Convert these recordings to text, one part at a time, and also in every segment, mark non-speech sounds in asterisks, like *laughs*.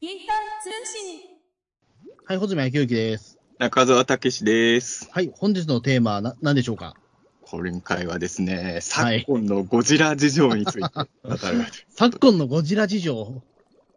ピーター通信。はい、穂積明之です。中澤武史です。はい、本日のテーマはな何でしょうか？今回はですね、昨今のゴジラ事情について語る。*laughs* 昨今のゴジラ事情。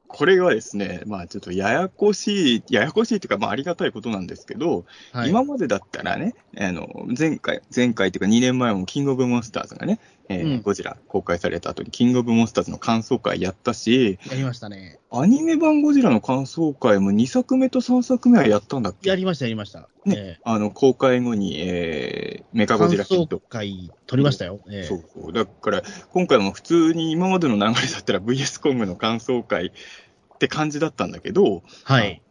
これはですね、まあちょっとややこしい、ややこしいというか、まあありがたいことなんですけど、はい、今までだったらね、あの、前回、前回というか2年前もキングオブモンスターズがね、えーうんゴジラ公開された後にキングオブモンスターズの感想会やったし、やりましたね。アニメ版ゴジラの感想会も2作目と3作目はやったんだっけ？やりました、やりました。ねえあの、公開後に、えー、メカー、ゴジラヒッ感ト想会取りましたよ。えーそうそう。だから、今回も普通に今までの流れだったら VS コングの感想会って感じだったんだけど、はい。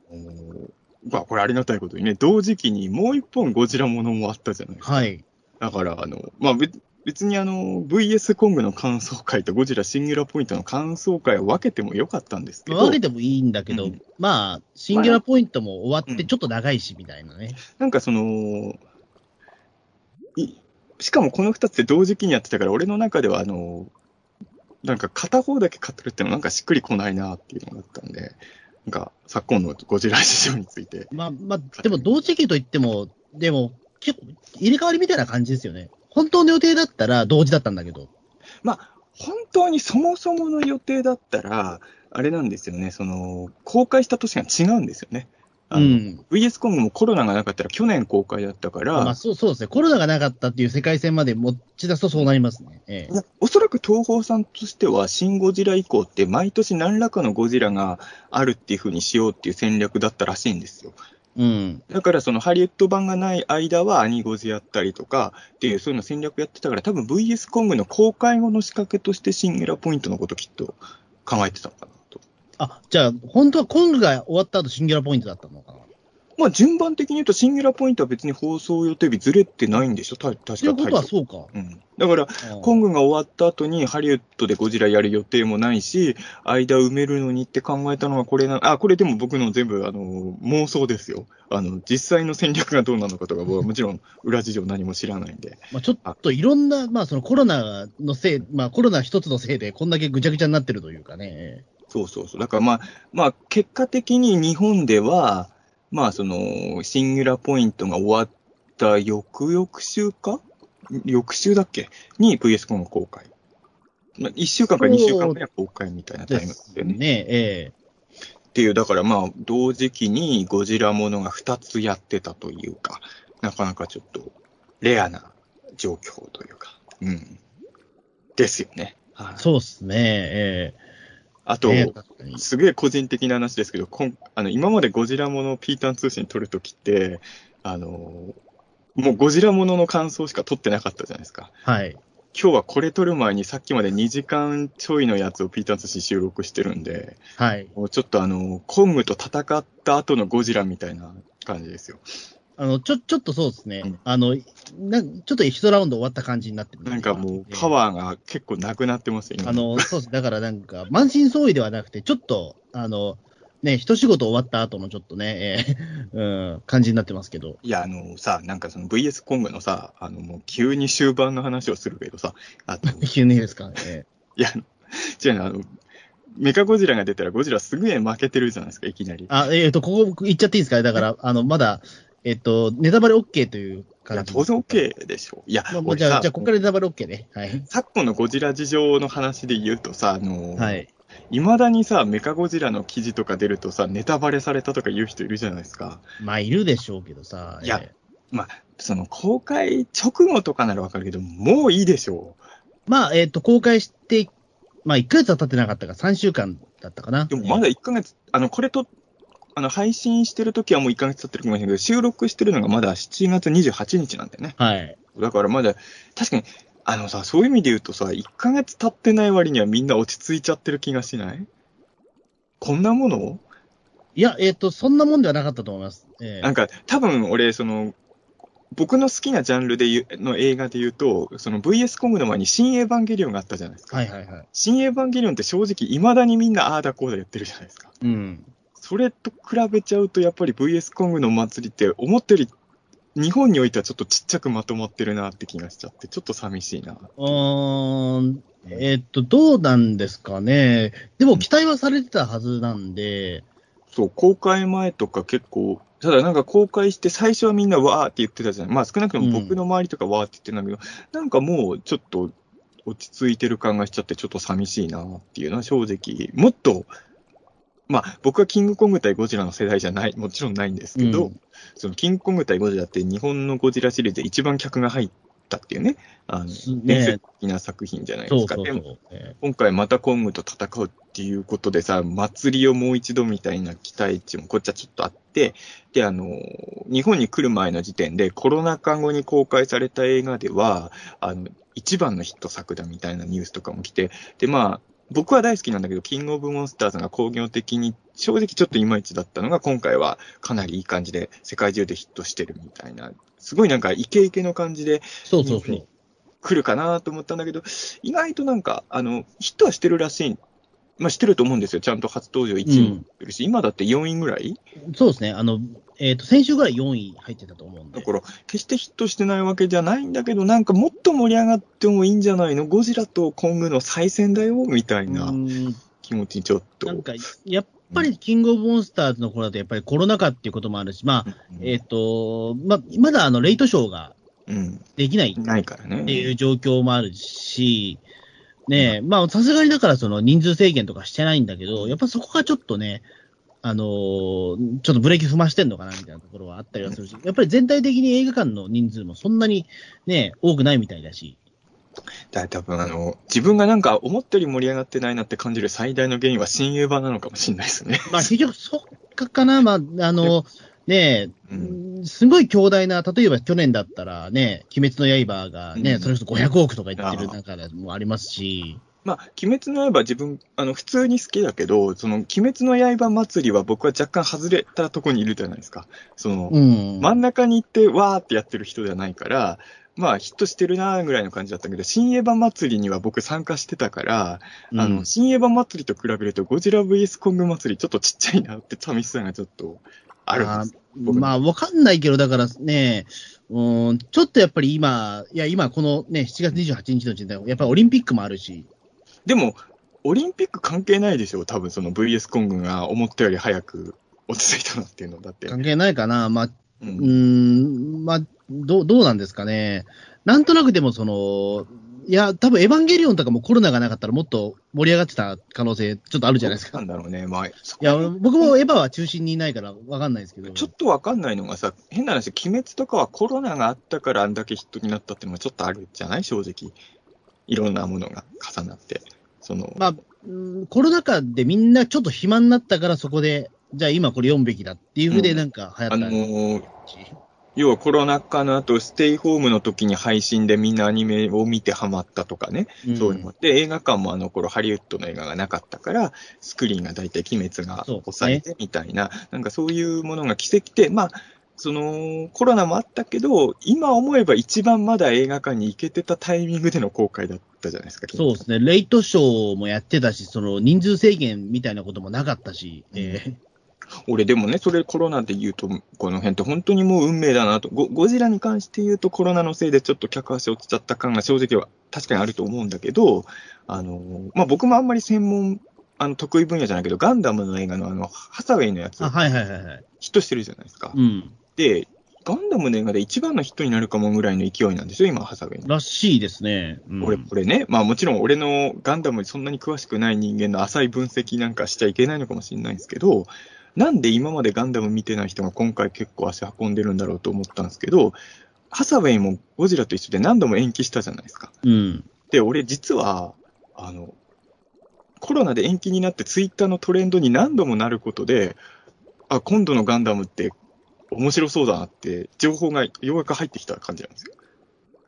まあ、これありがたいことにね、同時期にもう一本ゴジラものもあったじゃないですか。はい。だから、あの、まあ、別別にあの、VS コングの感想会とゴジラシンギュラポイントの感想会を分けてもよかったんですけど、分けてもいいんだけど、うんまあ、シンギュラポイントも終わっうんてちょっと長いし、みたいなね。なんかその、いしかもこの二つで同時期にやってたから、俺の中ではあの、なんか片方だけ語るってのはなんかしっくりこないなっていうのがあったんで、なんか昨今のゴジラ事情について。まあ、まあ、でも同時期といっても、でも、結構、入れ替わりみたいな感じですよね。本当の予定だったら同時だったんだけど。まあ、本当にそもそもの予定だったら、あれなんですよね、その、公開した年が違うんですよね。うん。VS コングもコロナがなかったら去年公開だったから、まあ、そうそうですね。コロナがなかったっていう世界線まで持ち出すとそうなりますね。ええいやおそらく東宝さんとしては、シン・ゴジラ以降って、毎年何らかのゴジラがあるっていう風にしようっていう戦略だったらしいんですよ。うん。だから、そのハリウッド版がない間はアニゴジやったりとかっていう、そういうの戦略やってたから、多分 VS コングの公開後の仕掛けとしてシングラポイントのこときっと考えてたのかなと。あ、じゃあ、本当はコングが終わった後シンギュラポイントだったのかな。まあ、順番的に言うと、シングラポイントは別に放送予定日ずれてないんでしょ？た確かということそうか。ルうん。だから、コングが終わった後にハリウッドでゴジラやる予定もないし、間埋めるのにって考えたのがこれな、あ、これでも僕の全部、あの、妄想ですよ。あの、実際の戦略がどうなのかとか、僕は *laughs* もちろん裏事情何も知らないんで。まあ、ちょっといろんな、まあ、そのコロナのせい、まあ、コロナ一つのせいで、こんだけぐちゃぐちゃになってるというかね。そうそうそう。だからまあ、まあ、結果的に日本では、まあ、その、シンギュラポイントが終わった翌々週か？翌週だっけ？に VS コンが公開。まあ、1週間か2週間目は公開みたいなタイムでね。ね。えっていう、だからまあ、同時期にゴジラものが2つやってたというか、なかなかちょっとレアな状況というか、うん。ですよね。はいえそうですね。えあと、えね確かにすげえ個人的な話ですけど、こんあの今までゴジラものピータン通信撮るときって、あのもうゴジラものの感想しか撮ってなかったじゃないですか。はい。今日はこれ撮る前にさっきまで2時間ちょいのやつをピータン通信収録してるんで、はい。もうちょっとあの、コングと戦った後のゴジラみたいな感じですよ。あの、ちょ、ちょっとそうですね。うんあの、なちょっと一ラウンド終わった感じになってる。なんかもうパワーが結構なくなってますよ、今あの、そうです。だからなんか、満身創痍ではなくて、ちょっと、あの、ね、一仕事終わった後のちょっとね、えー *laughs* うん、感じになってますけど。いや、あのさ、なんかその VS コングのさ、あのもう急に終盤の話をするけどさ、あと、*laughs* 急にですか？ね。いや、違うの、あの、メカゴジラが出たらゴジラすぐに負けてるじゃないですか、いきなり。あ、えっ、と、ここ行っちゃっていいですか？ねだから、あの、まだ、えっ、と、ネタバレ OK というい感じ。や、当然 OK でしょ。いや、まあ、もう俺さじゃあ、じゃあ、ここからネタバレ OK ね。はい。昨今のゴジラ事情の話で言うとさ、あの、はい。いまだにさ、メカゴジラの記事とか出るとさ、ネタバレされたとか言う人いるじゃないですか。まあ、いるでしょうけどさ。いやえまあ、その公開直後とかならわかるけど、もういいでしょーまあ、えっ、と、公開して、まあ、1ヶ月は経ってなかったから、3週間だったかな。う。でもまだ1ヶ月、あの、これと、あの、配信してる時はもう1ヶ月経ってるかもしれないけど、収録してるのがまだ7月28日なんだよね。はい。だからまだ、確かに、あのさ、そういう意味で言うとさ、1ヶ月経ってない割にはみんな落ち着いちゃってる気がしない？こんなもの？いや、えっ、と、そんなもんではなかったと思います。えーなんか、多分俺、その、僕の好きなジャンルで言うの映画で言うと、その VS コングの前に新エヴァンゲリオンがあったじゃないですか。はいはいはい。新エヴァンゲリオンって正直未だにみんなああだこうだ言ってるじゃないですか。うん。それと比べちゃうと、やっぱり VS コングの祭りって思ったより日本においてはちょっとちっちゃくまとまってるなって気がしちゃって、ちょっと寂しいな。うーん、えっと、どうなんですかね。でも期待はされてたはずなんで、そう、公開前とか結構、ただなんか公開して最初はみんなわーって言ってたじゃない。まあ少なくとも僕の周りとかわーって言ってんだけど、なんかもうちょっと落ち着いてる感がしちゃってちょっと寂しいなっていうのは正直、もっと、まあ僕はキングコング対ゴジラの世代じゃない、もちろんないんですけど、うん。そのキングコング対ゴジラって日本のゴジラシリーズで一番客が入ったっていうね、あの、ね。伝説的な作品じゃないですか。でも今回またコングと戦うっていうことでさ、祭りをもう一度みたいな期待値もこっちはちょっとあって、で、あの、日本に来る前の時点でコロナ禍後に公開された映画では、あの、一番のヒット作だみたいなニュースとかも来て、で、まあ、僕は大好きなんだけど、キングオブモンスターズが工業的に正直ちょっといまいちだったのが、今回はかなりいい感じで世界中でヒットしてるみたいな、すごいなんかイケイケの感じでそうそうそう。来るかなと思ったんだけど、意外となんか、あの、ヒットはしてるらしい。まあ、してると思うんですよ。ちゃんと初登場1位にってるし、今だって4位ぐらいそうですね。あの、えっ、と、先週ぐらい4位入ってたと思うんで。だから、決してヒットしてないわけじゃないんだけど、なんかもっと盛り上がってもいいんじゃないの？ゴジラとコングの再戦だよみたいなうん気持ちにちょっと。なんか、やっぱりキングオブモンスターズの頃だと、やっぱりコロナ禍っていうこともあるし、まあ、うんえっ、と、まあ、まだあの、レイトショーがうん。できないないからね。っていう状況もあるし、ねえ、まあ、さすがにだからその人数制限とかしてないんだけど、やっぱそこがちょっとね、あのーちょっとブレーキ踏ましてんのかなみたいなところはあったりはするし、やっぱり全体的に映画館の人数もそんなにね、多くないみたいだし、だ多分あの、自分がなんか思ったより盛り上がってないなって感じる最大の原因は新映版なのかもしれないですね。まあ結局そっかかな、まあ、あの、ねえ、うすごい強大な、例えば去年だったらね、鬼滅の刃がね、うん。それこそ500億とか言ってる中でもありますし、まあ、鬼滅の刃自分、あの、普通に好きだけど、その、鬼滅の刃祭りは僕は若干外れたとこにいるじゃないですか。その、うん。真ん中に行ってわーってやってる人じゃないから、まあ、ヒットしてるなーぐらいの感じだったけど、新エヴァ祭りには僕参加してたから、うん。あの、新エヴァ祭りと比べると、ゴジラ VS コング祭りちょっとちっちゃいなって寂しさがちょっとあるんです。僕まあ、わかんないけど、だからね、うん、ちょっとやっぱり今、いや、今このね、7月28日の時点で、やっぱりオリンピックもあるし、でも、オリンピック関係ないでしょ多分その VS コングが思ったより早く落ち着いたのっていうのだって。関係ないかな。まあ、ううーん、まあ、どう、どうなんですかね。なんとなくでもその、いや、多分エヴァンゲリオンとかもコロナがなかったらもっと盛り上がってた可能性ちょっとあるじゃないですか。ないんだろうね。まあ、そこや、僕もエヴァは中心にいないからわかんないですけど。ちょっとわかんないのがさ、変な話、鬼滅とかはコロナがあったからあんだけヒットになったっていうのはちょっとあるじゃない？正直。いろんなものが重なって。その、まあ、うんコロナ禍でみんなちょっと暇になったからそこで、じゃあ今これ読むべきだっていうふうでなんか流行ったあのー要はコロナ禍の後、ステイホームの時に配信でみんなアニメを見てハマったとかね。うん。そういうのもあって、映画館もあの頃ハリウッドの映画がなかったから、スクリーンが大体鬼滅が抑えてみたいな、なんかそういうものが奇跡で、まあ、そのコロナもあったけど、今思えば一番まだ映画館に行けてたタイミングでの公開だったじゃないですか。そうですね、レイトショーもやってたし、その人数制限みたいなこともなかったし、えー俺でもね、それコロナで言うと、この辺って本当にもう運命だなと。ゴゴジラに関して言うとコロナのせいでちょっと客足落ちちゃった感が正直は確かにあると思うんだけど、あの、まあ、僕もあんまり専門、あの、得意分野じゃないけど、ガンダムの映画のあの、ハサウェイのやつあ、、はいはいはいはい。ヒットしてるじゃないですか。うん。で、ガンダムの映画で一番のヒットになるかもぐらいの勢いなんですよ、今、ハサウェイの。らしいですね。うん俺、これね、まあもちろん俺のガンダムにそんなに詳しくない人間の浅い分析なんかしちゃいけないのかもしれないんですけど、なんで今までガンダム見てない人が今回結構足運んでるんだろうと思ったんですけど、ハサウェイもゴジラと一緒で何度も延期したじゃないですか。うん。で、俺実は、あの、コロナで延期になってツイッターのトレンドに何度もなることで、あ、今度のガンダムって面白そうだなって情報がようやく入ってきた感じなんですよ。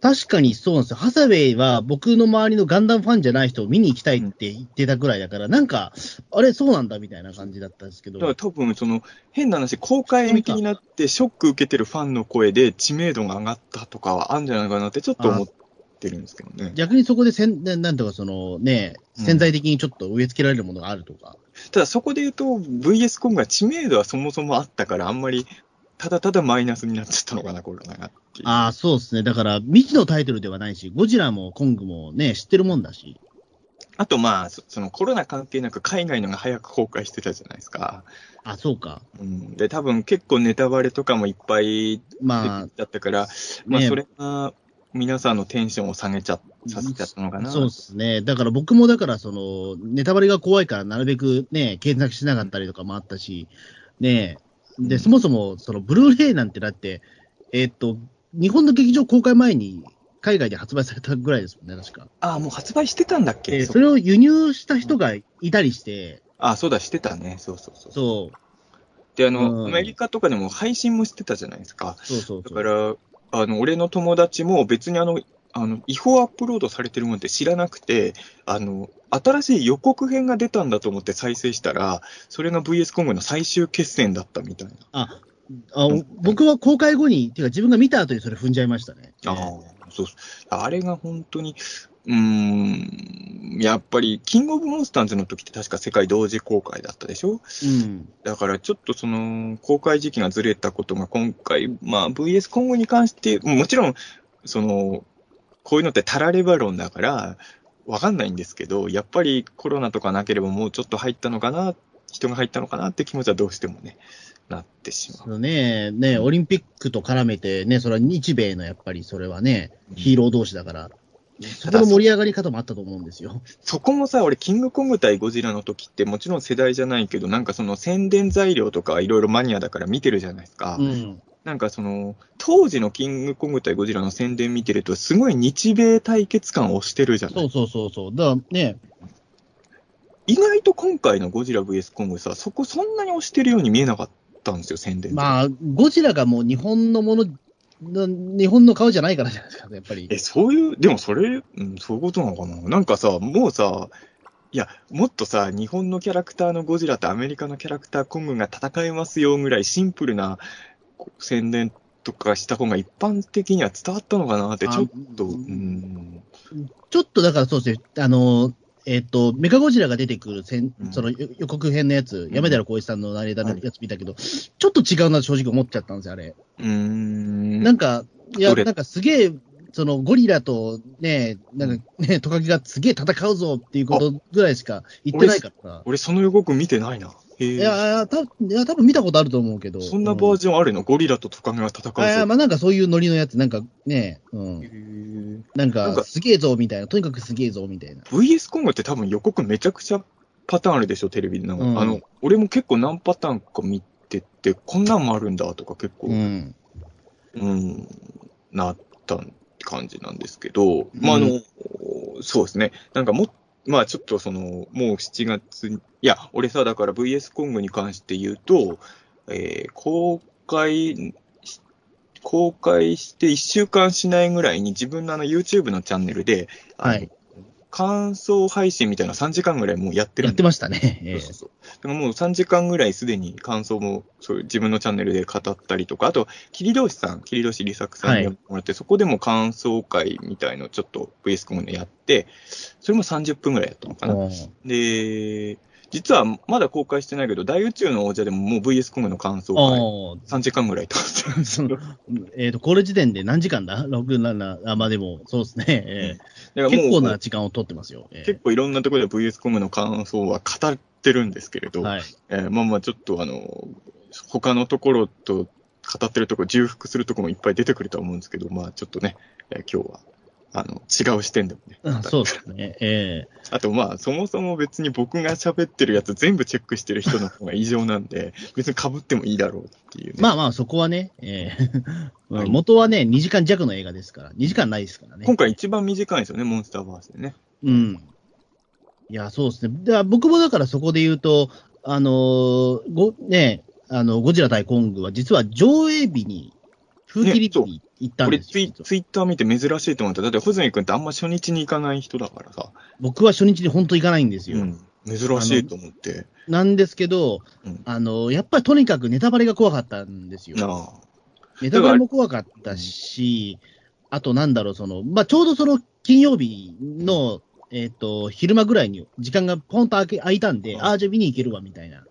確かにそうなんですよ。ハサウェイは僕の周りのガンダムファンじゃない人を見に行きたいって言ってたぐらいだから、なんか、あれ、そうなんだみたいな感じだったんですけどだか。ら多分その変な話、公開延期になってショック受けてるファンの声で知名度が上がったとかはあるんじゃないかなってちょっと思ってるんですけどね。逆にそこでせん、なんとかそのね、うん潜在的にちょっと植え付けられるものがあるとか。ただそこで言うと VS コングは知名度はそもそもあったからあんまりただただマイナスになっちゃったのかな、これがなっ。ああ、そうですね。だから、未知のタイトルではないし、ゴジラもコングもね、知ってるもんだし。あとまあ、そそのコロナ関係なく海外のが早く公開してたじゃないですか。あ、そうか。うん、で、多分結構ネタバレとかもいっぱいまあ、だったから、まあねそれが皆さんのテンションを下げちゃ、させちゃったのかな。そうですね。だから僕もだから、その、ネタバレが怖いから、なるべくね、検索しなかったりとかもあったし、ねで、うんそもそも、その、ブルーレイなんてだって、えーっと、日本の劇場公開前に、海外で発売されたぐらいですもんね、確か。ああ、もう発売してたんだっけ、そでそれを輸入した人がいたりして、あそうだ、してたね。そうそうそう。そう、で、あの、うんアメリカとかでも配信もしてたじゃないですか。そうそうそう。だから、あの、俺の友達も別にあの、あの、違法アップロードされてるもんって知らなくて、あの、新しい予告編が出たんだと思って再生したら、それが VS コングの最終決戦だったみたいな。あ、あ僕は公開後に、ていうか自分が見た後にそれ踏んじゃいましたね。ああ、そう。あれが本当に、うーん、やっぱり、キングオブモンスターズの時って確か世界同時公開だったでしょ？うん。だからちょっとその、公開時期がずれたことが今回、まあ VS 今後に関して、もちろん、その、こういうのってタラレバ論だから、わかんないんですけど、やっぱりコロナとかなければもうちょっと入ったのかな、人が入ったのかなって気持ちはどうしてもね、なってしま。そううね、ね、オリンピックと絡めてね、それは日米のやっぱりそれはね、ヒーロー同士だから、そこの盛り上がり方もあったと思うんですよ。そこもさ、俺、キングコング対ゴジラの時って、もちろん世代じゃないけど、なんかその宣伝材料とかいろいろマニアだから見てるじゃないですか。うん。なんかその、当時のキングコング対ゴジラの宣伝見てると、すごい日米対決感をしてるじゃないそうそうそうそう。だね、意外と今回のゴジラ VS コングさ、そこそんなに押してるように見えなかったんですよ、宣伝で。まあ、ゴジラがもう日本のもの、な日本の顔じゃないからじゃないですか、やっぱり。え、そういう、でもそれ、うん、そういうことなのかな？なんかさ、もうさ、いや、もっとさ、日本のキャラクターのゴジラとアメリカのキャラクターコングが戦いますよぐらいシンプルな宣伝とかした方が一般的には伝わったのかなって、ちょっと、あうん。ちょっとだからそうですね、あの、えっ、と、メカゴジラが出てくるせんうんその予予告編のやつ、ん山寺宏一さんのナレーターのはいやつ見たけど、ちょっと違うな、正直思っちゃったんですよ、あれ。うーん。なんか、いや、なんかすげえ、そのゴリラとね、なんかね、トカゲがすげえ戦うぞっていうことぐらいしか言ってないからさ。俺その予告見てないな。いや、いや、たいや多分見たことあると思うけど。そんなバージョンあるの、ゴリラとトカゲが戦うぞ。あいや、まあなんかそういうノリのやつ、なんかね、うへん。ーなんかか、すげえぞ、みたいな。とにかくすげえぞ、みたいな。VS コングって多分予告めちゃくちゃパターンあるでしょ、テレビで。なんかうんあの、俺も結構何パターンか見てて、こんなんもあるんだとか結構、ううん、ん。なった感じなんですけど、まああの、そうですね。なんかも、まあちょっとその、もう7月に、いや、俺さ、だから VS コングに関して言うと、えー公開、公開して1週間しないぐらいに自分のあの YouTube のチャンネルで、はい。感想配信みたいな3時間ぐらいもうやってるやってましたね。ええそうそうそう。だからもう3時間ぐらいすでに感想もそう自分のチャンネルで語ったりとか、あと、桐通さん、桐通利作さんにやってもらって、そこでも感想会みたいのちょっと VS コムでやって、それも30分ぐらいやったのかな。うんで、実はまだ公開してないけど、大宇宙の王者でももう VS コムの感想会、あ3時間ぐらいと *laughs* えっ、と、これ時点で何時間だ ?6、7、あ、まあでも、そうですね。ええだからもう結構な時間を取ってますよ。ええ結構いろんなところで VS コムの感想は語ってるんですけれど、はい。えーまあまあちょっとあの、他のところと語ってるところ、重複するところもいっぱい出てくるとは思うんですけど、まあちょっとね、えー今日は、あの、違う視点でもね。うんそうですね。ええ *laughs* あとまあ、そもそも別に僕が喋ってるやつ全部チェックしてる人の方が異常なんで、*laughs* 別に被ってもいいだろうっていうね。まあまあ、そこはね、ええうん *laughs* はい元はね、2時間弱の映画ですから、2時間ないですからね。今回一番短いんですよね、モンスターバースでね。うん。いや、そうですね。で僕もだからそこで言うと、あのーご、ね、あの、ゴジラ対コングは実は上映日に、風切り日に行ったん俺ですよ。実はツイツイッター見て珍しいと思った。だって、穂積君ってあんま初日に行かない人だからさ。僕は初日に本当行かないんですよ。うん。珍しいと思って。なんですけど、うんあの、やっぱりとにかくネタバレが怖かったんですよ。ネタバレも怖かったし、あとなんだろう、その、まあ、ちょうどその金曜日の、えっ、と、昼間ぐらいに時間がポンと空け空いたんで、うんああ、じゃあ見に行けるわ、みたいな。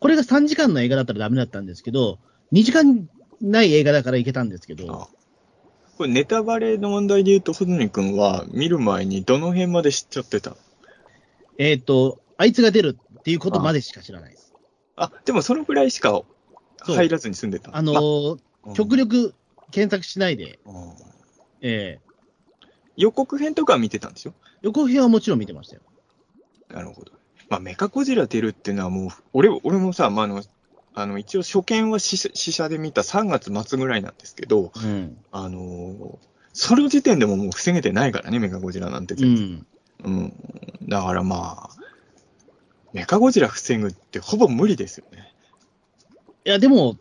これが3時間の映画だったらダメだったんですけど、2時間ない映画だから行けたんですけど、あ。これネタバレの問題で言うと、穂積君は見る前にどの辺まで知っちゃってた？えっ、と、あいつが出るっていうことまでしか知らないです。あ、でもそのぐらいしか入らずに住んでた。あのーま極力検索しないで、うん。ええ。予告編とかは見てたんでしょ予告編はもちろん見てましたよ。なるほど。まあ、メカゴジラ出るっていうのはもう、俺、俺もさ、まあ、あの、あの、一応初見は試写で見た3月末ぐらいなんですけど、うん。あのーその時点でももう防げてないからね、メカゴジラなんてう全然。ん。うん。だからまあ、メカゴジラ防ぐってほぼ無理ですよね。いや、でも、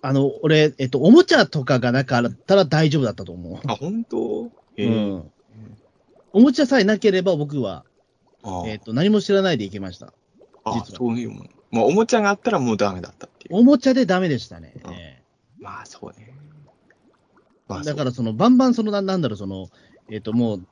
あの、俺、えっと、おもちゃとかがなかったら大丈夫だったと思う。あ、本当？えうーん。おもちゃさえなければ僕は、あえっと、何も知らないでいけました。あ、そういうもん。まあ、おもちゃがあったらもうダメだったっていう。おもちゃでダメでしたね。うんえまあ、そうね。まあ、えだから、その、バンバン、その、ななんだろう、その、えっと、もう、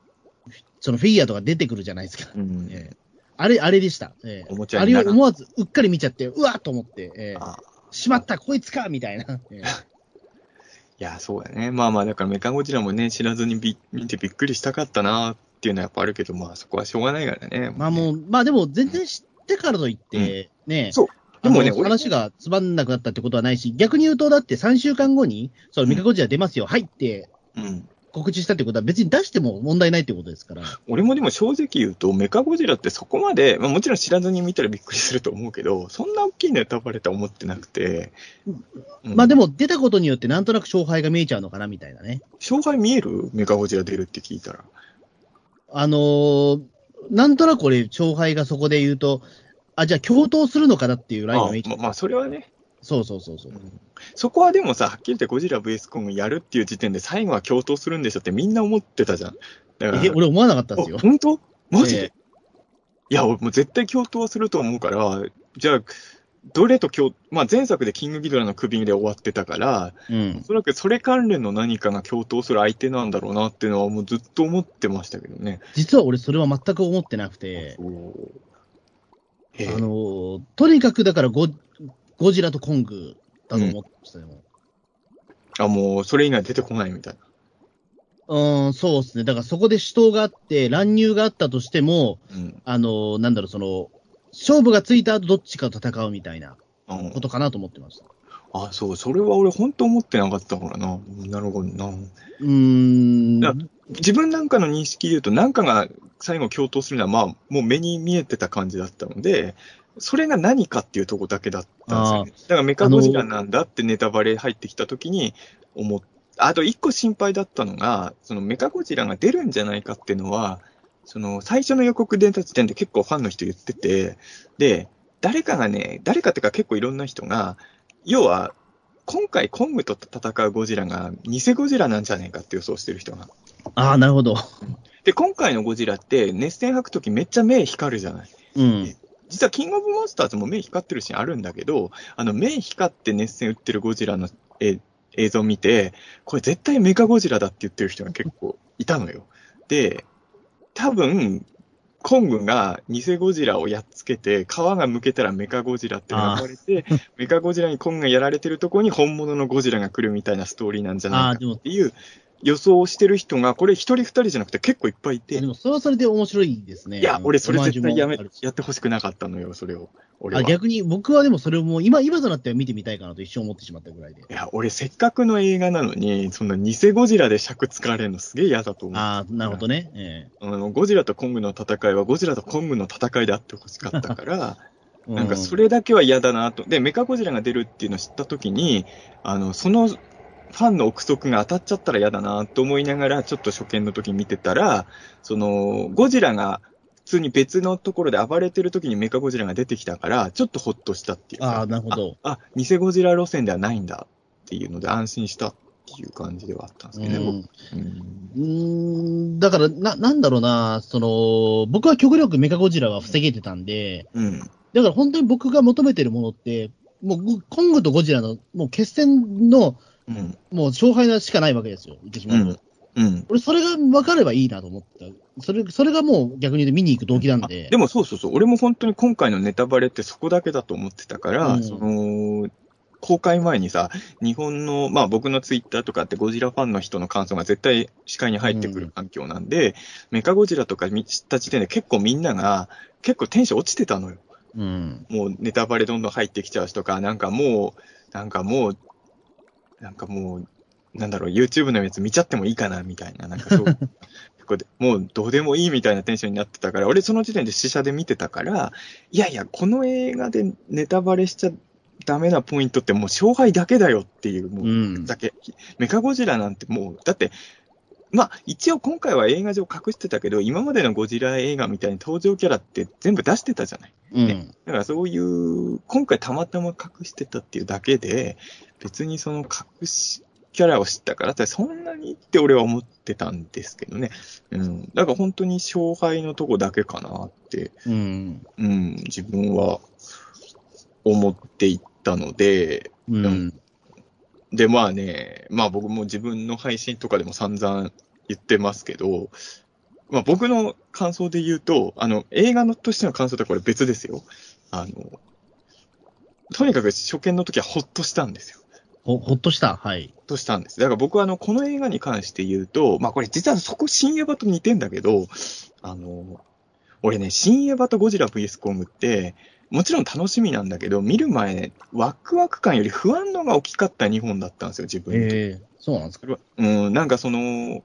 そのフィギュアとか出てくるじゃないですか。そう、うん。ええあれ、あれでした。ええおもちゃあれを思わずうっかり見ちゃって、うわっと思って、ええあしまった、こいつかみたいな。ええ *laughs* いや、そうやね。まあまあ、だからメカゴジラもね、知らずにび見てびっくりしたかったなっていうのはやっぱあるけど、まあそこはしょうがないからね。まあもう、まあでも、全然知ってからといって、ね、そう。でもね、話がつまんなくなったってことはないし、逆に言うと、だって3週間後に、そのミカゴジラ出ますよ、はいって俺うん。告知したってことは、別に出しても問題ないってことですから。俺もでも正直言うと、メカゴジラってそこまで、まあもちろん知らずに見たらびっくりすると思うけど、そんな大きいネタバレとは思ってなくて。うんまあでも、出たことによって、なんとなく勝敗が見えちゃうのかなみたいなね。勝敗見える？メカゴジラ出るって聞いたら。あのーなんとなく俺、勝敗がそこで言うと、あ、じゃあ共闘するのかなっていうラインあが見まあ、まあそれはね、そうそうそうそう。そこはでもさ、はっきり言ってゴジラ VS コングやるっていう時点で最後は共闘するんでしょってみんな思ってたじゃん。え、俺思わなかったんですよ。あ。本当？マジで、ええ。いや、俺もう絶対共闘はすると思うから、じゃあ、どれと共、まあ前作でキングギドラの首で終わってたから、うんお。そらくそれ関連の何かが共闘する相手なんだろうなっていうのはもうずっと思ってましたけどね。実は俺、それは全く思ってなくて、あのーとにかくだからゴ、ゴジラとコングだと思ってましたよ。あ、もうそれ以外出てこないみたいな。うん、そうですね。だからそこで死闘があって、乱入があったとしても、うん。あのーなんだろう、その、勝負がついた後どっちかと戦うみたいなうんことかなと思ってました。あ、そう、それは俺本当思ってなかったからな。なるほどな。うーん。自分なんかの認識で言うと、なんかが最後共闘するのは、まあ、もう目に見えてた感じだったので、それが何かっていうとこだけだったんですよね。だからメカゴジラなんだってネタバレ入ってきたときに思っあと一個心配だったのが、そのメカゴジラが出るんじゃないかっていうのは、その最初の予告出た時点で結構ファンの人言ってて、で、誰かがね、誰かっていうか結構いろんな人が、要は、今回コングと戦うゴジラが偽ゴジラなんじゃないかって予想してる人が。ああ、なるほど。で、今回のゴジラって熱線吐くときめっちゃ目光るじゃない。うん。実はキングオブモンスターズも目光ってるシーンあるんだけど、あの目光って熱線打ってるゴジラのえ映像を見て、これ絶対メカゴジラだって言ってる人が結構いたのよ。で、多分、コングが偽ゴジラをやっつけて、皮が剥けたらメカゴジラって描かれて、メカゴジラにコングがやられてるところに本物のゴジラが来るみたいなストーリーなんじゃないかっ、ていう予想をしてる人が、これ一人二人じゃなくて結構いっぱいいてで、もそれはそれで面白いですね。いや、俺それ絶対やめやってほしくなかったのよ、それを。俺あは。逆に僕はでもそれをもう今、今となっては見てみたいかなと一生思ってしまったぐらいで。いや、俺せっかくの映画なのに、そんな偽ゴジラで尺使われるのすげえ嫌だと思う。ああ、なるほどね。えあの、ゴジラとコングの戦いはゴジラとコングの戦いであってほしかったから、え *laughs* なんかそれだけは嫌だなと。で、メカゴジラが出るっていうのを知ったときに、あの、そのファンの憶測が当たっちゃったら嫌だなと思いながら、ちょっと初見の時見てたら、その、ゴジラが普通に別のところで暴れてる時にメカゴジラが出てきたから、ちょっとほっとしたっていうか。ああ、なるほど。あ、偽ゴジラ路線ではないんだっていうので安心したっていう感じではあったんですけどね、うん僕うんうーん、だから、な、なんだろうな、その、僕は極力メカゴジラは防げてたんで、うん。だから本当に僕が求めてるものって、もう、ゴコングとゴジラの、もう決戦の、うん。もう勝敗しかないわけですよ、言ってしまうと。うん。俺、それが分かればいいなと思った。それ、それがもう逆に言うと見に行く動機なんあで。でもそうそうそう、俺も本当に今回のネタバレってそこだけだと思ってたから、うんその、公開前にさ、日本の、まあ僕のツイッターとかってゴジラファンの人の感想が絶対視界に入ってくる環境なんで、メカゴジラとか見知った時点で結構みんなが、結構テンション落ちてたのよ。うん。もうネタバレどんどん入ってきちゃうしとか、なんかもう、なんかもう、なんかもう、なんだろう、YouTube のやつ見ちゃってもいいかな、みたいな、なんかそう、*laughs* もうどうでもいいみたいなテンションになってたから、俺その時点で試写で見てたから、いやいや、この映画でネタバレしちゃダメなポイントってもう勝敗だけだよっていう、もう、うん。だけ。メカゴジラなんてもう、だって、まあ、一応今回は映画上隠してたけど、今までのゴジラ映画みたいに登場キャラって全部出してたじゃない。うん。だからそういう、今回たまたま隠してたっていうだけで、別にその隠し、キャラを知ったからってそんなにって俺は思ってたんですけどね。うん。だから本当に勝敗のとこだけかなって、うん。うん、自分は思っていったので、うん。で、まあね、まあ僕も自分の配信とかでも散々言ってますけど、まあ僕の感想で言うと、あの、映画のとしての感想とはこれ別ですよ。あの、とにかく初見の時はほっとしたんですよ。ほ、ほっとした？はい。ほっとしたんです。だから僕はあの、この映画に関して言うと、まあこれ実はそこ新エヴァと似てんだけど、あの、俺ね、新エヴァとゴジラ VS コングって、もちろん楽しみなんだけど、見る前、ワクワク感より不安のが大きかった2本だったんですよ、自分にええそうなんですか？うん、なんかその、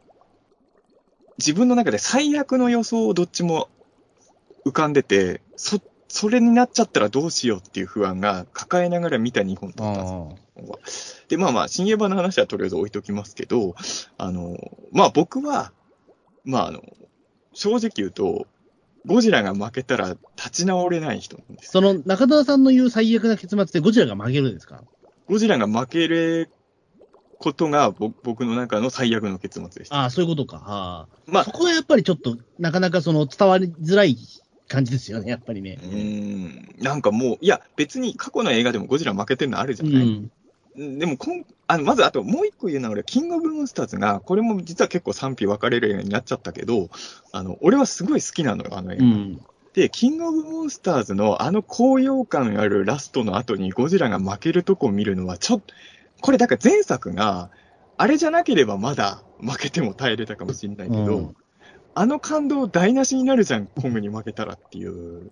自分の中で最悪の予想をどっちも浮かんでて、そ、それになっちゃったらどうしようっていう不安が抱えながら見た2本だったんですよああ。で、まあまあ、新エヴァの話はとりあえず置いときますけど、あの、まあ僕は、まああの、正直言うと、ゴジラが負けたら立ち直れない人なんですよ。その、中田さんの言う最悪な結末でゴジラが負けるんですか？ゴジラが負けることがぼ僕の中の最悪の結末でした。ああ、そういうことか。ああ。まあそこはやっぱりちょっと、なかなかその、伝わりづらい感じですよね、やっぱりねう。ーんなんかもう、いや、別に過去の映画でもゴジラ負けてるのあるじうゃない、ん。でもこんあの、まずあともう一個言うのは、俺、キングオブモンスターズが、これも実は結構賛否分かれる映画になっちゃったけど、あの、俺はすごい好きなのよ、あの映画。うん。で、キングオブモンスターズのあの高揚感あるラストの後にゴジラが負けるとこを見るのは、ちょっと、これだから前作が、あれじゃなければまだ負けても耐えれたかもしれないけど、うんあの感動台無しになるじゃん、コングに負けたらっていう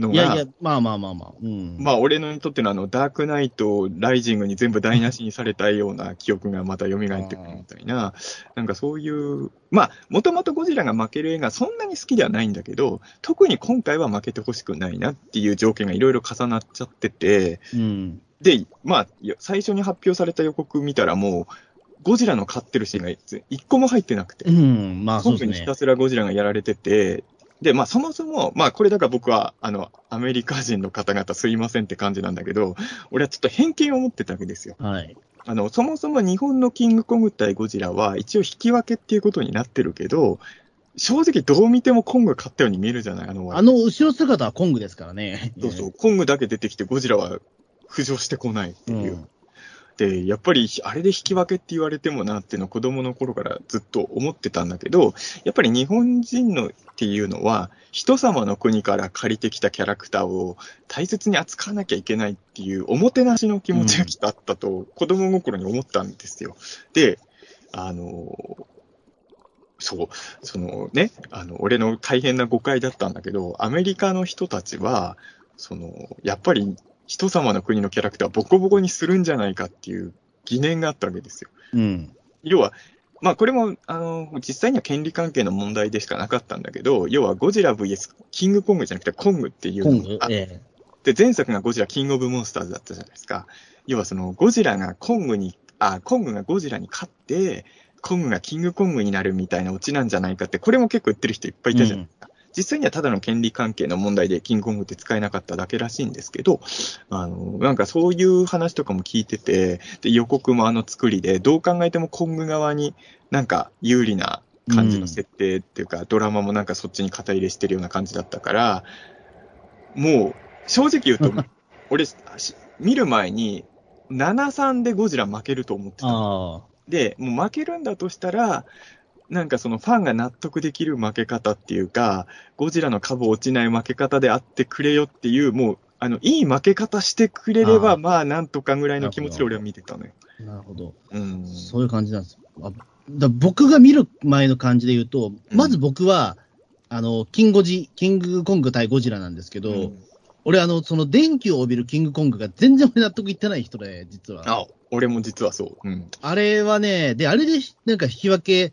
のが。いやいや、まあまあまあまあ。うん。まあ、俺のにとってのあの、ダークナイト、ライジングに全部台無しにされたような記憶がまた蘇ってくるみたいな、なんかそういう、まあ、もともとゴジラが負ける映画、そんなに好きではないんだけど、特に今回は負けてほしくないなっていう条件がいろいろ重なっちゃってて、うん。で、まあ、最初に発表された予告見たらもう、ゴジラの勝ってるシーンが一個も入ってなくてう、ん。まあそうですね本部にひた。すらゴジラがやられてて、で、まあそもそも、まあこれだから僕は、あの、アメリカ人の方々すいませんって感じなんだけど、俺はちょっと偏見を持ってたわけですよ。はい。あの、そもそも日本のキングコング対ゴジラは一応引き分けっていうことになってるけど、正直どう見てもコングが勝ったように見えるじゃないあの、あの後ろ姿はコングですからね。そうそう、コングだけ出てきてゴジラは浮上してこないってういう。ん。で、やっぱりあれで引き分けって言われてもなっていうのを子供の頃からずっと思ってたんだけど、やっぱり日本人のっていうのは、人様の国から借りてきたキャラクターを大切に扱わなきゃいけないっていうおもてなしの気持ちがきっとあったと子供心に思ったんですよ。で、あの、そう、そのね、あの、俺の大変な誤解だったんだけど、アメリカの人たちは、その、やっぱり人様の国のキャラクターをボコボコにするんじゃないかっていう疑念があったわけですよ。うん。要は、まあこれも、あの、実際には権利関係の問題でしかなかったんだけど、要はゴジラ VS キングコングじゃなくてコングっていうのがあえで、前作がゴジラキングオブモンスターズだったじゃないですか。要はそのゴジラがコングに、あ、コングがゴジラに勝って、コングがキングコングになるみたいなオチなんじゃないかって、これも結構言ってる人いっぱいいたじゃないですか。実際にはただの権利関係の問題でキングコングって使えなかっただけらしいんですけど、あの、なんかそういう話とかも聞いてて、で、予告もあの作りで、どう考えてもコング側になんか有利な感じの設定っていうか、ドラマもなんかそっちに肩入れしてるような感じだったから、もう、正直言うと、*laughs* 俺、し見る前に、7-3でゴジラ負けると思ってえ。た。で、もう負けるんだとしたら、なんかそのファンが納得できる負け方っていうか、ゴジラの株落ちない負け方であってくれよっていう、もうあの、いい負け方してくれれば、あーまあ、なんとかぐらいの気持ちで俺は見てたのよ。なるほど。うん。そういう感じなんですよ。あだ僕が見る前の感じで言うと、まず僕は、あの、キンゴジ、キングコング対ゴジラなんですけど、うん俺、あの、その電気を帯びるキングコングが全然俺納得いってない人で、実は。あ、俺も実はそう。うん。あれはね、で、あれで、なんか引き分け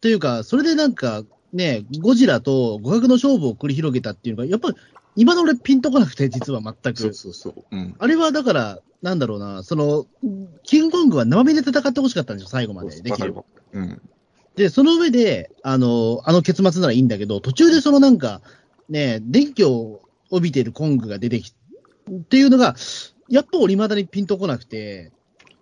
というか、それでなんか、ね、ゴジラと互角の勝負を繰り広げたっていうのが、やっぱり、今の俺ピンとこなくて、実は全そうく。そうそう。うん。あれはだから、なんだろうな、その、キングコングは生身で戦ってほしかったんですよ、最後まで。できれば。うん。で、その上で、あの、あの結末ならいいんだけど、途中でそのなんか、ね、電気を帯びているコングが出てきっていうのが、やっぱ俺未だにピンとこなくて、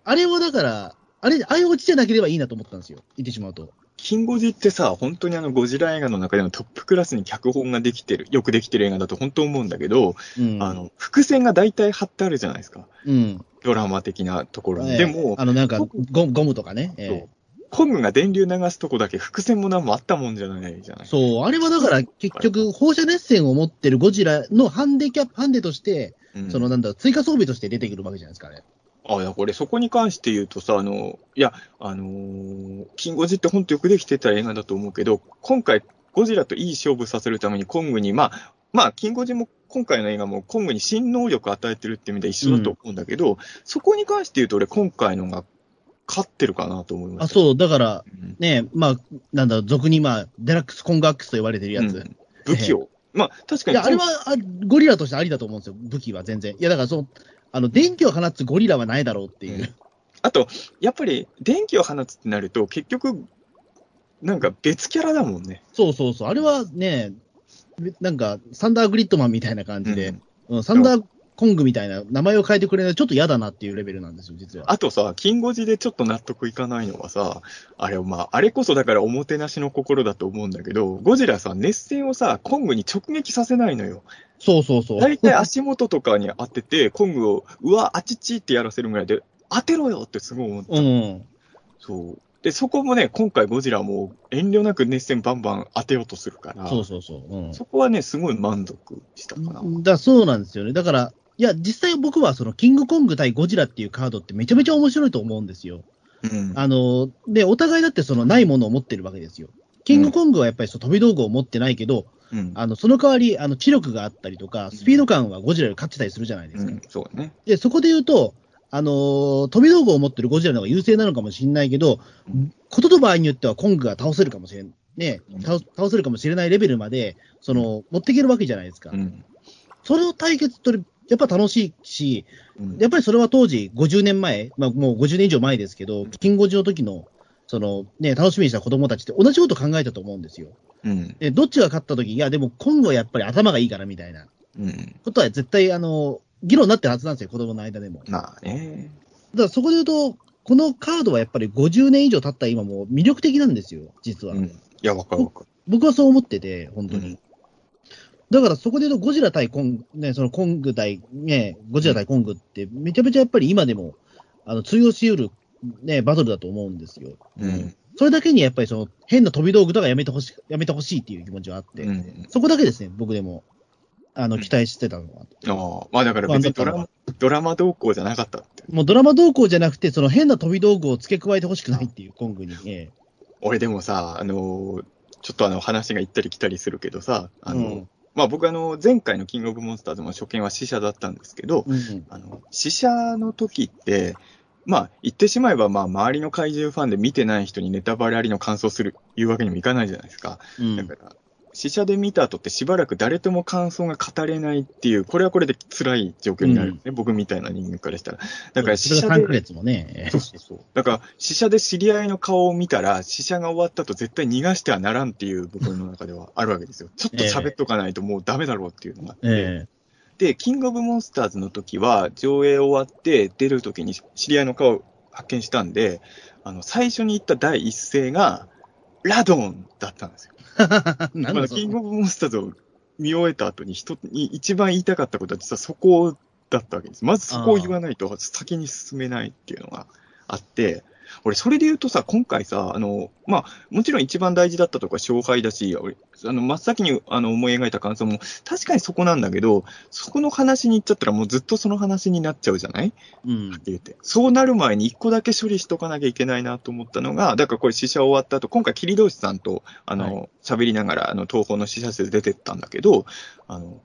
あれはだから、あれ、ああいうオチじゃなければいいなと思ったんですよ。言ってしまうと。キンゴジってさ、本当にあの、ゴジラ映画の中でのトップクラスに脚本ができてる、よくできてる映画だと本当思うんだけど、うん。あの、伏線が大体貼ってあるじゃないですか。うん。ドラマ的なところに。ええでも、あの、なんかゴ、ゴムとかね。ええそうコングが電流流すとこだけ伏線も何もあったもんじゃないじゃない。そう、あれはだから結局、放射熱線を持ってるゴジラのハンデキャップ、ハンデとして、うんそのなんだ追加装備として出てくるわけじゃないですかね。あ、いや、これ、そこに関して言うとさ、あの、いや、あのーキンゴジって本当よくできてた映画だと思うけど、今回、ゴジラといい勝負させるためにコングに、まあ、まあ、キンゴジも今回の映画もコングに新能力を与えてるって意味で一緒だと思うんだけど、そこに関して言うと俺今回のが勝ってるかなと思います。あ、そう、だから、うん。ね、まあ、なんだ俗にまあ、デラックスコングアックスと言われてるやつ。うん武器を。まあ、確かに。いや、あれはあゴリラとしてありだと思うんですよ、武器は全然。いや、だからそう、あの、電気を放つゴリラはないだろうっていう。うんあと、やっぱり電気を放つってなると、結局、なんか別キャラだもんね。そうそうそう。あれはね、なんか、サンダーグリッドマンみたいな感じで、うんうんサンダーコングみたいな名前を変えてくれないとちょっと嫌だなっていうレベルなんですよ、実は。あとさ、金ゴジでちょっと納得いかないのはさ、あれ、まあ、あれこそだからおもてなしの心だと思うんだけど、ゴジラさ、熱線をさ、コングに直撃させないのよ。そうそうそう。大体足元とかに当てて、コングを、うわ、あちちってやらせるぐらいで、当てろよってすごい思った。うん。そう。で、そこもね、今回ゴジラも遠慮なく熱線バンバン当てようとするから、そうそうそう。うん。そこはね、すごい満足したかな。だそうなんですよね。だから、いや、実際僕はその、キングコング対ゴジラっていうカードってめちゃめちゃ面白いと思うんですよ。うん。あの、で、お互いだってそのないものを持ってるわけですよ。キングコングはやっぱりそう飛び道具を持ってないけど、うん。あの、その代わり、あの、知力があったりとか、スピード感はゴジラより勝ってたりするじゃないですか。うん、そうだね。で、そこで言うと、あのー飛び道具を持ってるゴジラの方が優勢なのかもしれないけど、うんことと場合によってはコングが倒せるかもしれん、ねうん、倒倒せるかもしれないレベルまで、その、持っていけるわけじゃないですか。うん。それを対決とる、やっぱ楽しいし、うんやっぱりそれは当時、50年前、まあ、もう50年以上前ですけど、キンゴジの時の、そのね、楽しみにした子供たちって同じこと考えたと思うんですよ。うん。で、どっちが勝った時、いや、でもコングはやっぱり頭がいいからみたいなうん。ことは絶対、あの、議論になってるはずなんですよ、子供の間でも。まあね。だからそこで言うと、このカードはやっぱり50年以上経った今も魅力的なんですよ、実は。うん。いや、わかるわかる。僕はそう思ってて、本当に。うんだからそこで言うと、ゴジラ対コン、ね、そのコング対、ね、ゴジラ対コングって、めちゃめちゃやっぱり今でも、あの、通用し得る、ね、バトルだと思うんですよ。うん。それだけにやっぱりその、変な飛び道具とかやめてほしい、やめてほしいっていう気持ちはあって、うん。そこだけですね、僕でも、あの、期待してたのは。ああ、まあだから別にドラマ、ドラマ動向じゃなかったって。もうドラマ動向じゃなくて、その変な飛び道具を付け加えてほしくないっていう、コングに。え俺でもさ、あのーちょっとあの話が行ったり来たりするけどさ、あの、うんまあ僕あの、前回のキングオブモンスターズも初見は死者だったんですけど、えうんあの、死者の時って、まあ言ってしまえばまあ周りの怪獣ファンで見てない人にネタバレありの感想する、言うわけにもいかないじゃないですか。うん。だから、死者で見た後ってしばらく誰とも感想が語れないっていう、これはこれで辛い状況になるんですね、僕みたいな人間からしたら。だから死者それが3ヶで、月もね、ええそうそうそう。だから死者で知り合いの顔を見たら、死者が終わったと絶対逃がしてはならんっていう部分の中ではあるわけですよ。ちょっと喋っとかないともうダメだろうっていうのがあって。えで、キングオブモンスターズの時は、上映終わって出る時に知り合いの顔を発見したんで、あの、最初に言った第一声が、ラドンだったんですよ。え *laughs* なんまだキングオブモンスターズを見終えた後に人に一番言いたかったことは実はそこだったわけです。まずそこを言わないと先に進めないっていうのがあって、俺、それで言うとさ、今回さ、あの、まあ、もちろん一番大事だったとか勝敗だし、俺、あの、真っ先にあの思い描いた感想も、確かにそこなんだけど、そこの話に行っちゃったらもうずっとその話になっちゃうじゃない？うん。はっきり言って。そうなる前に一個だけ処理しとかなきゃいけないなと思ったのが、だからこれ試写終わった後、今回、桐通さんと、あはの、喋、りながら、あの、東宝の試写室で出てったんだけど、あの、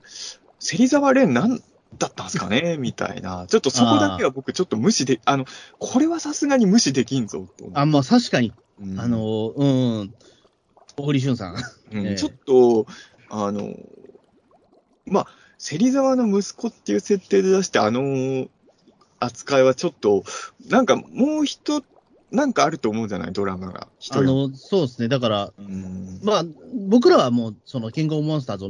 芹沢蓮なんだったんですかね *laughs* みたいな。ちょっとそこだけは僕ちょっと無視で、あの、これはさすがに無視できんぞとあ、まあ確かに、うん。あの、うん、小栗旬さん。うんええ。ちょっと、あの、まあ、芹沢の息子っていう設定で出して、あの扱いはちょっと、なんかもう一、なんかあると思うじゃない、ドラマが。あの、そうですね。だから、うん。まあ、僕らはもう、その、キングオブモンスターズを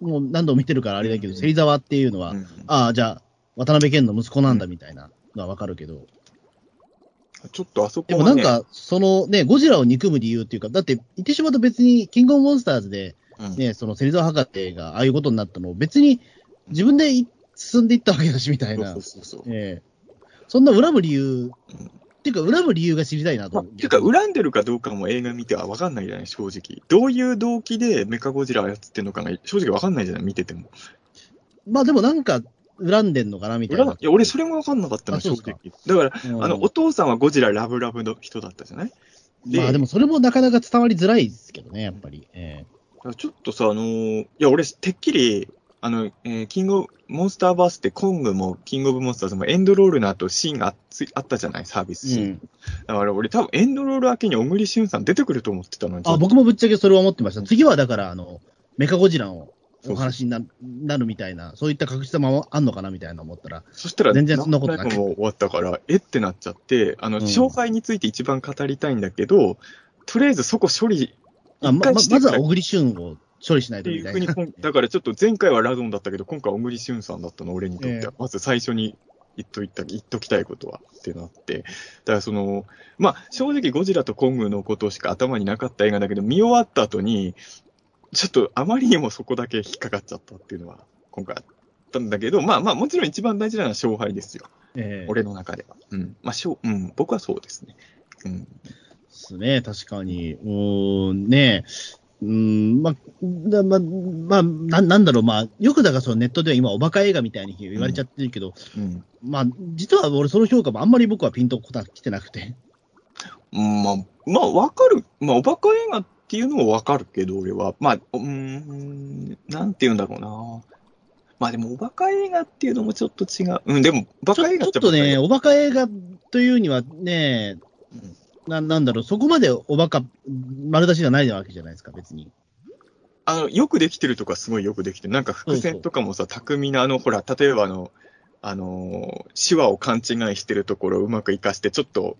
もう何度も見てるからあれだけど、うん。芹沢っていうのは、うん。ああ、じゃあ、渡辺謙の息子なんだみたいなのはわかるけど、ちょっとあそこね、もなんか、そのね、ゴジラを憎む理由っていうか、だって、言ってしまうと別に、キングオブモンスターズで、うん、ね、その芹沢博士がああいうことになったのを、別に自分でい進んでいったわけだし、みたいな。そう。そうそう。ええ。そんな恨む理由、っていうか、恨む理由が知りたいなとまあ、思う。ていうか、恨んでるかどうかも映画見ては分かんないじゃない、正直。どういう動機でメカゴジラを操ってるのかが正直分かんないじゃない、見てても。まあでもなんか、恨んでんのかなみたいな。いや、俺それも分かんなかったの、正直。だから、うんあの、お父さんはゴジララブラブの人だったじゃない？でまあでもそれもなかなか伝わりづらいですけどね、やっぱり。えだからちょっとさ、あのーいや、俺、てっきり、あの、えーキングモンスターバースってコングもキングオブモンスターズもエンドロールの後シーンがあつあったじゃない、サービスシーン。えうん。だから俺多分エンドロール明けに小栗旬さん出てくると思ってたのに。あ、僕もぶっちゃけそれを思ってました。次はだから、あの、メカゴジラのお話にななるみたいな、そういった確実さもあんのかなみたいな思ったら、そしたら、全然そんなことなくも終わったから、えってなっちゃって、あの、うん紹介について一番語りたいんだけど、とりあえずそこ処理あままずは小栗旬を処理しないといな。いだからちょっと前回はラドンだったけど、今回は小栗旬さんだったの、俺にとっては。ええまず最初に言っといた、言っときたいことはってなって。だからその、まあ、正直ゴジラとコングのことしか頭になかった映画だけど、見終わった後に、ちょっとあまりにもそこだけ引っかかっちゃったっていうのは、今回あったんだけど、まあまあ、もちろん一番大事なのは勝敗ですよ。ええ俺の中では。うん。まあ、しょう、うん、僕はそうですね。うん。ですね、確かに。うーん、ねうーん、まあ、だまあ、まあ、ななんだろう、まあ、よくだからそのネットでは今、おバカ映画みたいに言われちゃってるけど、うん。まあ、実は俺、その評価もあんまり僕はピンとこた来てなくて。うんまあ、まあ、わかる。まあ、おバカ映画っていうのもわかるけど、俺は。まあ、うーん、なんて言うんだろうな。まあでも、おバカ映画っていうのもちょっと違う。うん、でも、バカ映画ちょっとね、おおバカ映画というにはね、ななんだろう、そこまでおバカ丸出しじゃないわけじゃないですか、別に。あの、よくできてるとかすごいよくできてる。なんか伏線とかもさ、巧みな、あの、ほら、例えばあの、あのー、手話を勘違いしてるところをうまく活かして、ちょっと、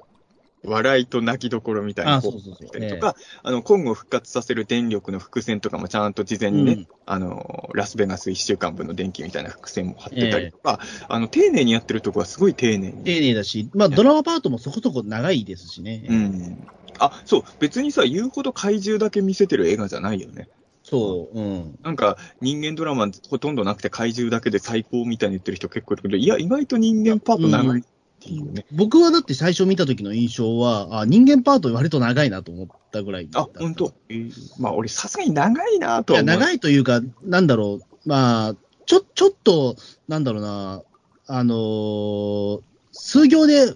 笑いと泣きどころみたいなあこそうそうそうしたりとか、あの、今後復活させる電力の伏線とかもちゃんと事前にね、うんあの、ラスベガス1週間分の電気みたいな伏線も貼ってたりとか、あの、丁寧にやってるとこはすごい丁寧に。丁寧だし、まあ、ドラマパートもそこそこ長いですしね。うん。あ、そう、別にさ、言うほど怪獣だけ見せてる映画じゃないよね。そう、うん。なんか、人間ドラマほとんどなくて怪獣だけで最高みたいに言ってる人結構いるけど、いや、意外と人間パート長いっていうね。僕はだって最初見た時の印象は、あ人間パート割と長いなと思ったぐらい。あ本当。えーまあ、俺、さすがに長いなといや。長いというか、なんだろう、まあ、ちょ、ちょっと、なんだろうな、あのー数行で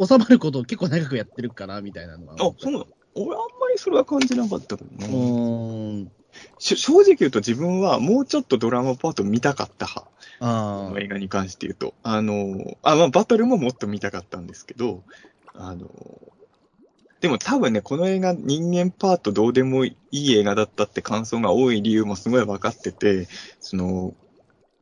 収まることを結構長くやってるかな、みたいなのは。あ、そうなの？俺、あんまりそれは感じなかったけどうな。ーん。し正直言うと自分はもうちょっとドラマパート見たかった派。ああ。映画に関して言うと。あの、あ、まあ、バトルももっと見たかったんですけど、あの、でも多分ね、この映画、人間パートどうでもいい映画だったって感想が多い理由もすごい分かってて、その、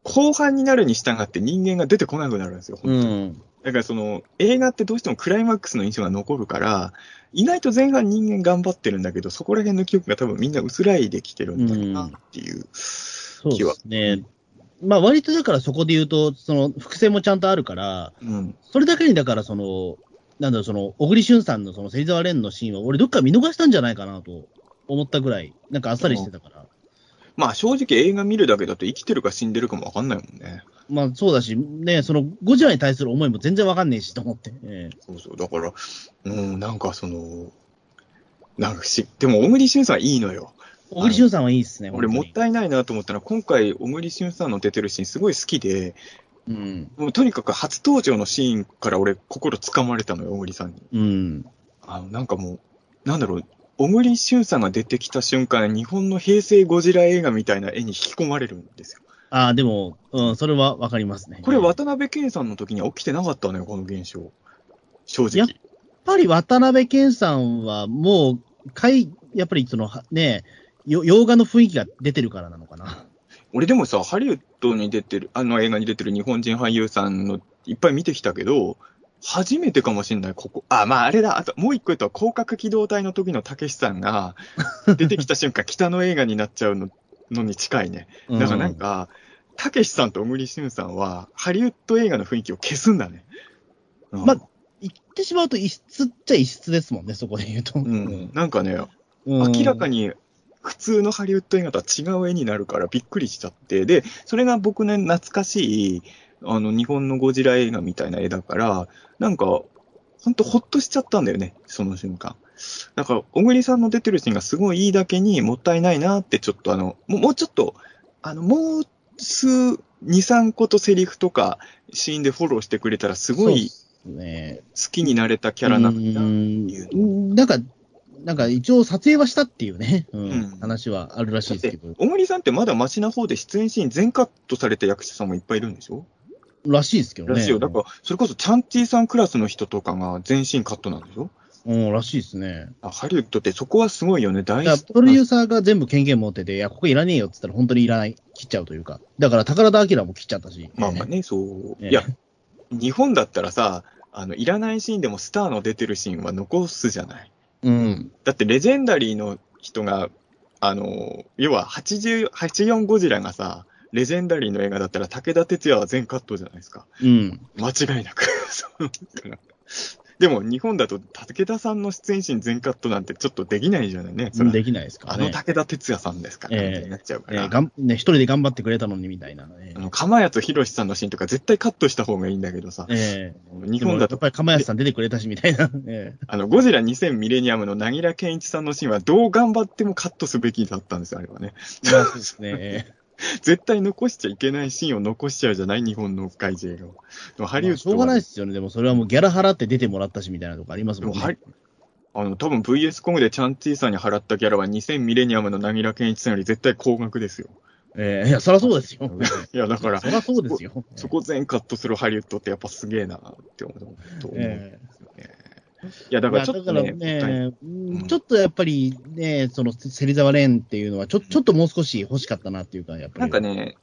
後半になるに従って人間が出てこなくなるんですよ、本う当にん。だからその、映画ってどうしてもクライマックスの印象が残るから、意外と前半人間頑張ってるんだけど、そこら辺の記憶が多分みんな薄らいできてるんだろうなっていうそう気は。ですね。まあ、割とだからそこで言うと、その、伏線もちゃんとあるから、うん。それだけにだからその、なんだろう、その、小栗旬さんのその芹沢蓮のシーンは、俺どっか見逃したんじゃないかなと思ったぐらい、なんかあっさりしてたから。まあ正直映画見るだけだと生きてるか死んでるかもわかんないもんね。まあそうだし、ね、そのゴジラに対する思いも全然わかんねえしと思って。ええそうそう。だから、うん、なんかその、なんかし、でも小栗旬さんいいのよ。小栗旬さんはいいっすね、俺もっい。たいないなと思ったのは、今回小栗旬さんの出てるシーンすごい好きで、うん。もうとにかく初登場のシーンから俺心つかまれたのよ、小栗さんに。うん。あの、なんかもう、なんだろう、小栗旬さんが出てきた瞬間、日本の平成ゴジラ映画みたいな絵に引き込まれるんですよ。ああ、でも、うん、それはわかりますね。これやっ渡辺謙さんの時には起きてなかったのよ、この現象。正直。ぱり渡辺謙さんはもう、かい、やっぱりその、はね、よ洋画の雰囲気が出てるからなのかな。俺でもさ、ハリウッドに出てる、あの映画に出てる日本人俳優さんのいっぱい見てきたけど、初めてかもしんない、ここ。あ、まああれだ、あともう一個言うと、広角機動隊の時のたけしさんが *laughs* 出てきた瞬間、北の映画になっちゃうののに近いね。だからなんか、たけしさんと小栗旬さんは、ハリウッド映画の雰囲気を消すんだね。うんまあ言ってしまうと異質っちゃ異質ですもんね、そこで言うと。うん、なんかね、うん明らかに普通のハリウッド映画とは違う絵になるからびっくりしちゃって、で、それが僕ね、懐かしい、あの、日本のゴジラ映画みたいな絵だから、なんか、ほんとほっとしちゃったんだよね、その瞬間。だから、小栗さんの出てるシーンがすごいいいだけにもったいないなって、ちょっとあの、もうちょっと、あの、もう数、2、3個とセリフとかシーンでフォローしてくれたらすごいね。好きになれたキャラなんだな。うんいうなんか、なんか一応撮影はしたっていうね、*laughs* うんうん話はあるらしいですけど、小栗さんってまだマシな方で出演シーン全カットされた役者さんもいっぱいいるんでしょ？らしいですけどね。らしいよ。だから、それこそチャンチーさんクラスの人とかが全身カットなんでしょ？うん、らしいですね。あハリウッドってそこはすごいよね。大プロデューサーが全部権限持ってて、いや、ここいらねえよって言ったら本当にいらない、切っちゃうというか。だから宝田明も切っちゃったし。まあまあね、そう。ええいや、日本だったらさ、あの、いらないシーンでもスターの出てるシーンは残すじゃない。うん。だってレジェンダリーの人が、あの、要は80、84ゴジラがさ、レジェンダリーの映画だったら武田鉄矢は全カットじゃないですか。うん。間違いなく。*laughs* でも日本だと武田さんの出演シーン全カットなんてちょっとできないじゃないね。それはできないですからね。あの武田鉄矢さんですから、ええみたいになっちゃうから。えーがんね、一人で頑張ってくれたのにみたいなねあ。の、釜谷博さんのシーンとか絶対カットした方がいいんだけどさ、え日本だとやっ、ぱり釜谷さん出てくれたしみたいな。えあの、ゴジラ2000ミレニアムの凪良健一さんのシーンはどう頑張ってもカットすべきだったんですよ、あれはね。そうですね。え *laughs* 絶対残しちゃいけないシーンを残しちゃうじゃない？日本の怪獣映画は。でもハえリウッドしょうがないですよね。でもそれはもうギャラ払って出てもらったしみたいなとこありますもんね。あの、多分 VS コムでチャンチーさんに払ったギャラは2000ミレニアムの凪良健一さんより絶対高額ですよ。ええいや、そりゃそうですよ。*laughs* いや、だからそ、りゃそうですよ。そこ全カットするハリウッドってやっぱすげえなって思うと思うんえですよね。いや、だからちょっとね、ね、うんちょっとやっぱりね、その芹沢蓮っていうのはちょ、ちょっともう少し欲しかったなっていうか、やっぱり。なんかね、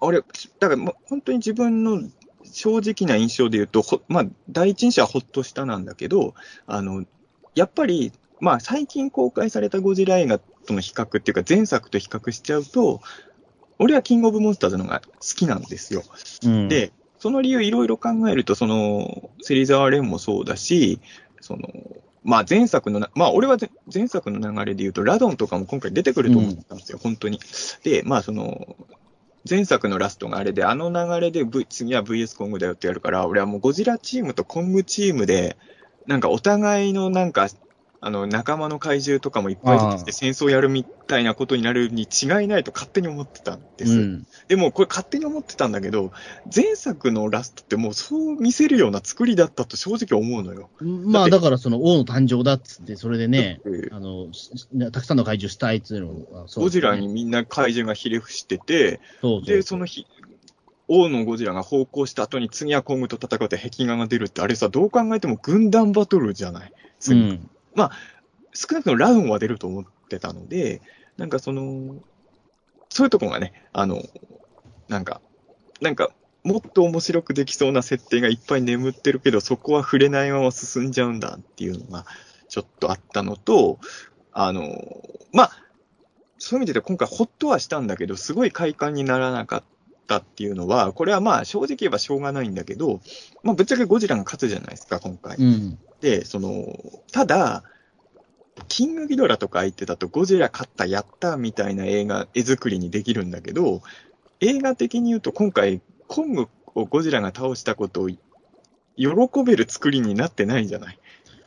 あれ、だからもう本当に自分の正直な印象で言うと、ほまあ、第一印象はほっとしたなんだけど、あの、やっぱり、まあ、最近公開されたゴジラ映画との比較っていうか、前作と比較しちゃうと、俺はキングオブモンスターズのが好きなんですよ。うん、で、その理由いろいろ考えると、その、芹沢蓮もそうだし、その、まあ前作のな、まあ俺は前作の流れで言うと、ラドンとかも今回出てくると思ってたんですよ、本当に。で、まあその、前作のラストがあれで、あの流れで、v、次は VS コングだよってやるから、俺はもうゴジラチームとコングチームで、なんかお互いのなんか、あの仲間の怪獣とかもいっぱい出てきて戦争やるみたいなことになるに違いないと勝手に思ってたんです。うん。でもこれ勝手に思ってたんだけど、前作のラストってもうそう見せるような作りだったと正直思うのよ。まあだからその王の誕生だっつって、それでね、あの、したくさんの怪獣したいっつうのはそうゴジラにみんな怪獣がひれ伏してて、そうそうで、その日、王のゴジラが奉公した後に次はコングと戦うって壁画が出るって、あれさ、どう考えても軍団バトルじゃない？う次ん。少なくともラウンは出ると思ってたので、なんかその、そういうとこがね、あの、なんか、なんか、もっと面白くできそうな設定がいっぱい眠ってるけど、そこは触れないまま進んじゃうんだっていうのが、ちょっとあったのと、あの、まあ、そういう意味で今回ほっとはしたんだけど、すごい快感にならなかったっていうのは、これはまあ正直言えばしょうがないんだけど、まあぶっちゃけゴジラが勝つじゃないですか、今回。うん。で、その、ただ、キングギドラとか相手だとゴジラ勝った、やったみたいな映画、絵作りにできるんだけど、映画的に言うと今回、コングをゴジラが倒したことを喜べる作りになってないじゃない？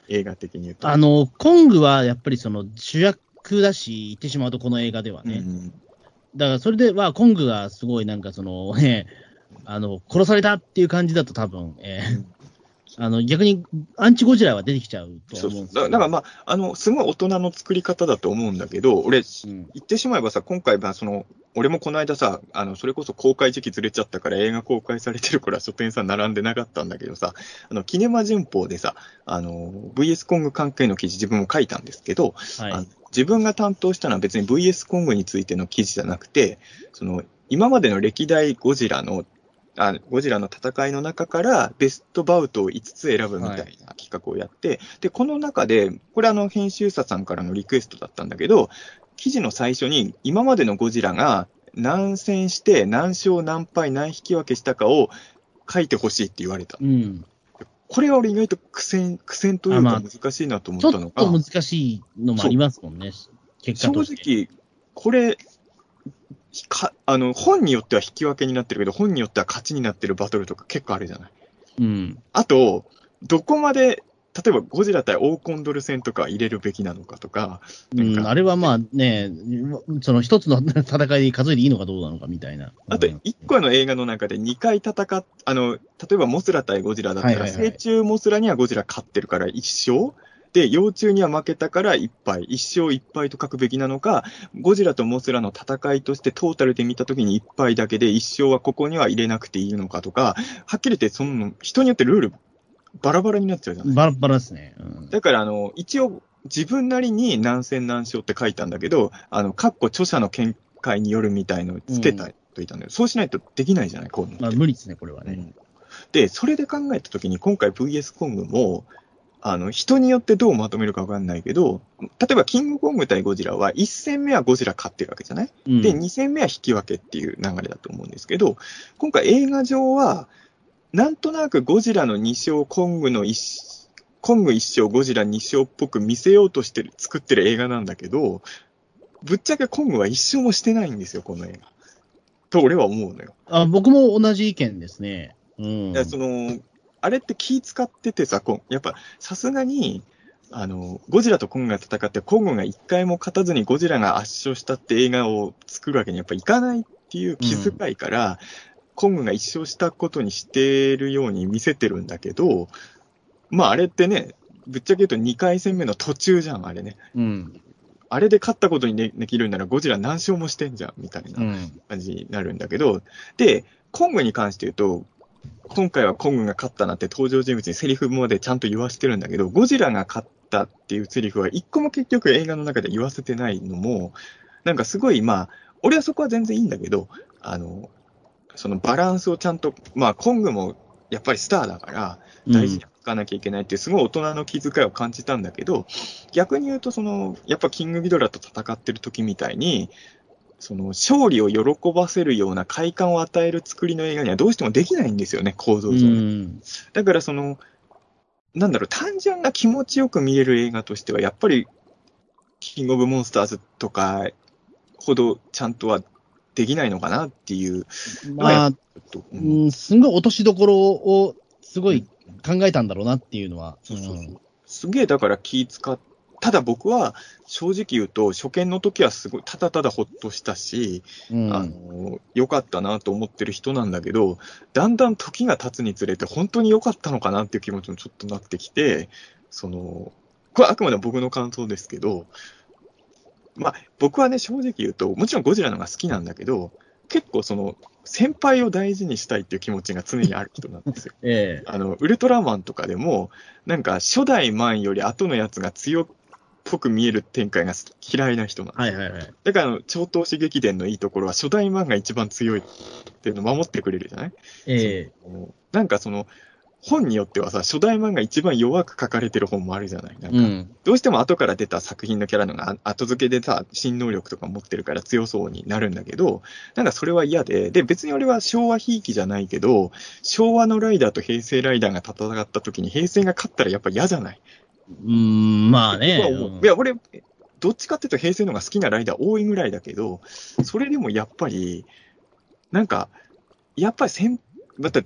映画的に言うと。あの、コングはやっぱりその主役だし、言ってしまうとこの映画ではね。うんだからそれで、まあ、コングがすごいなんかその、*laughs* ね、あの、殺されたっていう感じだと多分、えーあの、逆にアンチゴジラは出てきちゃうと思うんですよだだからまあ、あの、すごい大人の作り方だと思うんだけど、俺、うん。言ってしまえばさ、今回はその、俺もこの間さ、あの、それこそ公開時期ずれちゃったから映画公開されてる頃は書店さん並んでなかったんだけどさ、あの、キネマ旬報でさ、あの、VS コング関係の記事自分も書いたんですけど、はい。あの自分が担当したのは別に VS コングについての記事じゃなくて、その、今までの歴代ゴジラの、あゴジラの戦いの中からベストバウトを5つ選ぶみたいな企画をやって、で、この中で、これあの編集者さんからのリクエストだったんだけど、記事の最初に今までのゴジラが何戦して何勝何敗何引き分けしたかを書いてほしいって言われた。うん。これは俺意外と苦戦、苦戦というあまあか難しいなと思ちょったのが、っと難しいのもありますもんね、結正果として。直、これ、かあの本によっては引き分けになってるけど、本によっては勝ちになってるバトルとか結構あるじゃない。うん。あと、どこまで、例えばゴジラ対オーコンドル戦とか入れるべきなのかとか、うん、なんか。あれはまあね、その一つの *laughs* 戦いで数えていいのかどうなのかみたいな。あとうん1個の映画の中で2回戦っ、あの、例えばモスラ対ゴジラだったら、成虫モスラにはゴジラ勝ってるから1勝、で、幼虫には負けたから1敗、1勝1敗と書くべきなのか、ゴジラとモスラの戦いとしてトータルで見たときに1敗だけで1勝はここには入れなくていいのかとか、はっきり言って、その、人によってルールバラバラになっちゃうじゃない。バラバラですね。うん。だから、あの、一応、自分なりに何戦何勝って書いたんだけど、あの、括弧著者の見解によるみたいのをつけたといたんだよ。そうしないとできないじゃない、こうまあ無理ですね、これはね。うん。で、それで考えたときに、今回 VS コングも、あの、人によってどうまとめるかわかんないけど、例えばキングコング対ゴジラは、1戦目はゴジラ勝ってるわけじゃない？うん。で、2戦目は引き分けっていう流れだと思うんですけど、今回映画上は、なんとなくゴジラの2勝、コングの1、コング1勝、ゴジラ2勝っぽく見せようとしてる、作ってる映画なんだけど、ぶっちゃけコングは1勝もしてないんですよ、この映画。と俺は思うのよ。あ僕も同じ意見ですね。うんその、あれって気使っててさ、やっぱさすがに、あの、ゴジラとコングが戦って、コングが一回も勝たずにゴジラが圧勝したって映画を作るわけにやっぱいかないっていう気遣いから、コングが一勝したことにしてるように見せてるんだけど、まああれってね、ぶっちゃけ言うと2回戦目の途中じゃん、あれね。うん。あれで勝ったことにでできるんならゴジラ何勝もしてんじゃん、みたいな。うん。感じになるんだけど、で、コングに関して言うと、今回はコングが勝ったなって登場人物にセリフまでちゃんと言わせてるんだけど、ゴジラが勝ったっていうセリフは一個も結局映画の中で言わせてないのも、なんかすごい、まあ、俺はそこは全然いいんだけど、あの、そのバランスをちゃんと、まあ、コングもやっぱりスターだから、大事に書かなきゃいけないっていう、すごい大人の気遣いを感じたんだけど、逆に言うと、その、やっぱキングギドラと戦ってる時みたいに、その、勝利を喜ばせるような快感を与える作りの映画にはどうしてもできないんですよね、構造う上。ん。だからその、なんだろう、単純な気持ちよく見れる映画としては、やっぱり、キングオブモンスターズとかほどちゃんとはできないのかなっていう。まあ、うん。うん、すごい落としどころをすごい考えたんだろうなっていうのは。そうそうそう。すげえだから気使っ、た。だ僕は正直言うと、初見の時はすごい、ただただほっとしたし、うん。あの、良かったなと思ってる人なんだけど、だんだん時が経つにつれて、本当に良かったのかなっていう気持ちもちょっとなってきて、その、これあくまでも僕の感想ですけど、まあ、僕はね、正直言うと、もちろんゴジラの方が好きなんだけど、結構その、先輩を大事にしたいっていう気持ちが常にある人なんですよ。*laughs* ええあの、ウルトラマンとかでも、なんか初代マンより後のやつが強っぽく見える展開が嫌いな人なんですよはいはいはい。だからあの、超投資劇伝のいいところは、初代マンが一番強いっていうのを守ってくれるじゃない？ええなんかその、本によってはさ、初代マンが一番弱く書かれてる本もあるじゃない。なんか、うん。どうしても後から出た作品のキャラのがあ後付けでさ、新能力とか持ってるから強そうになるんだけど、なんかそれは嫌で、で、別に俺は昭和ひいきじゃないけど、昭和のライダーと平成ライダーが戦った時に平成が勝ったらやっぱ嫌じゃない？うーん、まあね。いや、俺、どっちかっていうと平成のが好きなライダー多いぐらいだけど、それでもやっぱり、なんか、やっぱり先、だって、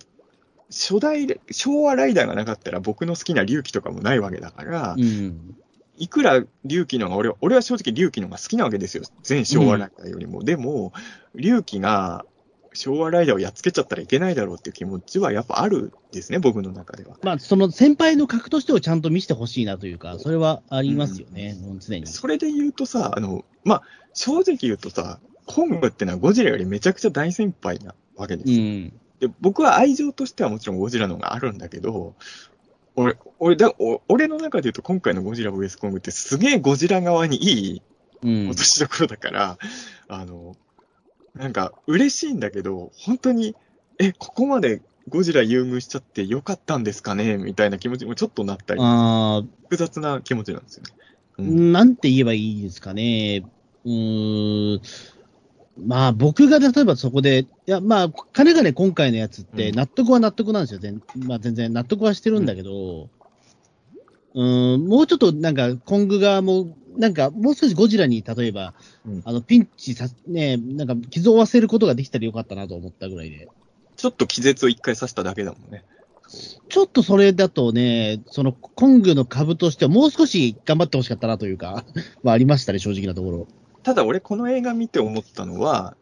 初代、昭和ライダーがなかったら僕の好きな龍騎とかもないわけだから、うん。いくら龍騎のが、俺は、俺は正直龍騎のが好きなわけですよ。全昭和ライダーよりも。でも、龍騎が昭和ライダーをやっつけちゃったらいけないだろうっていう気持ちはやっぱあるんですね、僕の中では。まあ、その先輩の格としてをちゃんと見せてほしいなというか、それはありますよね、もう常に。それで言うとさ、あの、まあ、正直言うとさ、コングってのはゴジラよりめちゃくちゃ大先輩なわけですよ。うん。で僕は愛情としてはもちろんゴジラのがあるんだけど、俺、俺だお俺の中で言うと今回のゴジラ VS コングってすげえゴジラ側にいいうん落と。しどころだから、あの、なんか嬉しいんだけど、本当に、え、ここまでゴジラ優遇しちゃってよかったんですかね？みたいな気持ちもちょっとなったり、ああ、複雑な気持ちなんですよね。うんなんて言えばいいですかね。うーん。まあ、僕が例えばそこで、いや、まあ、かねがね今回のやつって、うん納得は納得なんですよ。全まあ、全然納得はしてるんだけど、うーん、もうちょっとなんか、コング側も、なんか、もう少しゴジラに、例えば、うんあの、ピンチさ、ね、なんか、傷を負わせることができたらよかったなと思ったぐらいで。ちょっと気絶を一回刺しただけだもんね。ちょっとそれだとね、その、コングの株としてはもう少し頑張ってほしかったなというか、まあ、ありましたね、正直なところ。ただ俺この映画見て思ったのは、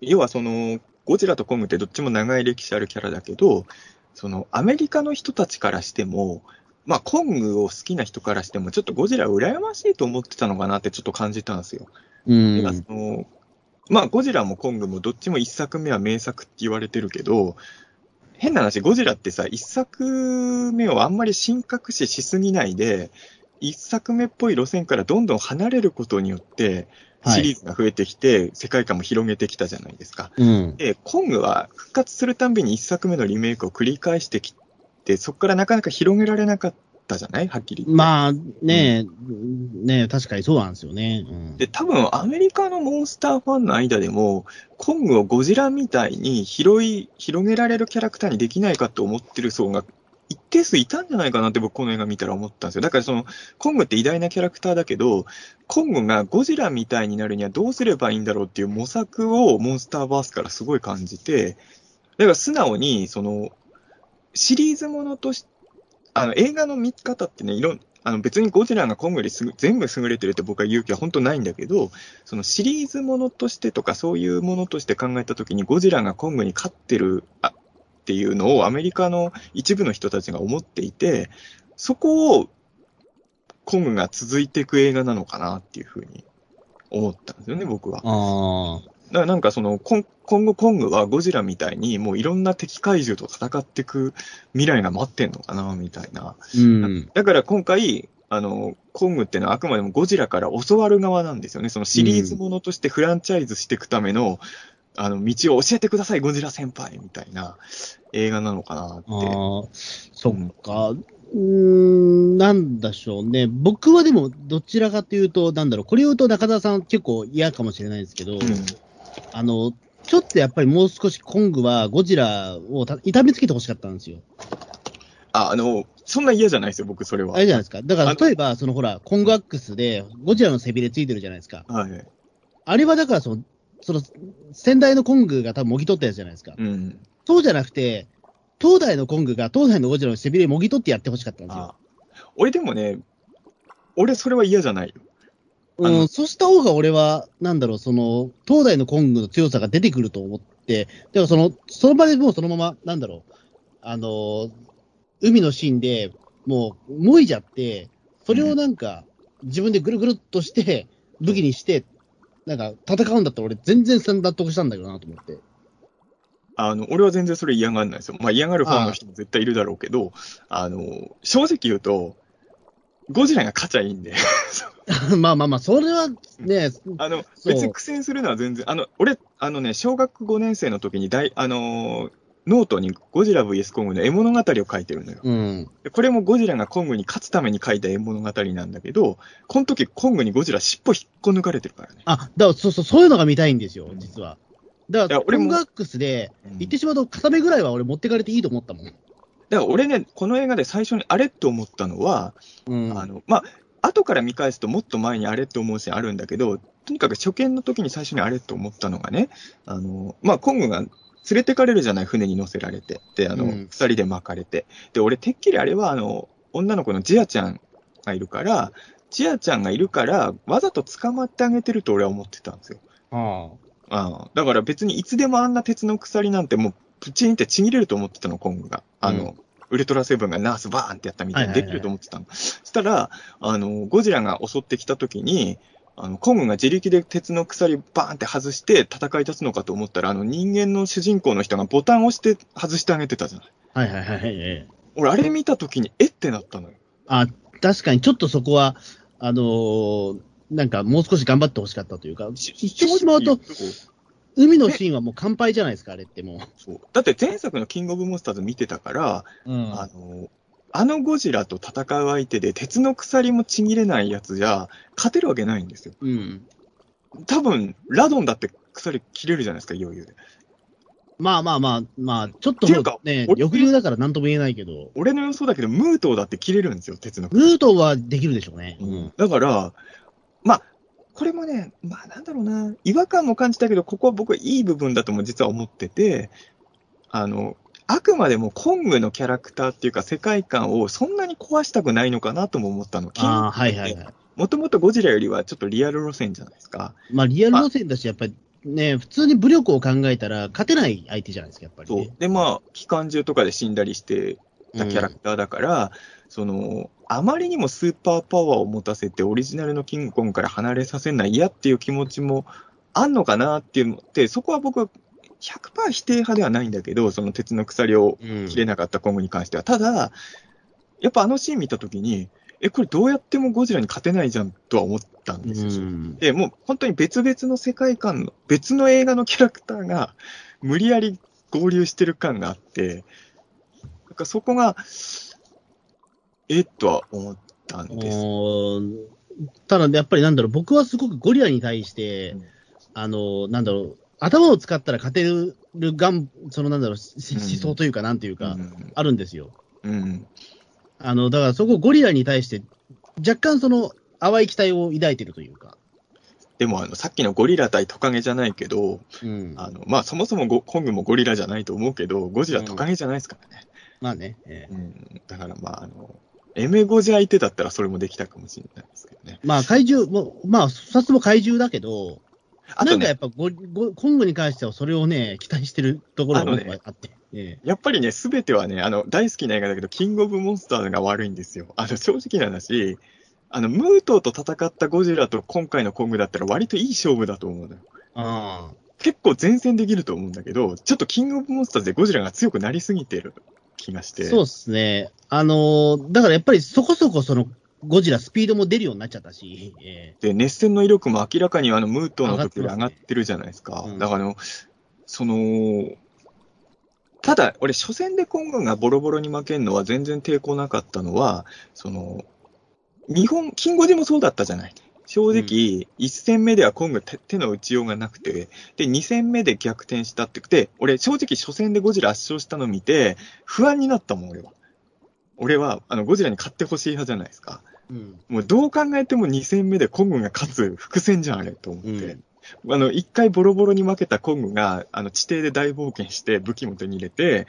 要はその、ゴジラとコングってどっちも長い歴史あるキャラだけど、そのアメリカの人たちからしても、まあコングを好きな人からしても、ちょっとゴジラ羨ましいと思ってたのかなってちょっと感じたんですよ。うん。まあゴジラもコングもどっちも一作目は名作って言われてるけど、変な話、ゴジラってさ、一作目をあんまり深刻視しすぎないで、一作目っぽい路線からどんどん離れることによって、はいシリーズが増えてきて、世界観も広げてきたじゃないですか。うん。で、コングは復活するたんびに一作目のリメイクを繰り返してきて、そこからなかなか広げられなかったじゃない？はっきり言って。まあ、ねえ、ねえ、確かにそうなんですよね。うん。で、多分アメリカのモンスターファンの間でも、コングをゴジラみたいに広い、広げられるキャラクターにできないかと思ってる層が一定数いたんじゃないかなって僕この映画見たら思ったんですよ。だからその、コングって偉大なキャラクターだけど、コングがゴジラみたいになるにはどうすればいいんだろうっていう模索をモンスターバースからすごい感じて、だから素直に、その、シリーズものとして、あの、映画の見方ってね、いろん、あの別にゴジラがコングよりすぐ全部優れてるって僕は言う気は本当ないんだけど、そのシリーズものとしてとかそういうものとして考えたときにゴジラがコングに勝ってるあっていうのをアメリカの一部の人たちが思っていて、そこをコングが続いていく映画なのかなっていうふうに思ったんですよね、僕は。ああ。だからなんかその、今今後コングはゴジラみたいにもういろんな敵怪獣と戦っていく未来が待ってんのかな、みたいな。うん。だから今回、あの、コングってのはあくまでもゴジラから教わる側なんですよね。そのシリーズものとしてフランチャイズしていくための、あの、道を教えてください、ゴジラ先輩みたいな映画なのかなって。ああ、そっか。うーん、なんだしょうね。僕はでも、どちらかというと、なんだろう、これ言うと中田さん結構嫌かもしれないですけど、うんあの、ちょっとやっぱりもう少しコングはゴジラをた痛めつけてほしかったんですよ。あ、あの、そんな嫌じゃないですよ、僕、それは。あれじゃないですか。だから例えば、そのほら、コングアックスでゴジラの背びれついてるじゃないですか。はい。あれはだからその、その、先代のコングが多分もぎ取ったやつじゃないですか。うん。そうじゃなくて、東大のコングが東大のゴジラの背びれもぎ取ってやってほしかったんですよ。あ俺でもね、俺それは嫌じゃないよ。あのうん、そうした方が俺は、なんだろう、その、東大のコングの強さが出てくると思って、だからその、その場でもうそのまま、なんだろう、あの、海のシーンでもう、もいじゃって、それをなんか、自分でぐるぐるっとして、武器にして、なんか、戦うんだったら俺全然納得したんだけどなと思って。あの、俺は全然それ嫌がんないですよ。まあ嫌がるファンの人も絶対いるだろうけど、あの、正直言うと、ゴジラが勝ちゃいいんで。*laughs* まあまあまあ、それはね、あの、別に苦戦するのは全然、あの、俺、あのね、小学5年生の時に大、あのーノートにゴジラ VS コングの絵物語を書いてるのよ。うん。でこれもゴジラがコングに勝つために書いた絵物語なんだけど、この時コングにゴジラ尻尾引っこ抜かれてるからね。あ、だからそうそう、そういうのが見たいんですよ、実は。だから、コングアックスで、うん言ってしまうと、片目ぐらいは俺持ってかれていいと思ったもん。だから俺ね、この映画で最初にあれって思ったのは、うん。あの、まあ、後から見返すともっと前にあれって思うシーンあるんだけど、とにかく初見の時に最初にあれって思ったのがね、あの、まあ、コングが連れてかれるじゃない、船に乗せられて。で、あの、うん鎖で巻かれて。で、俺、てっきりあれは、あの、女の子のジアちゃんがいるから、ジアちゃんがいるから、わざと捕まってあげてると俺は思ってたんですよ。あああだから別にいつでもあんな鉄の鎖なんてもうプチンってちぎれると思ってたの、コングが。あの、うんウルトラセブンがナースバーンってやったみたいにできると思ってたの。そしたら、あの、ゴジラが襲ってきた時に、あの、コングが自力で鉄の鎖バーンって外して戦い立つのかと思ったら、あの人間の主人公の人がボタンを押して外してあげてたじゃない。あ。はいはいはいはいええ。俺、あれ見た時に、えってなったのよ。あ、確かにちょっとそこは、あのーなんかもう少し頑張ってほしかったというか、言ってしまうと、海のシーンはもう乾杯じゃないですか、あれってもそう。だって前作のキングオブモンスターズ見てたから、う。うんあの、あのゴジラと戦う相手で鉄の鎖もちぎれないやつじゃ勝てるわけないんですよ。うん。多分、ラドンだって鎖切れるじゃないですか、余裕で。まあまあまあ、まあ、ちょっとっていうかね、俺抑留だから何とも言えないけど、俺の予想だけど、ムートーだって切れるんですよ、鉄の鎖。ルートはできるでしょうね。うん。だから、まあ、これもね、まあなんだろうな、違和感も感じたけど、ここは僕はいい部分だとも実は思ってて、あの、あくまでもコングのキャラクターっていうか世界観をそんなに壊したくないのかなとも思ったの。ああ、はいはいはい。もともとゴジラよりはちょっとリアル路線じゃないですか。まあ、リアル路線だし、やっぱりね、普通に武力を考えたら、勝てない相手じゃないですか、やっぱり、ね。。そうで、まあ、機関銃とかで死んだりしてたキャラクターだから、その、あまりにもスーパーパワーを持たせて、オリジナルのキングコングから離れさせない嫌っていう気持ちもあんのかなっていうのって、そこは僕は100%否定派ではないんだけど、その鉄の鎖をうん。切れなかったコングに関しては。ただ、やっぱあのシーン見たときに、え、これどうやってもゴジラに勝てないじゃんとは思ったんうですよ。ん。で、もう本当に別々の世界観の、別の映画のキャラクターが無理やり合流してる感があって、なんかそこが、えっとは思ったんです。ただ、やっぱりなんだろう、僕はすごくゴリラに対して、うんあの、なんだろう、頭を使ったら勝てるがん、そのなんだろう、思想というか、なんていうか、うんあるんですよ。うん。あの、だからそこゴリラに対して、若干その淡い期待を抱いてるというか。でもあの、さっきのゴリラ対トカゲじゃないけど、うん。あの、まあそもそもゴコングもゴリラじゃないと思うけど、ゴジラトカゲじゃないですからね。まあね。ええうん。だからまああの、エメゴジ相手だったらそれもできたかもしれないですけどね。まあ怪獣、もまあ二つとも怪獣だけど、あとねなんかやっ、ぱゴゴコングに関してはそれをね、期待してるところがあって。ええやっぱりね、すべてはね、あの、大好きな映画だけど、キングオブモンスターズが悪いんですよ。あの、正直な話、あの、ムートーと戦ったゴジラと今回のコングだったら割といい勝負だと思うのよ。ああ。結構前線できると思うんだけど、ちょっとキングオブモンスターズでゴジラが強くなりすぎてる気がして。そうですね。あのーだからやっぱりそこそこそのゴジラスピードも出るようになっちゃったし、えで、熱戦の威力も明らかにあの、ムートーの時より上上がっててるじゃないですか。うんだからその、ただ、俺、初戦でコングがボロボロに負けるのは全然抵抗なかったのは、その、日本、キンゴジもそうだったじゃない。正直、1戦目ではコング手手の打ちようがなくて、で、2戦目で逆転したってくて、俺、正直初戦でゴジラ圧勝したの見て、不安になったもん、俺は。俺は、あの、ゴジラに勝ってほしい派じゃないですか。えうん。もうどう考えても2戦目でコングが勝つ伏線じゃん、あれ、と思って。うんあの、一回ボロボロに負けたコングが、あの、地底で大冒険して武器も手に入れて、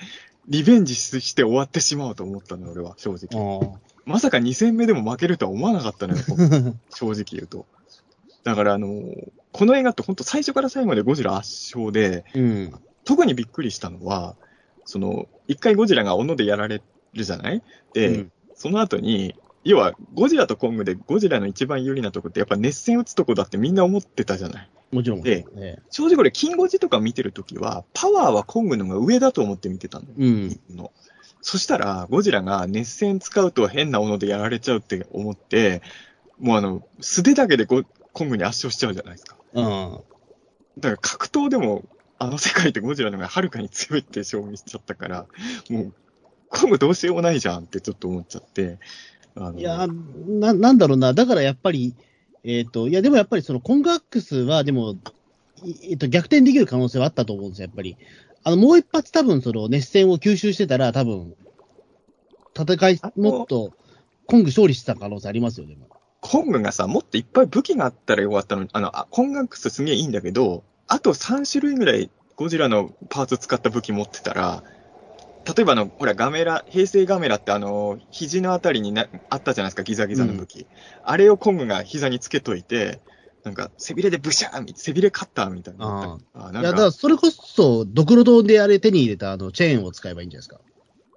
リベンジして終わってしまうと思ったの、俺は、正直。あまさか2戦目でも負けるとは思わなかったのよ。*laughs* 正直言うと。だから、あの、この映画って本当最初から最後までゴジラ圧勝で、うん。特にびっくりしたのは、その、一回ゴジラが斧でやられるじゃない？で、うんその後に、要は、ゴジラとコングでゴジラの一番有利なとこってやっぱ熱戦打つとこだってみんな思ってたじゃない。もちろん。でええ正直これ、キンゴジとか見てるときは、パワーはコングの方が上だと思って見てたのよ。うん。のそしたら、ゴジラが熱戦使うと変な斧でやられちゃうって思って、もうあの、素手だけでゴコングに圧勝しちゃうじゃないですか。うん。だから格闘でも、あの世界ってゴジラの方がはるかに強いって証明しちゃったから、もう、コングどうしようもないじゃんってちょっと思っちゃって。いや、な、なんだろうな。だからやっぱり、えっ、と、いや、でもやっぱりそのコンガックスは、でも、いえっ、と、逆転できる可能性はあったと思うんですよ、やっぱり。あの、もう一発多分その熱戦を吸収してたら、多分、戦いあ、もっと、コング勝利してた可能性ありますよ、でも。コングがさ、もっといっぱい武器があったらよかったのに、あの、あコンガックスすげえいいんだけど、あと3種類ぐらいゴジラのパーツ使った武器持ってたら、例えばあの、ほら、ガメラ、平成ガメラってあの、肘のあたりになあったじゃないですか、ギザギザの武器。あれをコングが膝につけといて、なんか、背びれでブシャーみ背びれカッターみたいな。あないんや、だか、からそれこそ、ドクロ島であれ手に入れたあの、チェーンを使えばいいんじゃないですか。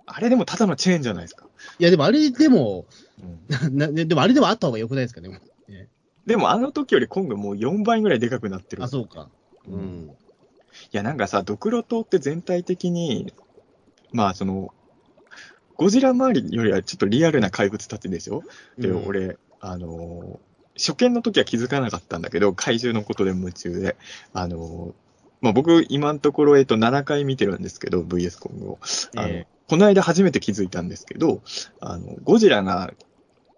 あれでもただのチェーンじゃないですか。いや、でもあれでも、うん *laughs* なででもあれでもあった方が良くないですかね。ねでもあの時よりコングもう4倍ぐらいでかくなってる。あ、そうか。ううんん。いや、なんかさ、ドクロ島って全体的に、まあ、その、ゴジラ周りよりはちょっとリアルな怪物たちでしょ？で、うん、俺、あのー初見の時は気づかなかったんだけど、怪獣のことで夢中で、あのーまあ、僕、今のところ、えっと、7回見てるんですけど、VS コングを。あの、え。この間初めて気づいたんですけど、あの、ゴジラが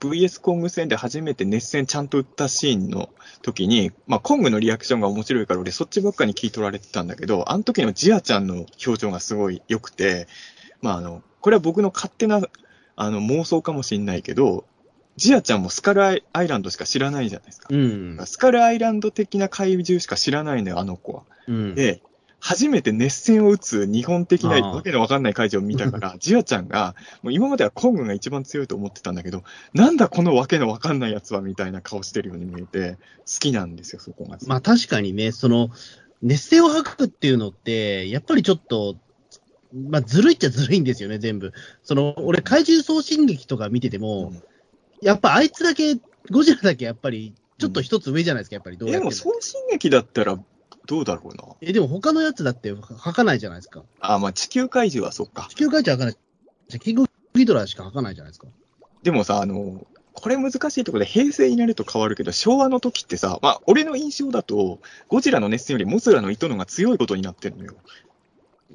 VS コング戦で初めて熱戦ちゃんと打ったシーンの時に、まあ、コングのリアクションが面白いから、俺そっちばっかに聞い取られてたんだけど、あの時のジアちゃんの表情がすごい良くて、まあ、あの、これは僕の勝手な、あの、妄想かもしれないけど、ジアちゃんもスカルアイアイランドしか知らないじゃないですか。うん。スカルアイランド的な怪獣しか知らないのよ、あの子は。うん。で、初めて熱戦を打つ日本的なわけのわかんない怪獣を見たから、ジアちゃんが、もう今まではコングが一番強いと思ってたんだけど、なんだこのわけのわかんないやつはみたいな顔してるように見えて、好きなんですよ、そこが。まあ確かにね、その、熱戦を吐くっていうのって、やっぱりちょっと、まあずるいっちゃずるいんですよね、全部。その、俺、怪獣送信劇とか見てても、うんやっぱあいつだけ、ゴジラだけやっぱり、ちょっと一つ上じゃないですか、やっぱりどうやってでも、送信劇だったらどうだろうな。え、でも他のやつだって吐かないじゃないですか。あ、まあ地球怪獣はそっか地。球怪獣吐かない。キングオブギドラしか吐かないじゃないですか。でもさ、あの、これ難しいところで平成になると変わるけど、昭和の時ってさ、まあ、俺の印象だと、ゴジラの熱戦よりモスラの糸のが強いことになってるのよ。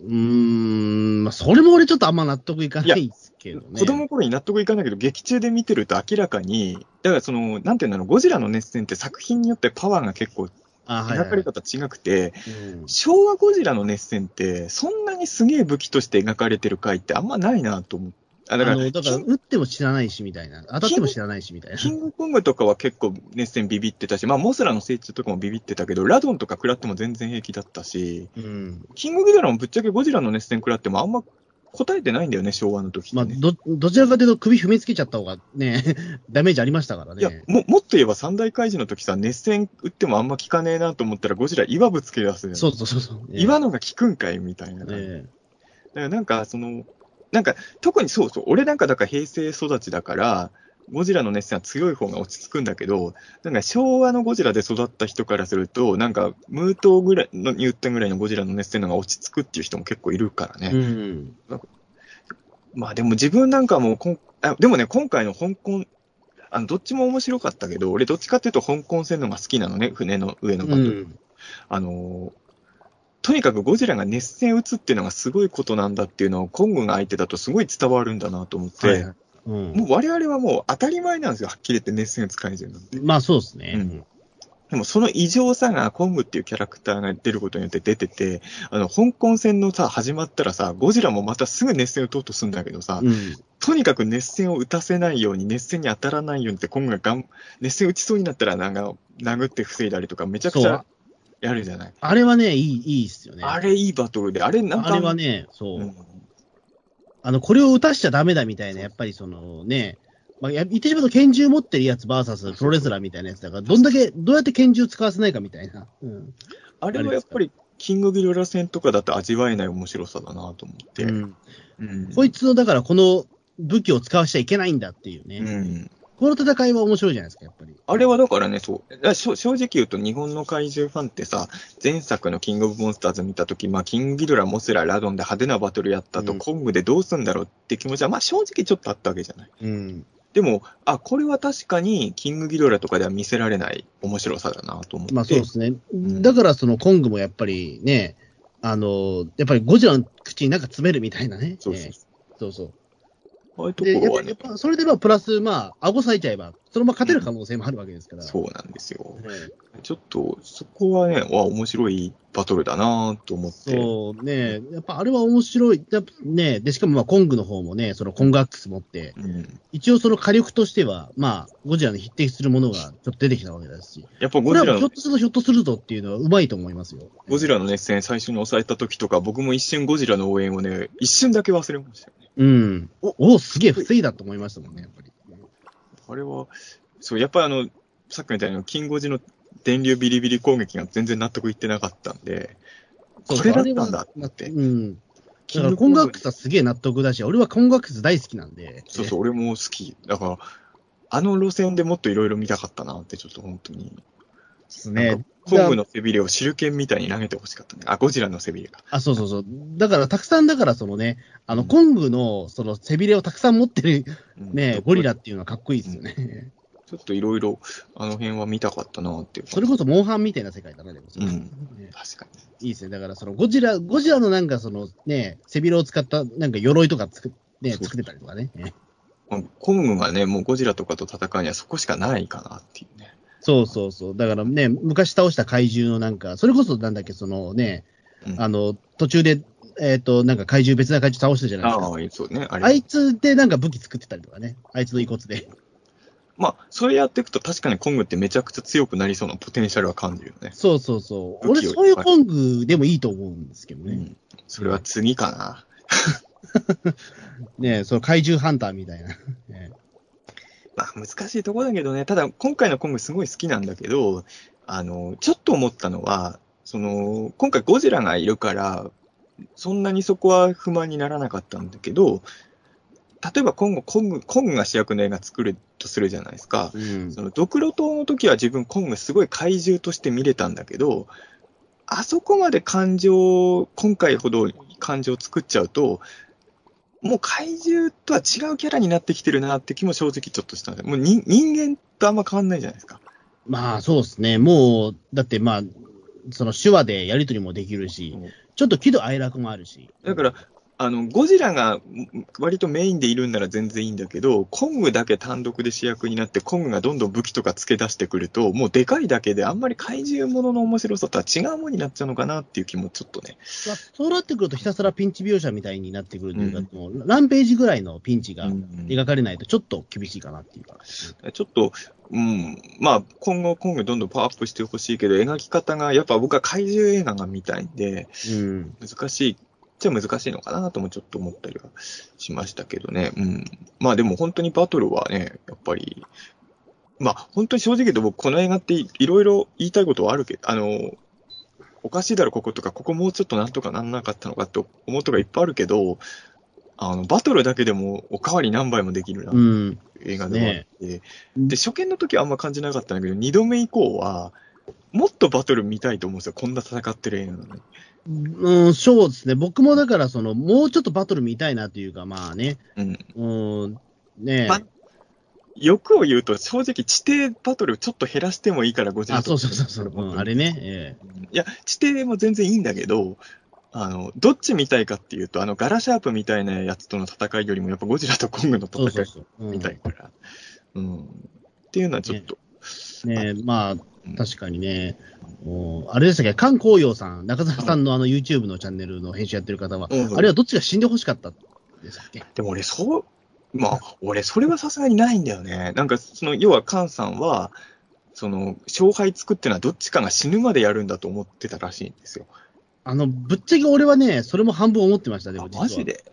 うーん、まあそれも俺ちょっとあんま納得いかないですけどね。子供の頃に納得いかないけど、劇中で見てると明らかに、だからその、なんていうんだろう、ゴジラの熱戦って作品によってパワーが結構描かれ方違くて、うん昭和ゴジラの熱戦って、そんなにすげえ武器として描かれてる回ってあんまないなと思って。あだから、だから、キン打っても知らないし、みたいな。当たっても知らないし、みたいな。キングコングとかは結構熱戦ビビってたし、まあ、モスラの成長とかもビビってたけど、ラドンとか食らっても全然平気だったし、うん。キングギドラもぶっちゃけゴジラの熱戦食らってもあんま答えてないんだよね、昭和の時って、まあ、ね。ど、どちらかというと首踏みつけちゃった方がね、*laughs* ダメージありましたからいやね。も、もっと言えば三大怪獣の時さ、熱戦打ってもあんま効かねえなと思ったら、ゴジラ岩ぶつけ出すじゃん。そうそうそうそう。岩のが効くんかいみたいな感じ。ねだからなんか、その、なんか、特にそうそう、俺なんかだから平成育ちだから、ゴジラの熱戦は強い方が落ち着くんだけど、なんか昭和のゴジラで育った人からすると、なんか、ムートぐらいの言ったぐらいのゴジラの熱戦の方が落ち着くっていう人も結構いるからね。うん。まあでも自分なんかもこんあ、でもね、今回の香港、あの、どっちも面白かったけど、俺どっちかっていうと香港戦のが好きなのね、船の上のバトル。うん。あのーとにかくゴジラが熱戦打つっていうのがすごいことなんだっていうのをコングが相手だとすごい伝わるんだなと思って、はいはいうんもう我々はもう当たり前なんですよ、はっきり言って熱戦打つ怪獣なんて。まあそうですね。うんでもその異常さがコングっていうキャラクターが出ることによって出てて、あの、香港戦のさ、始まったらさ、ゴジラもまたすぐ熱戦打とうとするんだけどさ、うん。とにかく熱戦を打たせないように、熱戦に当たらないようにって、コングががん熱戦打ちそうになったら、なんか、殴って防いだりとか、めちゃくちゃやるじゃない。あれはね、いい、いいっすよね。あれいいバトルで、あれなんか、あれはね、そう。うんあの、これを打たしちゃダメだみたいな、やっぱりそのね、まあ、や言ってしまうと拳銃持ってるやつ VS プロレスラーみたいなやつだから、どんだけ、どうやって拳銃使わせないかみたいな。うん。あれはやっぱり、キングギドラ戦とかだと味わえない面白さだなと思って。うんうんこいつの、だからこの武器を使わしちゃいけないんだっていうね。うんこの戦いは面白いじゃないですか、やっぱり。あれはだからね、そう。正直言うと日本の怪獣ファンってさ、前作のキングオブモンスターズ見たとき、まあ、キングギドラ、モスラ、ラドンで派手なバトルやったと、うんコングでどうすんだろうって気持ちは、まあ、正直ちょっとあったわけじゃない。うん。でも、あ、これは確かに、キングギドラとかでは見せられない面白さだなと思って。まあそうですね。んだからそのコングもやっぱりね、あの、やっぱりゴジラの口になんか詰めるみたいなね。そうそうええそうそう。ああいうと、ころはね。やっぱやっ、ぱそれでまあ、プラス、まあ、顎割いちゃえば、そのまま勝てる可能性もあるわけですから。そうなんですよ。ねちょっと、そこはね、わ、面白いバトルだなと思って。そうね、やっぱあれは面白い。やっぱね、で、しかもまあ、コングの方もね、そのコングアックス持って、うん。一応その火力としては、まあ、ゴジラに匹敵するものがちょっと出てきたわけですし、やっぱゴジラのひょっとするとひょっとするとっていうのはうまいと思いますよ。ゴジラの熱戦最初に抑えた時とか、僕も一瞬ゴジラの応援をね、一瞬だけ忘れましたよね。うん。お、おすげえ防いだと思いましたもんね、やっぱり。あれは、そう、やっぱりあの、さっきみたいにキンゴジの電流ビリビリ攻撃が全然納得いってなかったんで、これだったんだって。うん。だからコングアックスはすげえ納得だし、俺はコングアックス大好きなんで。そうそう、俺も好き。だから、あの路線でもっといろいろ見たかったなって、ちょっと本当に。ですね。コングの背びれをシルケンみたいに投げてほしかったね。あ、ゴジラの背びれか。あ、そうそうそう。だから、たくさん、だから、そのね、あの、うんコングの、その、背びれをたくさん持ってる、うんね、ゴリラっていうのはかっこいいですよね。ちょっといろいろ、あの辺は見たかったなっていう。それこそ、モンハンみたいな世界だな、でも。うんね確かいいですね。だから、その、ゴジラ、ゴジラのなんか、その、ね、背びれを使った、なんか、鎧とか作っ、ね、作ってたりとかね。ねに。コングがね、もうゴジラとかと戦うにはそこしかないかなっていうね。そうそうそう。だからね、昔倒した怪獣のなんか、それこそなんだっけ、そのね、うんあの、途中で、えっ、と、なんか怪獣、別な怪獣倒したじゃないですか。ああ、そうね。あいつでなんか武器作ってたりとかね。あいつの遺骨で。まあ、それやっていくと確かにコングってめちゃくちゃ強くなりそうなポテンシャルは感じるよね。そうそうそう。俺、そういうコングでもいいと思うんですけどね。うん。それは次かな。*laughs* ねその怪獣ハンターみたいな。ねまあ、難しいところだけどね、ただ今回のコングすごい好きなんだけど、あの、ちょっと思ったのは、その、今回ゴジラがいるから、そんなにそこは不満にならなかったんだけど、例えば今後コング、コングが主役の映画作るとするじゃないですか。うんそのドクロ島の時は自分コングすごい怪獣として見れたんだけど、あそこまで感情、今回ほど感情を作っちゃうと、もう怪獣とは違うキャラになってきてるなって気も正直ちょっとしたんで、もう人人間とあんま変わんないじゃないですか。まあ、そうですね。もう、だってまあ、その手話でやりとりもできるし、ちょっと喜怒哀楽もあるし。だから、あの、ゴジラがん割とメインでいるんなら全然いいんだけど、コングだけ単独で主役になって、コングがどんどん武器とか付け出してくると、もうでかいだけであんまり怪獣ものの面白さとは違うものになっちゃうのかなっていう気もちょっとね。まあそうなってくると、ひたすらピンチ描写みたいになってくるというか、うんもうランページぐらいのピンチがうん描かれないと、ちょっと厳しいかなっていうか。ちょっと、うん、まあ、今後、今後どんどんパワーアップしてほしいけど、描き方が、やっぱ僕は怪獣映画が見たいんで、うん。難しいっちゃ難しいのかなともちょっと思ったりはしましたけどね。うん。まあでも本当にバトルはね、やっぱり、まあ本当に正直言うと僕この映画っていいろいろ言いたいことはあるけど、あの、おかしいだろこことか、ここもうちょっとなんとかなんなかったのかって思うとかいっぱいあるけど、あの、バトルだけでもおかわり何倍もできるな、うん。映画でもあって、で、初見の時はあんま感じなかったんだけど、二度目以降は、もっとバトル見たいと思うんですよ。こんな戦ってる映画なのに。うん、そうですね。僕もだから、その、もうちょっとバトル見たいなというか、まあね。うん。うん。ね欲を言うと、正直、地底バトルちょっと減らしてもいいから、ゴジラあ、そうそうそうそう、うん、あれね。えいや、地底も全然いいんだけど、あの、どっち見たいかっていうと、あの、ガラシャープみたいなやつとの戦いよりも、やっぱゴジラとコングの戦いそうそう。うん見たいから。うん。っていうのはちょっと、ねえ、まあ、うん確かにね。もうあれでしたっけ、菅光陽さん、中澤さんのあの YouTube のチャンネルの編集やってる方は、うんあれはどっちが死んでほしかったでしたっけ？でも俺、そう、まあ、俺、それはさすがにないんだよね。なんか、その、要は、カンさんは、その、勝敗作ってのはどっちかが死ぬまでやるんだと思ってたらしいんですよ。あの、ぶっちゃけ俺はね、それも半分思ってました、であも実は。マジで？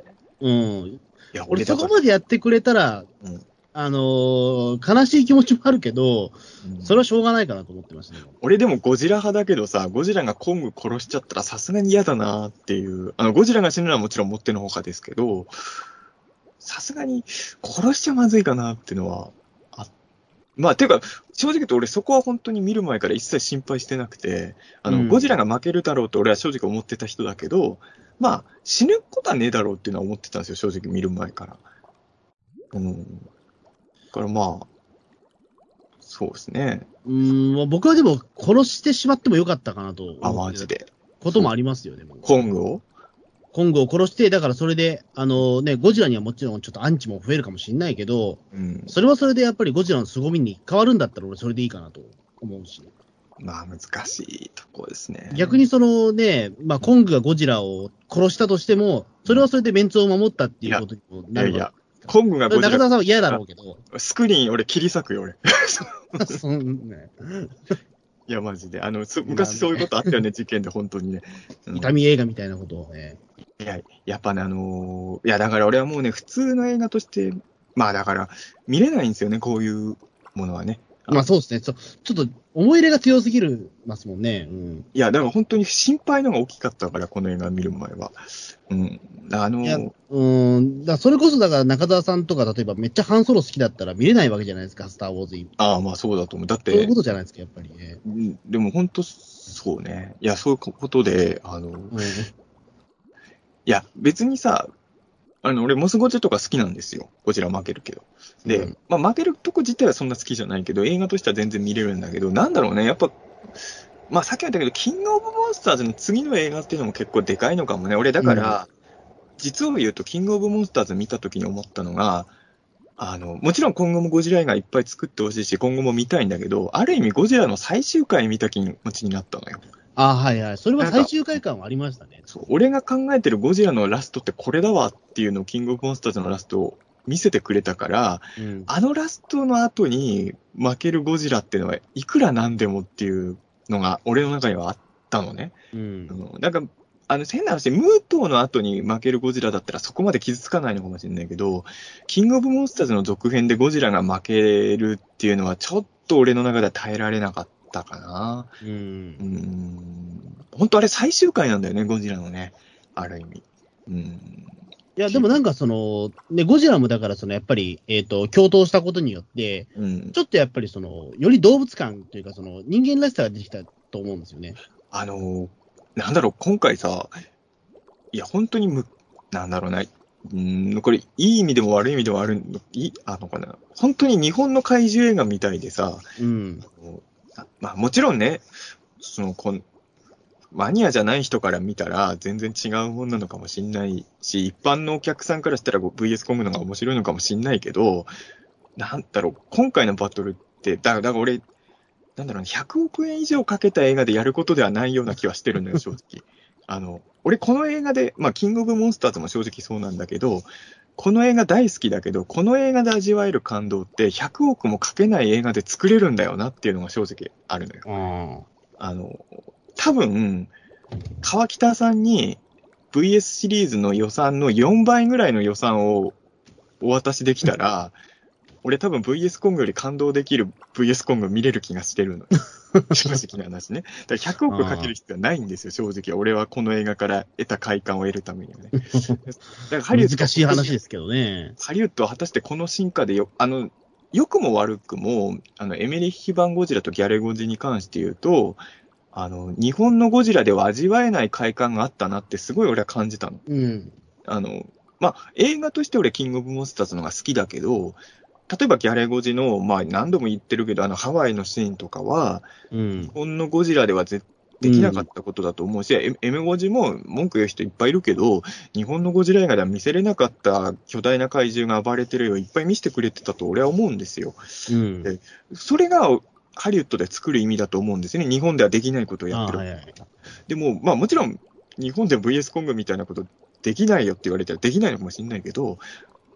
うん。いや、俺そこまでやってくれたら、うんあのー悲しい気持ちもあるけど、うんそれはしょうがないかなと思ってましたね。俺でもゴジラ派だけどさ、ゴジラがコング殺しちゃったらさすがに嫌だなっていう。あの、ゴジラが死ぬのはもちろんもってのほかですけど、さすがに殺しちゃまずいかなっていうのは、あ、まあ、ていうか、正直言うと俺そこは本当に見る前から一切心配してなくて、あの、うんゴジラが負けるだろうと俺は正直思ってた人だけど、まあ、死ぬことはねえだろうっていうのは思ってたんですよ、正直見る前から。うん。だからまあ、そうですね。うーん、僕はでも殺してしまってもよかったかなとあ、マジで。こともありますよね。コングを？コングを殺して、だからそれで、あのね、ゴジラにはもちろんちょっとアンチも増えるかもしれないけど、うん。それはそれでやっぱりゴジラの凄みに変わるんだったら俺それでいいかなと思うし。まあ、難しいとこですね。逆にそのね、まあコングがゴジラを殺したとしても、それはそれでメンツを守ったっていうことにもいやいやなるわ、コングが中澤さんは嫌だろうけど、スクリーン俺切り裂くよ、俺。*laughs* そんねいや、マジで。あの、す昔そういうことあったよね、事件で、本当にね。うん痛み映画みたいなことをね。いや、やっぱね、あのーいや、だから俺はもうね、普通の映画として、まあだから、見れないんですよね、こういうものはね。まあそうですね。ちょちょっと思い入れが強すぎるますもんね。うん。いや、だから本当に心配のが大きかったから、この映画見る前は。うん。あのいや、ーうん。だそれこそだから中澤さんとか、例えばめっちゃハンソロ好きだったら見れないわけじゃないですか、スター・ウォーズ。ああ、まあそうだと思う。だってそういうこ、とじゃないですか、やっぱりね。うんでも本当、そうね。いや、そういうことで、あの、いうん。や、別にさ、あの、俺、モスゴジとか好きなんですよ。こちら負けるけど。で、うんまあ負けるとこ自体はそんな好きじゃないけど、映画としては全然見れるんだけど、なんだろうね、やっぱ、まあさっきも言ったけど、キングオブモンスターズの次の映画っていうのも結構でかいのかもね。俺、だから、実を言うと、キングオブモンスターズ見た時に思ったのが、あの、もちろん今後もゴジラ映画いっぱい作ってほしいし、今後も見たいんだけど、ある意味ゴジラの最終回見た気持ちになったのよ。あはいはい。それは最終回感はありましたね。そう俺が考えてるゴジラのラストってこれだわっていうのをキングオブモンスターズのラストを見せてくれたから、うん。あのラストの後に負けるゴジラっていうのはいくらなんでもっていうのが俺の中にはあったのね。ううんん。なんか、あの、変な話、ムートーの後に負けるゴジラだったらそこまで傷つかないのかもしれないけど、キングオブモンスターズの続編でゴジラが負けるっていうのはちょっと俺の中では耐えられなかったかな。う。うんん。本当あれ最終回なんだよね、ゴジラのね。ある意味。うん。いや、でもなんかその、ね、ゴジラもだからその、やっぱり、えっ、と、共闘したことによって、うん。ちょっとやっぱりその、より動物感というか、その、人間らしさが出てきたと思うんですよね。あの、なんだろう、今回さ、いや、本当にむ、なんだろうな、うん、これ、いい意味でも悪い意味でもあるの、いい、あのかな。本当に日本の怪獣映画みたいでさ、うん。まあもちろんね、その、こん、マニアじゃない人から見たら全然違うもんなのかもしんないし、一般のお客さんからしたら VS コムのが面白いのかもしんないけど、なんだろう、今回のバトルって、だだから俺、なんだろうね、100億円以上かけた映画でやることではないような気はしてるのよ、正直。あの、俺この映画で、まあ、キングオブモンスターズも正直そうなんだけど、この映画大好きだけど、この映画で味わえる感動って100億もかけない映画で作れるんだよなっていうのが正直あるのよ。ああの、多分、川北さんに VS シリーズの予算の4倍ぐらいの予算をお渡しできたら、俺多分 VS コングより感動できる VS コング見れる気がしてるのよ。*laughs* 正直な話ね。だから100億かける必要はないんですよ、正直。俺はこの映画から得た快感を得るためにはね。*laughs* だからハリウッド難しい話ですけどね。ハリウッドは果たしてこの進化でよ、あの、良くも悪くも、あの、エメリッヒ版ゴジラとギャレゴジに関して言うと、あの、日本のゴジラでは味わえない快感があったなってすごい俺は感じたの。うん。あの、まあ、映画として俺キングオブモンスターズのが好きだけど、例えばギャレゴジの、まあ何度も言ってるけど、あのハワイのシーンとかは、うん日。本のゴジラではぜできなかったことだと思うし、エエメゴジも文句言う人いっぱいいるけど、日本のゴジラ映画では見せれなかった巨大な怪獣が暴れてるよいっぱい見せてくれてたと俺は思うんですよ。うん。でそれがハリウッドで作る意味だと思うんですね。日本ではできないことをやってる。あはいはいでも、まあもちろん、日本で VS コングみたいなことできないよって言われたらできないのかもしれないけど、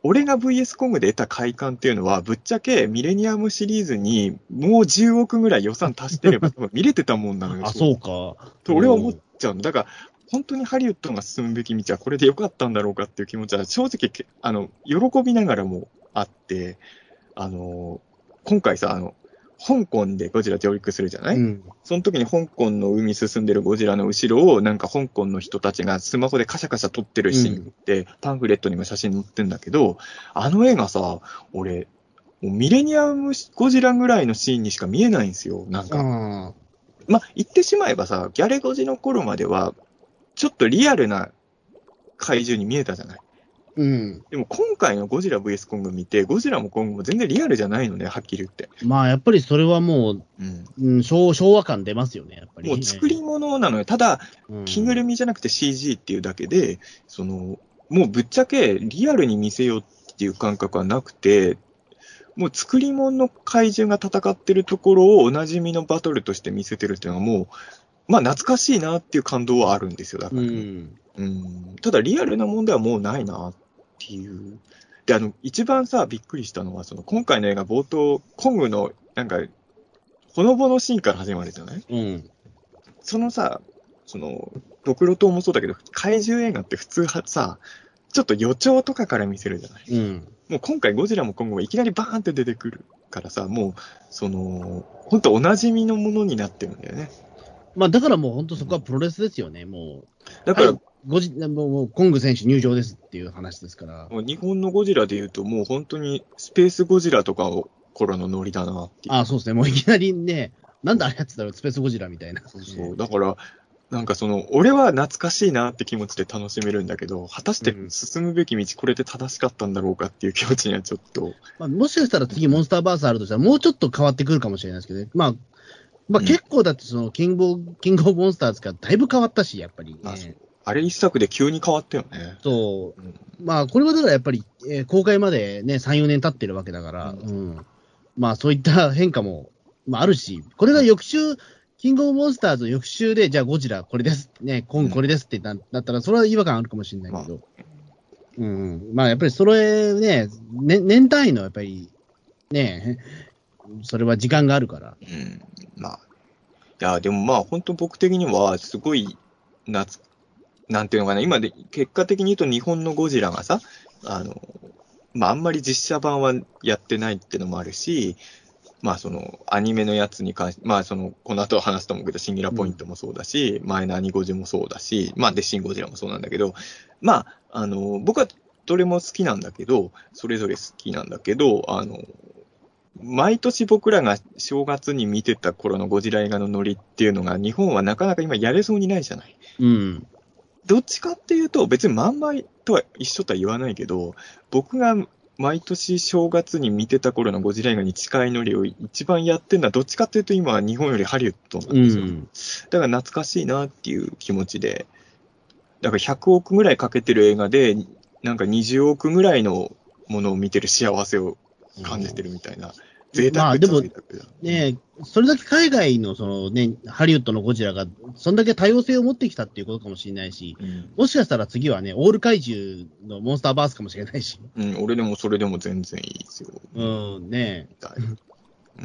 俺が VS コングで得た快感っていうのは、ぶっちゃけミレニアムシリーズにもう10億ぐらい予算足してれば *laughs* 見れてたもんなのよ。あ、そうか。と俺は思っちゃうの。だから、本当にハリウッドが進むべき道はこれで良かったんだろうかっていう気持ちは正直け、あの、喜びながらもあって、あの、今回さ、あの、香港でゴジラ上陸するじゃない、うん。その時に香港の海進んでるゴジラの後ろを、なんか香港の人たちがスマホでカシャカシャ撮ってるシーンって、パンフレットにも写真載ってんだけど、あの映画さ、俺、もうミレニアムゴジラぐらいのシーンにしか見えないんですよ。なんか、あまあ、言ってしまえばさ、ギャレゴジの頃までは、ちょっとリアルな怪獣に見えたじゃない？うん。でも今回のゴジラ VS コング見て、ゴジラもコングも全然リアルじゃないのね、はっきり言って。まあ、やっぱりそれはもう、うん。うん、昭昭和感出ますよね、やっぱり。もう作り物なのよ。ただ、うん着ぐるみじゃなくて CG っていうだけで、その、もうぶっちゃけリアルに見せようっていう感覚はなくて、もう作り物の怪獣が戦ってるところをおなじみのバトルとして見せてるっていうのはもう、まあ懐かしいなっていう感動はあるんですよ、だから。うん。うんただリアルなもんではもうないなっていう。で、あの、一番さ、びっくりしたのは、その今回の映画冒頭、コングの、なんか、ほのぼのシーンから始まるじゃない？うん。そのさ、その、ドクロ島もそうだけど、怪獣映画って普通はさ、ちょっと予兆とかから見せるじゃない？うん。もう今回ゴジラも今後もいきなりバーンって出てくるからさ、もう、その、本当おなじみのものになってるんだよね。まあ、だからもう本当そこはプロレスですよね、もう。だから、はいごじもうコング選手入場ですっていう話ですから。もう日本のゴジラで言うと、もう本当にスペースゴジラとかを頃のノリだなって。ああ、そうですね。もういきなりね、なんだあれやってたのスペースゴジラみたいな。そうそう。だから、なんかその、俺は懐かしいなって気持ちで楽しめるんだけど、果たして進むべき道、これで正しかったんだろうかっていう気持ちにはちょっと。まあ、もしかしたら次モンスターバースあるとしたら、もうちょっと変わってくるかもしれないですけどね。まあ、まあうん結構だってその、キングオブ、キングオブモンスターズがだいぶ変わったし、やっぱり、ね。あれ一作で急に変わったよね。そううんまあ、これはだからやっぱり、えー公開までね、3、4年経ってるわけだから、ううん。まあ、そういった変化も、まあ、あるし、これが翌週、キングオブモンスターズの翌週で、じゃあゴジラこれです、ね、コングこれですってななったら、それは違和感あるかもしれないけど、うんうん。まあ、やっぱりそれね、ね年単位のやっぱり、ね、それは時間があるから。うん。いや、でもまあ、本当僕的には、すごい、夏、なんていうのかな、今で、結果的に言うと日本のゴジラがさ、あの、まあ、あんまり実写版はやってないってのもあるし、まあ、その、アニメのやつに関して、まあ、その、この後話すと思うけど、シンギラポイントもそうだし、前のアニゴジもそうだし、まあ、で、シンゴジラもそうなんだけど、まあ、あの、僕はどれも好きなんだけど、それぞれ好きなんだけど、あの、毎年僕らが正月に見てた頃のゴジラ映画のノリっていうのが、日本はなかなか今やれそうにないじゃない。うん。どっちかっていうと、別にまんまとは一緒とは言わないけど、僕が毎年正月に見てた頃のゴジラ映画に近いノリを一番やってるのは、どっちかっていうと今は日本よりハリウッドなんうですよ。ん。だから懐かしいなっていう気持ちで、だから100億ぐらいかけてる映画で、なんか20億ぐらいのものを見てる幸せを感じてるみたいな。贅沢っちゃまあでも。ねそれだけ海外のそのね、ハリウッドのゴジラが、そんだけ多様性を持ってきたっていうことかもしれないし、うんもしかしたら次はね、オール怪獣のモンスターバースかもしれないし、うん、俺でもそれでも全然いいですよ。うん、ね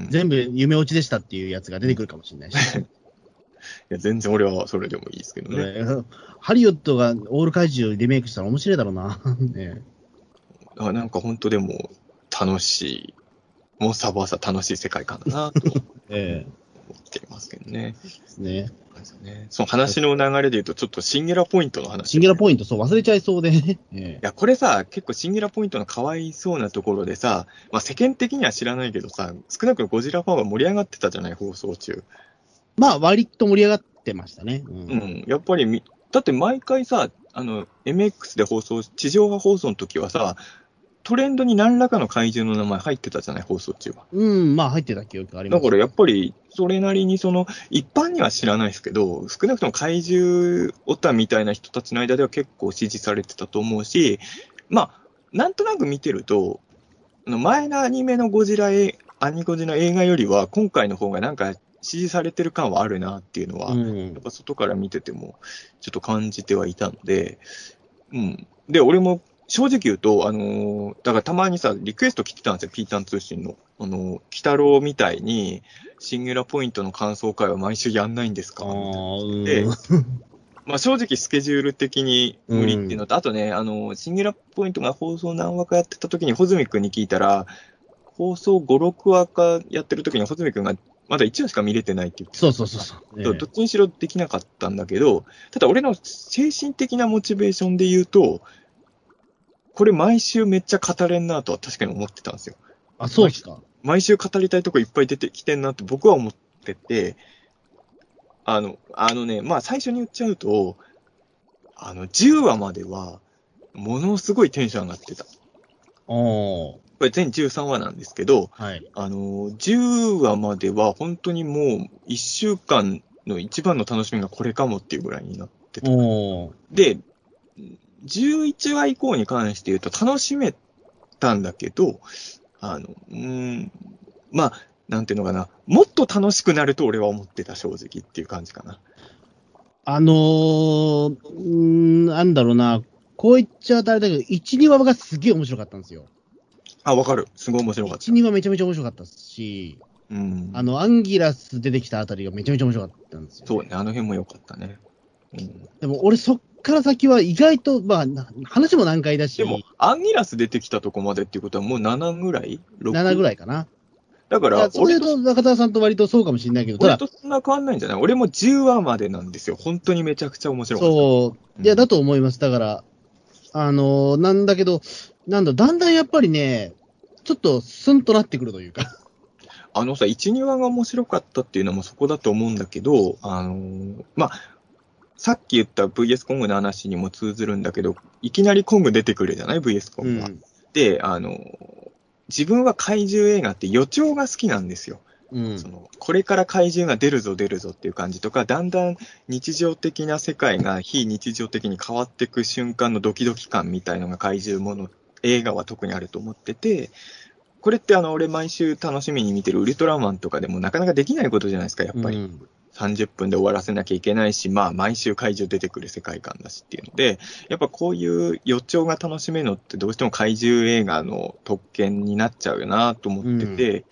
全部夢落ちでしたっていうやつが出てくるかもしれないし、*laughs* や、全然俺はそれでもいいですけどね。ね *laughs* ハリウッドがオール怪獣リメイクしたら面白いだろうな。*laughs* ねあなんか本当でも楽しい、モンスターバーサー楽しい世界観だなと思 *laughs* えっていますけどね。えですね。ねその話の流れで言うと、ちょっとシンギュラポイントの話。シンギュラポイント、そう忘れちゃいそうで *laughs* いや、これさ、結構シンギュラポイントのかわいそうなところでさ、まあ世間的には知らないけどさ、少なくともゴジラファンは盛り上がってたじゃない、放送中。まあ、割と盛り上がってましたね。うんうん。やっぱりみ、だって毎回さ、あの、MX で放送、地上波放送の時はさ、トレンドに何らかの怪獣の名前入ってたじゃない、放送中は。うん、まあ入ってた記憶があります。だからやっぱり、それなりにその、一般には知らないですけど、少なくとも怪獣オタみたいな人たちの間では結構支持されてたと思うし、まあ、なんとなく見てると、前のアニメのゴジラえ、アニゴジの映画よりは、今回の方がなんか支持されてる感はあるなっていうのは、うんやっぱ外から見てても、ちょっと感じてはいたので、うん。で、俺も正直言うと、あのーだからたまにさ、リクエスト来てたんですよ、ピータン通信の。あのー、鬼太郎みたいに、シンギュラポイントの感想会は毎週やんないんですか？でまあ正直スケジュール的に無理っていうのと、あとね、あのー、シンギュラポイントが放送何話かやってた時に、穂積君に聞いたら、放送5、6話かやってる時に穂積君がまだ1話しか見れてないって言ってそうそうそうそう。そうどっちにしろできなかったんだけど、ただ俺の精神的なモチベーションで言うと、これ毎週めっちゃ語れんなとは確かに思ってたんですよ。あ、そうですか。毎週語りたいとこいっぱい出てきてんなって僕は思ってて、あの、あのね、まあ最初に言っちゃうと、あの、10話までは、ものすごいテンション上がってた。おー。これ全13話なんですけど、はい。あの、10話までは本当にもう1週間の一番の楽しみがこれかもっていうぐらいになってた。で、11話以降に関して言うと楽しめたんだけど、あの、うーん、まあ、なんていうのかな、もっと楽しくなると俺は思ってた正直っていう感じかな。あのー、うーん、なんだろうな、こう言っちゃあれだけど、1、2話がすげえ面白かったんですよ。あ、わかる。すごい面白かった1、。2話めちゃめちゃ面白かったし、うん。あの、アンギラス出てきたあたりがめちゃめちゃ面白かったんですよ、そうね、あの辺も良かったね。うん、でも俺そっから先は意外と、まあ、な話も難解だし、でも、アンギラス出てきたとこまでっていうことはもう7ぐらい ?6 7ぐらいかな。だから、俺とそれと中田さんと割とそうかもしれないけど、た俺だ、とそんな変わんないんじゃない？俺も10話までなんですよ。本当にめちゃくちゃ面白かった。そう、いや、だと思います。だから、あのーなんだけど、なんだ、だんだんやっぱりね、ちょっとスンとなってくるというか。あのさ、1、2話が面白かったっていうのもそこだと思うんだけど、あのーまあ、さっき言った VS コングの話にも通ずるんだけど、いきなりコング出てくるじゃない ?VS コうングが。ん。で、あのー自分は怪獣映画って予兆が好きなんですよ。うんそ。のこれから怪獣が出るぞ出るぞっていう感じとか、だんだん日常的な世界が非日常的に変わっていく瞬間のドキドキ感みたいのが怪獣もの、映画は特にあると思ってて、これってあの、俺毎週楽しみに見てるウルトラマンとかでもなかなかできないことじゃないですか、やっぱり。うん30分で終わらせなきゃいけないし、まあ、毎週怪獣出てくる世界観だしっていうので、やっぱこういう予兆が楽しめるのってどうしても怪獣映画の特権になっちゃうよなと思ってて、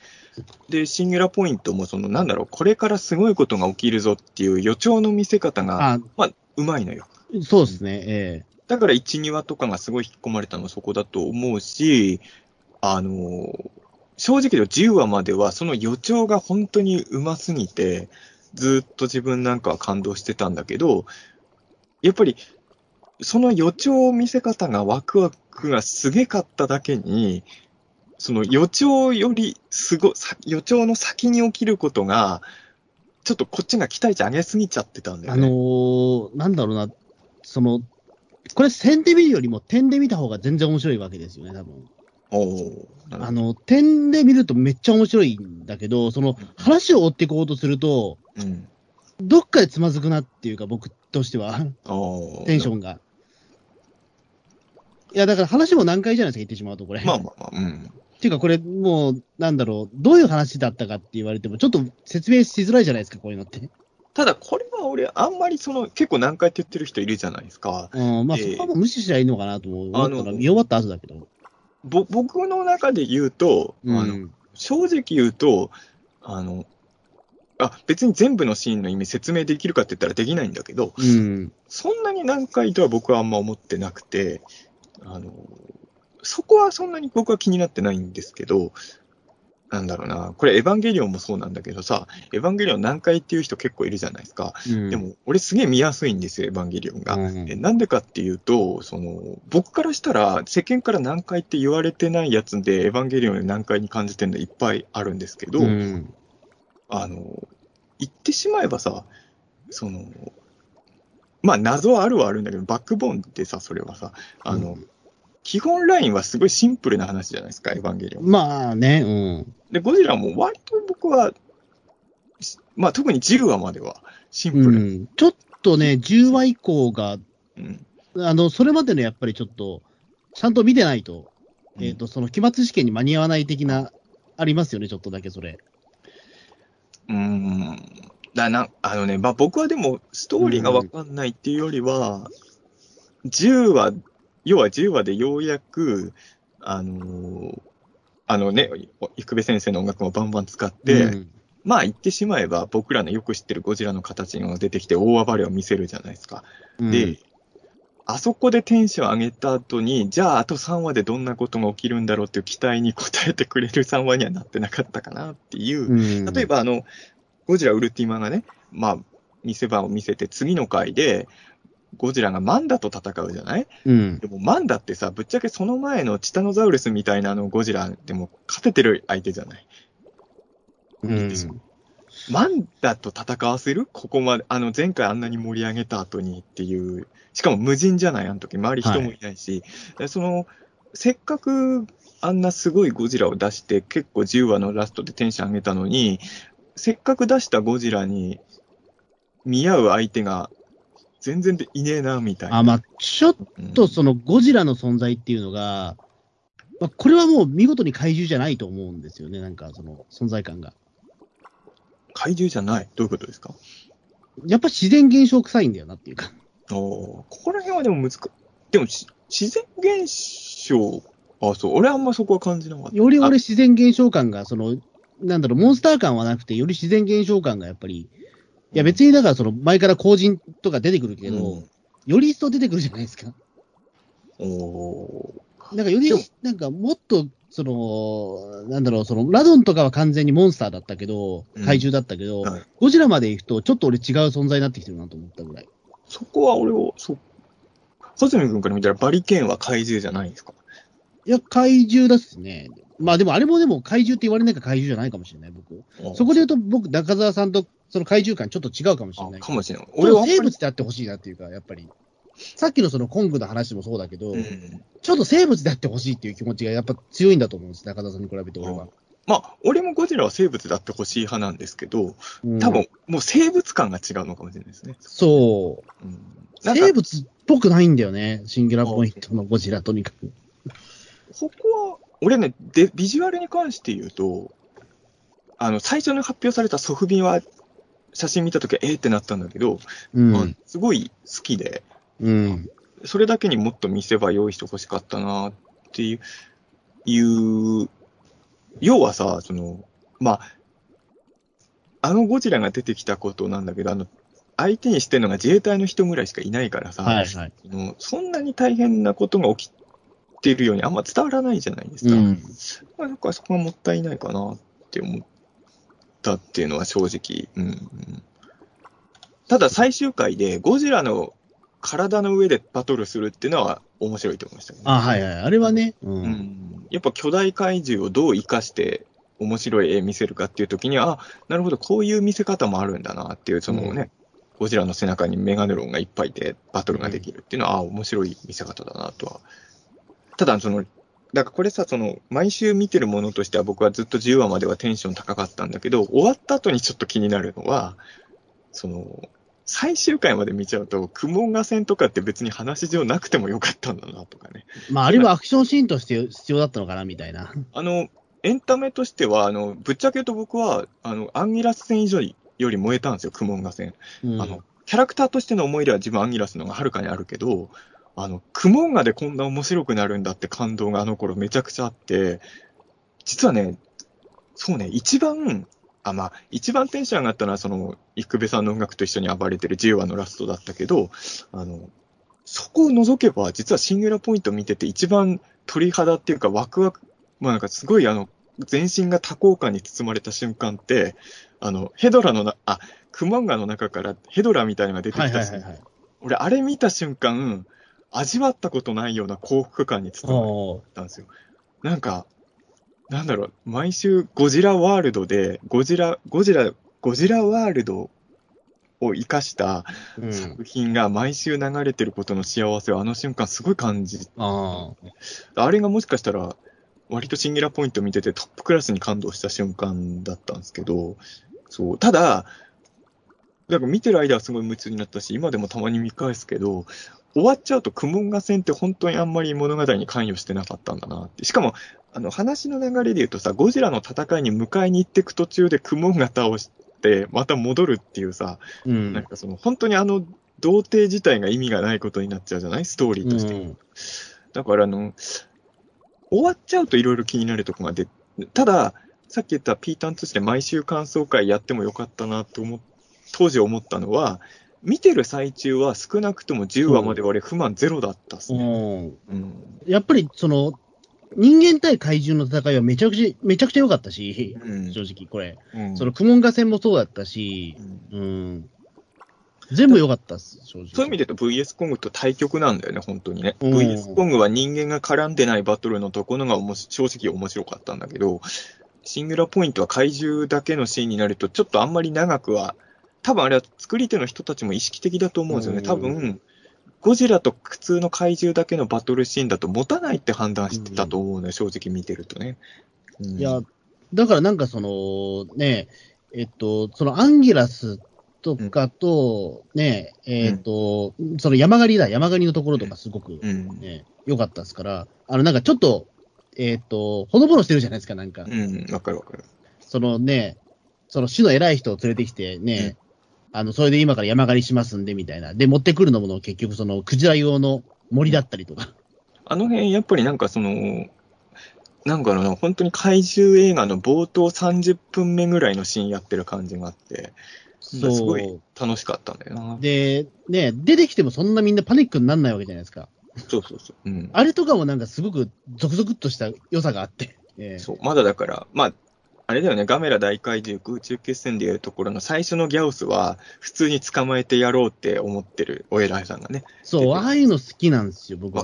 で、シンギュラポイントもその、なんだろう、これからすごいことが起きるぞっていう予兆の見せ方が、あ、まあ、うまいのよ。そうですね、えだから1、2話とかがすごい引っ込まれたのはそこだと思うし、あの、正直言うと10話まではその予兆が本当にうますぎて、ずっと自分なんかは感動してたんだけど、やっぱり、その予兆見せ方がワクワクがすげかっただけに、その予兆よりすご、さ予兆の先に起きることが、ちょっとこっちが期待値上げすぎちゃってたんだえあのよね。ーなんだろうな、その、これ線で見るよりも点で見た方が全然面白いわけですよね、多分。おあの、点で見るとめっちゃ面白いんだけど、その話を追っていこうとすると、うん。どっかでつまずくなっていうか、僕としては、テンション。ンが。いや、だから話も難解じゃないですか、言ってしまうと、これ。まあまあまあ、うん。っていうか、これ、もう、なんだろう、どういう話だったかって言われても、ちょっと説明しづらいじゃないですか、こういうのって。ただ、これは俺、あんまりその、結構難解って言ってる人いるじゃないですか。うん、まあ、ええそこはもう無視しりゃいいのかなと思うあの見終わった後だけど。ぼ僕の中で言うと、うん、あの正直言うと、あの、あ、別に全部のシーンの意味説明できるかって言ったらできないんだけど、うん。そんなに難解とは僕はあんま思ってなくて、あの、そこはそんなに僕は気になってないんですけど、なんだろうな、これエヴァンゲリオンもそうなんだけどさ、エヴァンゲリオン難解っていう人結構いるじゃないですか。うんで、も、俺すげえ見やすいんですよ、エヴァンゲリオンが。うんえなんでかっていうと、その、僕からしたら、世間から難解って言われてないやつで、エヴァンゲリオンで難解に感じてるのいっぱいあるんですけど、うん。あの、言ってしまえばさ、その、まあ謎はあるはあるんだけど、バックボーンってさ、それはさ、あの、うん基本ラインはすごいシンプルな話じゃないですか、エヴァンゲリオン。まあね、うん。で、ゴジラも割と僕は、しまあ特に10話まではシンプうル。ん、ちょっとね、10話以降が、うんあの、それまでのやっぱりちょっと、ちゃんと見てないと、えっ、と、その期末試験に間に合わない的な、ありますよね、ちょっとだけそれ。うーん。だな、あのね、まあ僕はでも、ストーリーがわかんないっていうよりは、10話、要は10話でようやく、あのーあのね、生部先生の音楽もバンバン使って、うんまあ言ってしまえば、僕らのよく知ってるゴジラの形が出てきて大暴れを見せるじゃないですか。うんで、あそこでテンション上げた後に、じゃああと3話でどんなことが起きるんだろうっていう期待に応えてくれる3話にはなってなかったかなっていう、うん。例えば、あの、ゴジラウルティマがね、まあ、見せ場を見せて、次の回で、ゴジラがマンダと戦うじゃない？うん。でもマンダってさ、ぶっちゃけその前のチタノザウルスみたいなあのゴジラでも勝ててる相手じゃない？うんマンダと戦わせる？ここまで、あの、前回あんなに盛り上げた後にっていう、しかも無人じゃない、あの時。周り人もいないし、でその、せっかくあんなすごいゴジラを出して、結構10話のラストでテンション上げたのに、せっかく出したゴジラに見合う相手が全然でいねえな、みたいな。あ、まあ、ちょっうんとそのゴジラの存在っていうのが、まあ、これはもう見事に怪獣じゃないと思うんですよね、なんかその存在感が。怪獣じゃない。どういうことですか？やっぱ自然現象臭いんだよなっていうか。おここら辺はでも難しでもし自然現象、あ、そう、俺あんまそこは感じなかった。より俺自然現象感が、その、なんだろう、モンスター感はなくて、より自然現象感がやっぱり、いや別にだからその前から後人とか出てくるけど、うんより一層出てくるじゃないですか。おなんかよりなんかもっと、その、なんだろう、その、ラドンとかは完全にモンスターだったけど、うん怪獣だったけど、はいゴジラまで行くと、ちょっと俺違う存在になってきてるなと思ったぐらい。そこは俺を、そう。穂積君から見たらバリケーンは怪獣じゃないんですかいや、怪獣だっすね。まあでも、あれもでも怪獣って言われないから怪獣じゃないかもしれない、僕。そこで言うと、僕、中澤さんとその怪獣感ちょっと違うかもしれない。あかもしれない。俺は俺は生物であってほしいなっていうか、やっぱり。さっきのそのコングの話もそうだけど、うんちょっと生物であってほしいっていう気持ちがやっぱ強いんだと思うんです、中澤さんに比べて俺は。まあ、俺もゴジラは生物だってほしい派なんですけど、うん多分、もう生物感が違うのかもしれないですね。そう。うん、生物っぽくないんだよね、シンギュラポイントのゴジラ、とにかく。ここは、俺ね、で、ビジュアルに関して言うと、あの、最初に発表されたソフビは、写真見たときは、えーってなったんだけど、まあうん。すごい好きで、うん。それだけにもっと見せ場用意してほしかったなっていう、いう、要はさ、その、まあ、あのゴジラが出てきたことなんだけど、あの、相手にしてるのが自衛隊の人ぐらいしかいないからさ、はいはい。そのそんなに大変なことが起きているようにあんま伝わらないじゃないですか。うん。まあ、だからそこはもったいないかなって思ったっていうのは正直。うんうん、ただ最終回でゴジラの体の上でバトルするっていうのは面白いと思いましたね、あ、はいはい。あれはね。う。うんん。やっぱ巨大怪獣をどう生かして面白い絵見せるかっていう時には、あ、なるほど、こういう見せ方もあるんだなっていう、そのね、ゴジラの背中にメガネロンがいっぱいいてバトルができるっていうのは、あ、面白い見せ方だなとは。ただ、その、だからこれさ、その、毎週見てるものとしては僕はずっと10話まではテンション高かったんだけど、終わった後にちょっと気になるのは、その、最終回まで見ちゃうと、クモンガ戦とかって別に話上なくてもよかったんだなとかね。まあ、あれはアクションシーンとして *laughs* 必要だったのかな、みたいな。あの、エンタメとしては、あの、ぶっちゃけ言うと僕は、あの、アンギラス戦以上より燃えたんですよ、クモンガ戦。うんあの、キャラクターとしての思い入れは自分アンギラスの方がはるかにあるけど、あの、クモンガでこんな面白くなるんだって感動があの頃めちゃくちゃあって、実はね、そうね、一番、あ、まあ、一番テンション上がったのは、その、幾部さんの音楽と一緒に暴れてる10話のラストだったけど、あの、そこを除けば、実はシングラポイント見てて一番鳥肌っていうかワクワク、まあなんかすごいあの、全身が多幸感に包まれた瞬間って、あの、ヘドラのな、あ、クモンガの中からヘドラみたいなのが出てきはいはいはいはい。俺あれ見た瞬間、味わったことないような幸福感に包まれたんですよ。なんか、なんだろう、毎週ゴジラワールドで、ゴジラ、ゴジラ、ゴジラワールドを生かしたうん。作品が毎週流れてることの幸せをあの瞬間すごい感じ、ああれがもしかしたら、割とシンギュラポイント見ててトップクラスに感動した瞬間だったんですけど、そう、ただ、なんか見てる間はすごい夢中になったし、今でもたまに見返すけど、終わっちゃうとクモンガ戦って本当にあんまり物語に関与してなかったんだなって。しかも、あの話の流れで言うとさ、ゴジラの戦いに迎えに行っていく途中でクモンガ倒して、また戻るっていうさ、あ。うん。なんかその本当にあの童貞自体が意味がないことになっちゃうじゃない？ストーリーとして。うんだからあの、終わっちゃうといろいろ気になるとこが出ただ、さっき言ったピータンとして毎週感想会やってもよかったなと思っ当時思ったのは、見てる最中は少なくとも10話まで俺不満ゼロだったっすね。うん。うん。やっぱり、その、人間対怪獣の戦いはめちゃくちゃ、めちゃくちゃ良かったし、うん正直、これ。うんその、クモンガ戦もそうだったしう、んうん。全部良かったっす、正直。そういう意味で言うと VS コングと対局なんだよね、本当にね。うん VS コングは人間が絡んでないバトルのところがおもし正直面白かったんだけど、シングラポイントは怪獣だけのシーンになると、ちょっとあんまり長くは、多分あれは作り手の人たちも意識的だと思うんですよね。うん多分、ゴジラと普通の怪獣だけのバトルシーンだと持たないって判断してたと思うのよ、正直見てるとね。うんいや、だからなんかその、ね、えっと、そのアンギラスとかと、ね、えっと、その山狩りだ、山狩りのところとかすごくうん。ね、良かったですから、あのなんかちょっと、えっと、ほのぼのしてるじゃないですか、なんか。うん、わかるわかる。そのね、その市の偉い人を連れてきてね、あの、それで今から山狩りしますんで、みたいな。で、持ってくるのも結局その、クジラ用の森だったりとか。あの辺、やっぱりなんかその、なんかな、本当に怪獣映画の冒頭30分目ぐらいのシーンやってる感じがあって、すごそ。いう楽しかったんだよな。で、ね、出てきてもそんなみんなパニックにならないわけじゃないですか。そうそうそう。うん。あれとかもなんかすごくゾクゾクっとした良さがあって。ええそう、まだだから、まあ、あれだよね、ガメラ大怪獣空中決戦でいうところの最初のギャオスは、普通に捕まえてやろうって思ってるお偉いさんがね。そう、ああいうの好きなんですよ、僕は。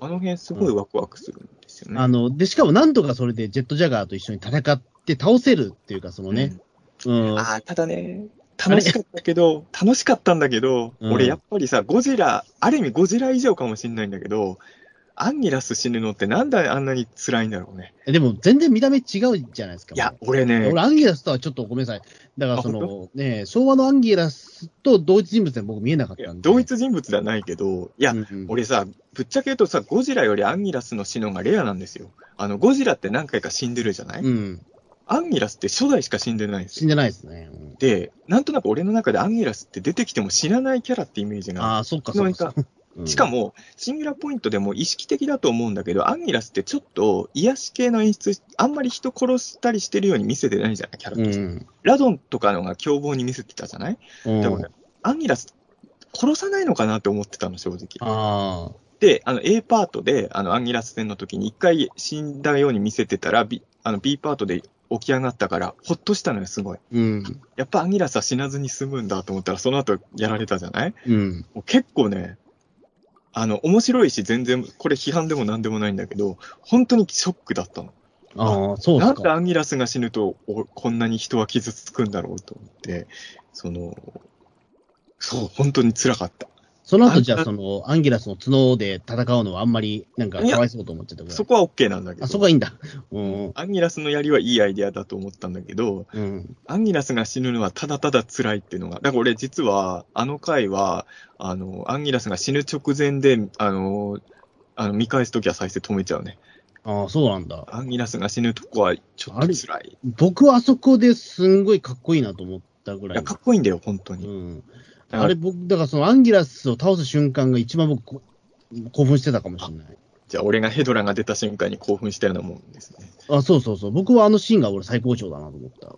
あの辺すごいワクワクするんですよね。あの、で、しかもなんとかそれでジェットジャガーと一緒に戦って倒せるっていうか、そのね、うん。ああ、ただね、楽しかったけど、楽しかったんだけど、うん俺やっぱりさ、ゴジラ、ある意味ゴジラ以上かもしれないんだけど、アンギラス死ぬのってなんであんなに辛いんだろうね。でも全然見た目違うじゃないですか。いや、俺ね、俺、アンギラスとはちょっとごめんなさい。だから、そあの、ね、昭和のアンギラスと同一人物で僕見えなかったんで。同一人物ではないけど、いや、うんうん俺さ、ぶっちゃけ言うとさ、ゴジラよりアンギラスの死のがレアなんですよ。あの、ゴジラって何回か死んでるじゃない、うん。アンギラスって初代しか死んでないんですよ。死んでないですね。うんで、なんとなく俺の中でアンギラスって出てきても死なないキャラってイメージがああ、そっか、そっか。うんしか、も、シンギュラーポイントでも意識的だと思うんだけど、アンギラスってちょっと癒し系の演出、あんまり人殺したりしてるように見せてないじゃない、キャラうとして。ん。ラドンとかのが凶暴に見せてたじゃない、うんだから、アンギラス、殺さないのかなって思ってたの、正直。で、あの A パートで、あのアンギラス戦の時に一回死んだように見せてたら、B, あの B パートで起き上がったから、ほっとしたのよ、すごい。うん。やっぱアンギラスは死なずに済むんだと思ったら、その後やられたじゃない？うん。結構ね、あの、面白いし、全然、これ批判でも何でもないんだけど、本当にショックだったの。ああ、そうでなんで。アンギラスが死ぬと、おこんなに人は傷つくんだろうと思って、その、そう、本当に辛かった。その後、じゃあ、その、アンギラスの角で戦うのはあんまり、なんか、かわいそうと思っちゃったそこは OK なんだけど。あ、そこはいいんだ。うん。アンギラスの槍はいいアイデアだと思ったんだけど、うん。アンギラスが死ぬのはただただ辛いっていうのが、だから俺実は、あの回は、あの、アンギラスが死ぬ直前で、あの、あの見返すときは再生止めちゃうね。ああ、そうなんだ。アンギラスが死ぬとこはちょっと辛い。僕はあそこですんごいかっこいいなと思ったぐらい。いや、かっこいいんだよ、本当に。うん。あれ、僕、だからそのアンギラスを倒す瞬間が一番僕、こ興奮してたかもしれない。じゃあ、俺がヘドラが出た瞬間に興奮したようなもんですね。あ、そうそうそう。僕はあのシーンが俺最高潮だなと思った。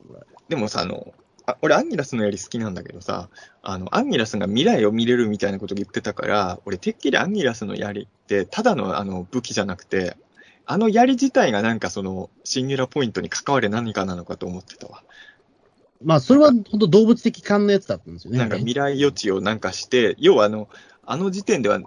でもさ、あの、あ俺、アンギラスの槍好きなんだけどさ、あの、アンギラスが未来を見れるみたいなこと言ってたから、俺、てっきりアンギラスの槍って、ただのあの武器じゃなくて、あの槍自体がなんかその、シンギュラポイントに関わる何かなのかと思ってたわ。まあ、それは本当動物的勘のやつだったんですよね。なんか未来予知をなんかして、要はあの、あの時点では、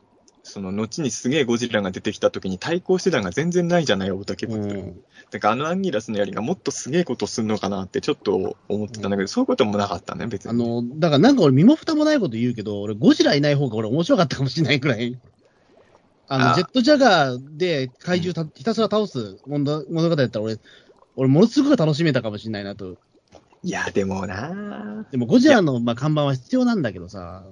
その後にすげえゴジラが出てきた時に対抗手段が全然ないじゃない、大竹う部。ん。だからあのアンギラスの槍がもっとすげえことするのかなってちょっと思ってたんだけど、そういうこともなかったね、別に。あの、だからなんか俺身も蓋もないこと言うけど、俺ゴジラいない方が俺面白かったかもしれないくらい。あの、あジェットジャガーで怪獣たひたすら倒す物物語だったら俺、俺ものすごく楽しめたかもしれないなと。いや、でもなでもゴジラのまあ看板は必要なんだけどさ。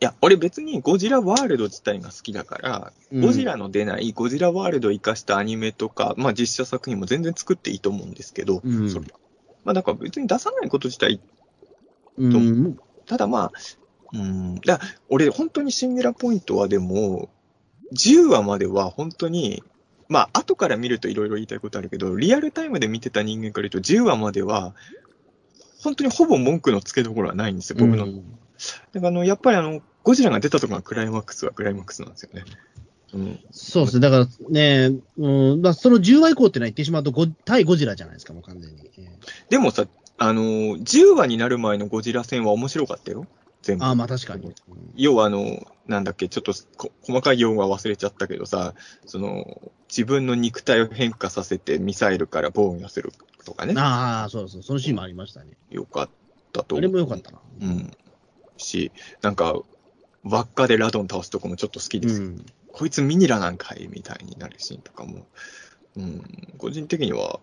いや、俺別にゴジラワールド自体が好きだから、うんゴジラの出ないゴジラワールドを生かしたアニメとか、まあ実写作品も全然作っていいと思うんですけど、うん。それまあだから別に出さないこと自体、うん。うん。ただまあ、うん、だ俺本当にシンギュラポイントはでも、10話までは本当に、まあ後から見るといろいろ言いたいことあるけど、リアルタイムで見てた人間から言うと10話までは、本当にほぼ文句のつけどころはないんですよ、僕の。うんだからあの、やっぱりあの、ゴジラが出たところがクライマックスはクライマックスなんですよね。うん。そうですね。だからね、うん、まあその10話以降ってのは言ってしまうとゴ、対ゴジラじゃないですか、もう完全に。えでもさ、あのー、10話になる前のゴジラ戦は面白かったよ。全部。ああ、まあ確かに。要はあの、なんだっけ、ちょっとこ細かい用語は忘れちゃったけどさ、その、自分の肉体を変化させてミサイルから防御するとかね。ああ、そうそう、そのシーンもありましたね。よかったとあ。れもよかったな。うん。し、なんか、輪っかでラドン倒すとこもちょっと好きです。うん。こいつミニラなんかい？みたいになるシーンとかも、うん、個人的には、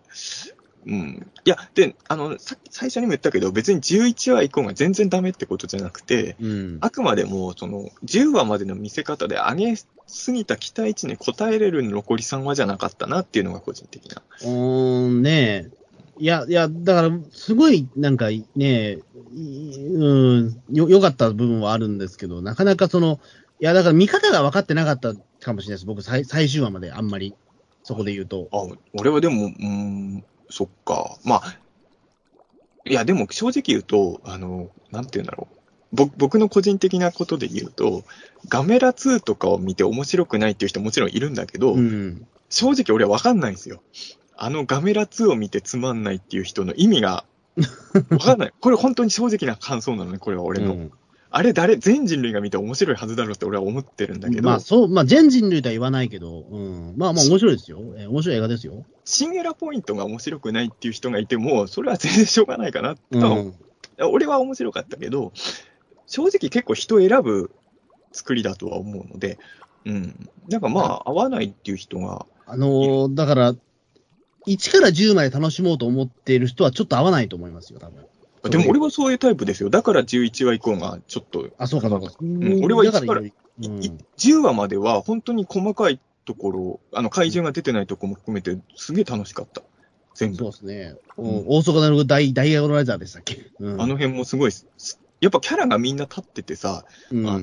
うん。いや、で、あの、さ最初にも言ったけど、別に11話以降が全然ダメってことじゃなくて、うん。あくまでも、その、10話までの見せ方で上げすぎた期待値に応えれる残り3話じゃなかったなっていうのが個人的な。うーん、ねえ。いや、いや、だから、すごい、なんかね、いうん、よ、良かった部分はあるんですけど、なかなかその、いや、だから見方が分かってなかったかもしれないです。僕、最最終話まであんまり、そこで言うと。あ、俺はでも、うん、そっか。まあ、いや、でも正直言うと、あの、なんて言うんだろう。僕僕の個人的なことで言うと、ガメラ2とかを見て面白くないっていう人もちろんいるんだけど、うん。正直俺は分かんないんですよ。あのガメラ2を見てつまんないっていう人の意味が分かんない。これ本当に正直な感想なのね、これは俺の。うんあれ誰、全人類が見て面白いはずだろうって俺は思ってるんだけど、まあ、そう、まあ、全人類とは言わないけど、うん。まあまあ、面白いですよ。えー面白い映画ですよ。シングラポイントが面白くないっていう人がいても、それは全然しょうがないかなとう、ん。俺は面白かったけど、正直結構人選ぶ作りだとは思うので、うん。なんかまあ、合わないっていう人が、あのーだから、1から10まで楽しもうと思っている人はちょっと合わないと思いますよ、多分。でも俺はそういうタイプですよ。だから11話以降がちょっと、あ、そうか、そうか。ん俺はだからういん。10話までは本当に細かいところ、あの怪獣が出てないところも含めて、すげえ楽しかった。全部。そうですね。うんうん大阪の大、ダイアゴナライザーでしたっけ？うん。あの辺もすごいす、やっぱキャラがみんな立っててさ、うん、あ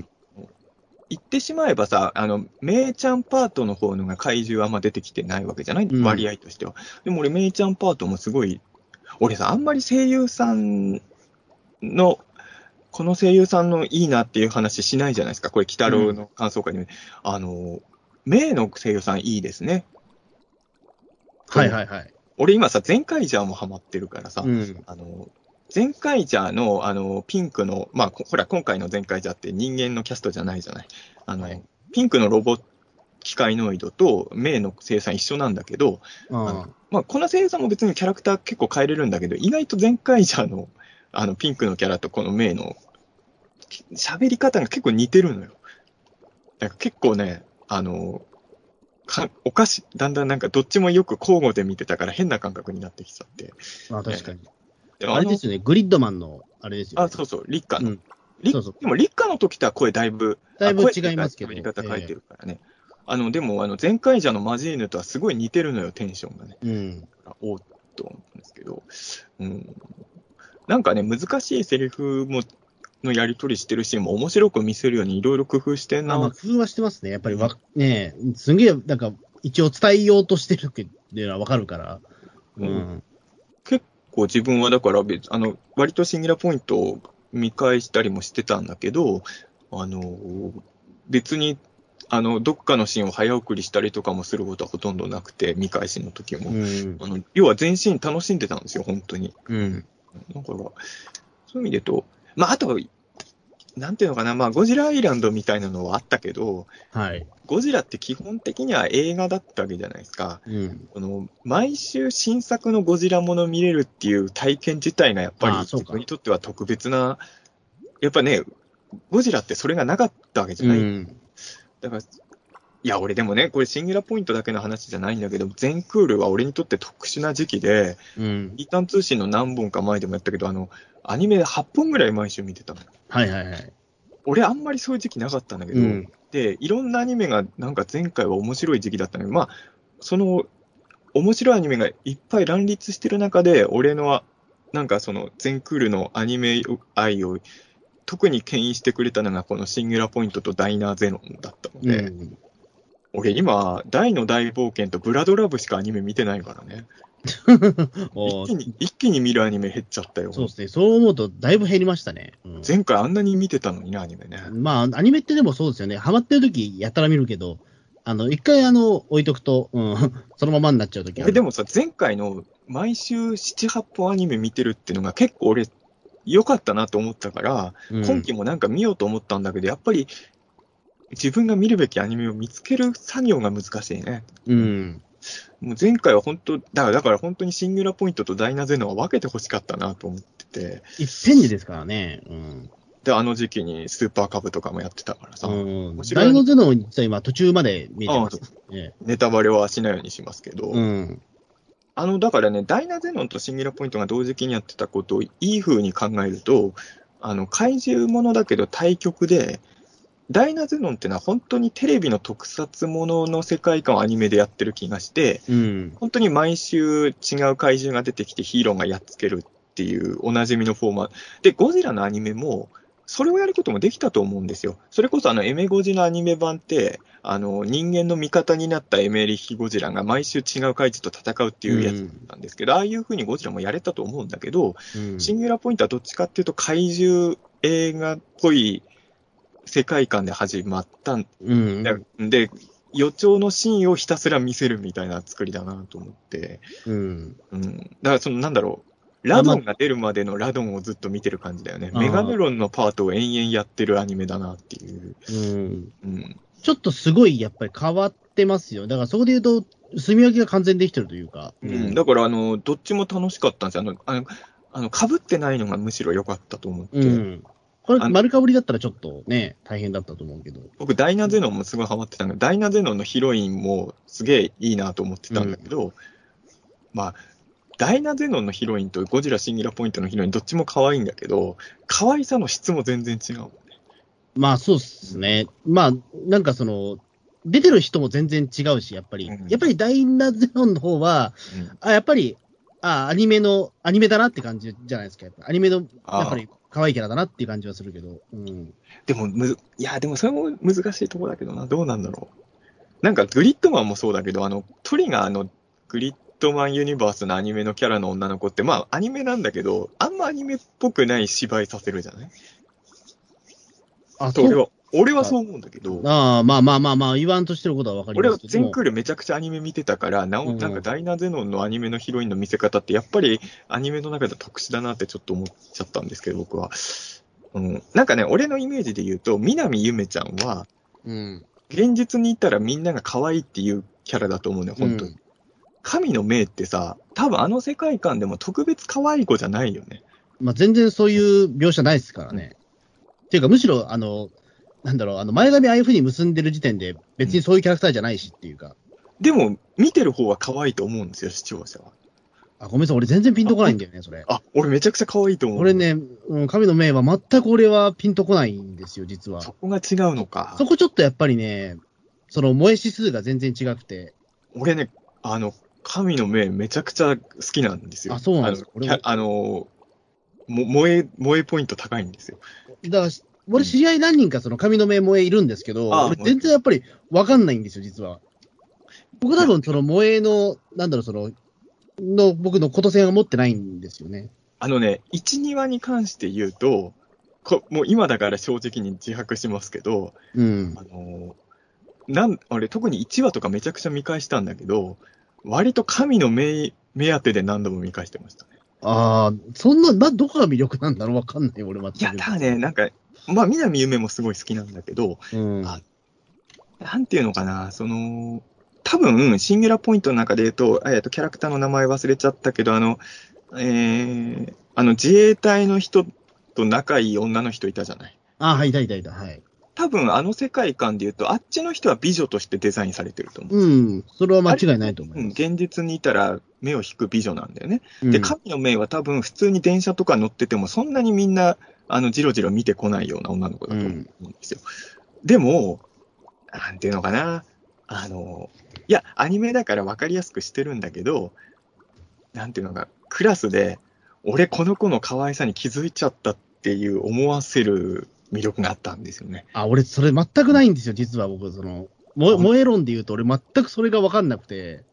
言ってしまえばさ、あの、メイちゃんパートの方のが怪獣はあんま出てきてないわけじゃない、うん割合としては。でも俺、メイちゃんパートもすごい、俺さ、あんまり声優さんの、この声優さんのいいなっていう話しないじゃないですか。これ、鬼太郎の感想会に、あの、メイの声優さんいいですね。はいはいはい。俺今さ、全カイジャーもハマってるからさ、うん。あの、全カイジャーの、あの、ピンクの、まあ、こほら、今回の全カイジャーって人間のキャストじゃないじゃない。あの、はいピンクのロボ機械ノイドとメイの生産一緒なんだけど、ああのまあ、この生産も別にキャラクター結構変えれるんだけど、意外と全カイジャーの、あの、ピンクのキャラとこのメイの、き喋り方が結構似てるのよ。なんか結構ね、あの、かおかし、だんだんなんかどっちもよく交互で見てたから変な感覚になってきちゃって。あ、あ確かに。でものあれですよね、グリッドマンの、あれですよ、ね。あ、そうそう、立夏の。うんリそうそうでも、立夏の時とは声だいぶ、だいぶ違いますけど喋り方変えてるからね。あの、でも、あの、前回者のマジーヌとはすごい似てるのよ、テンションがね。うん。おーっと思ったんですけど、うん。なんかね、難しいセリフも、のやり取りしてるシーンも面白く見せるようにいろいろ工夫してんな。あまあ、工夫はしてますね。やっぱりわ、ねえすんげえ、なんか、一応伝えようとしてるっていうのはわかるから。ううんん。結構自分はだから別、あの、割とシンギュラポイントを見返したりもしてたんだけど、あの、別に、あの、どっかのシーンを早送りしたりとかもすることはほとんどなくて、見返しの時も。うん。あの、要は全身楽しんでたんですよ、本当に。うん。だから、そういう意味で言うと、まあ、あと、なんていうのかな、まあ、ゴジラアイランドみたいなのはあったけど、はい。ゴジラって基本的には映画だったわけじゃないですか。うん。この毎週新作のゴジラもの見れるっていう体験自体がやっぱり自分にとっては特別な、やっぱね、ゴジラってそれがなかったわけじゃない。うん。だから、いや、俺でもね、これシンギュラポイントだけの話じゃないんだけど、全クールは俺にとって特殊な時期で、うん。イータン通信の何本か前でもやったけど、あの、アニメで8本ぐらい毎週見てたの。はいはいはい。俺あんまりそういう時期なかったんだけど、うん。で、いろんなアニメがなんか前回は面白い時期だったんだけど、まあ、その、面白いアニメがいっぱい乱立してる中で、俺の、なんかその、全クールのアニメ愛を、特に牽引してくれたのが、このシンギュラポイントとダイナーゼロンだったのうで、ん。俺今、大の大冒険とブラドラブしかアニメ見てないからね。*laughs* お一気に、一気に見るアニメ減っちゃったよ。そうですね。そう思うと、だいぶ減りましたね。うん前回あんなに見てたのにね、アニメね。まあ、アニメってでもそうですよね。ハマってる時やったら見るけど、あの、一回あの、置いとくと、うん、*laughs* そのままになっちゃう時あでもさ、前回の毎週7、8本アニメ見てるっていうのが結構俺、良かったなと思ったから、うん今期もなんか見ようと思ったんだけど、やっぱり自分が見るべきアニメを見つける作業が難しいね。うん。もう前回は本当、だからだから本当にシングラポイントとダイナゼノは分けて欲しかったなと思ってて、いっぺんにですからね。うん。で、あの時期にスーパーカブとかもやってたからさ、うんダイノゼノン実は今途中まで見えてます。ねネタバレはしないようにしますけど、うん。あの、だからね、ダイナゼノンとシングラポイントが同時期にやってたことをいい風に考えると、あの、怪獣ものだけど対局で、ダイナゼノンってのは本当にテレビの特撮ものの世界観をアニメでやってる気がして、うん。本当に毎週違う怪獣が出てきてヒーローがやっつけるっていうおなじみのフォーマット。で、ゴジラのアニメも、それをやることもできたと思うんですよ。それこそあの、エメゴジのアニメ版って、あの、人間の味方になったエメリヒゴジラが毎週違う怪獣と戦うっていうやつなんですけど、ああいう風にゴジラもやれたと思うんだけど、うんシンギュラポイントはどっちかっていうと怪獣映画っぽい世界観で始まったんうん。だで、予兆のシーンをひたすら見せるみたいな作りだなと思って、うん。うん。だからそのなんだろう、ラドンが出るまでのラドンをずっと見てる感じだよね。メガネロンのパートを延々やってるアニメだなっていう。うん。うん。ちょっとすごいやっぱり変わってますよ。だからそこで言うと、住み分けが完全にできてるというか。うん、だから、あの、どっちも楽しかったんですよ。あの、あの、あの被ってないのがむしろ良かったと思って。うん。これ、丸かぶりだったらちょっとね、大変だったと思うけど。僕、ダイナゼノンもすごいハマってたのダイナゼノンのヒロインもすげえいいなと思ってたんだけど、まあ、ダイナゼノンのヒロインとゴジラシンギュラポイントのヒロイン、どっちも可愛いんだけど、可愛さの質も全然違うもんね。まあそうっすね。まあ、なんかその、出てる人も全然違うし、やっぱり。うんやっぱりダイナゼノンの方は、あ、やっぱり、あ、アニメの、アニメだなって感じじゃないですか。やっぱアニメの、やっぱり可愛いキャラだなっていう感じはするけど。うん。でもむず、いや、でもそれも難しいところだけどな、どうなんだろう。なんか、グリッドマンもそうだけど、あの、トリガーのグリッドマンユニバースのアニメのキャラの女の子って、まあ、アニメなんだけど、あんまアニメっぽくない芝居させるじゃない？あ、と俺は、俺はそう思うんだけど、ああ、まあまあまあまあ、言わんとしてることはわかり俺はますけども。全クールめちゃくちゃアニメ見てたから、なお、うんなんかダイナゼノンのアニメのヒロインの見せ方って、やっぱりアニメの中では特殊だなってちょっと思っちゃったんですけど、僕は。うん。なんかね、俺のイメージで言うと、南ゆめちゃんは、うん。現実にいたらみんなが可愛いっていうキャラだと思うね、本当に。うん神の命ってさ、多分あの世界観でも特別可愛い子じゃないよね。まあ全然そういう描写ないですからね。っていうか、むしろ、あの、なんだろう、あの、前髪ああいう風に結んでる時点で、別にそういうキャラクターじゃないしっていうか。でも、見てる方は可愛いと思うんですよ、視聴者は。あ、ごめんなさい、俺全然ピンとこないんだよね、それ。あ、俺めちゃくちゃ可愛いと思う。俺ね、うん、神の命は全く俺はピンとこないんですよ、実は。そこが違うのか。そこちょっとやっぱりね、その萌え指数が全然違くて。俺ね、あの、神の命めちゃくちゃ好きなんですよ。あそうなんですか？あのも萌え、萌えポイント高いんですよ。だから、俺知り合い何人かその神の命萌えいるんですけど、あ俺全然やっぱりわかんないんですよ、実は。僕多分その萌えの、なんだろう、その、の、僕のこと線が持ってないんですよね。あのね、1、2話に関して言うと、こもう今だから正直に自白しますけど、うんあ。の、なん、あれ、特に1話とかめちゃくちゃ見返したんだけど、割と神の目目当てで何度も見返してましたね。ああ、そんな、な、どこが魅力なんだろうわかんない、俺は。いや、だからね、なんか、まあ、南夢もすごい好きなんだけど、うん。あなんていうのかな、その、多分、シンギュラポイントの中で言うと、えっと、キャラクターの名前忘れちゃったけど、あの、えー、あの、自衛隊の人と仲いい女の人いたじゃない。あはい、いたいたいた、はい。多分、あの世界観で言うと、あっちの人は美女としてデザインされてると思う。うん、それは間違いないと思うん、います。現実にいたら目を引く美女なんだよね。うんで、神の目は多分普通に電車とか乗っててもそんなにみんな、あの、じろじろ見てこないような女の子だと思うんですよ。でも、なんていうのかな。あの、いや、アニメだから分かりやすくしてるんだけど、なんていうのか、クラスで、俺この子の可愛さに気づいちゃったっていう思わせる魅力があったんですよね。あ、俺、それ全くないんですよ、実は僕、その、も萌え論で言うと、俺全くそれがわかんなくて。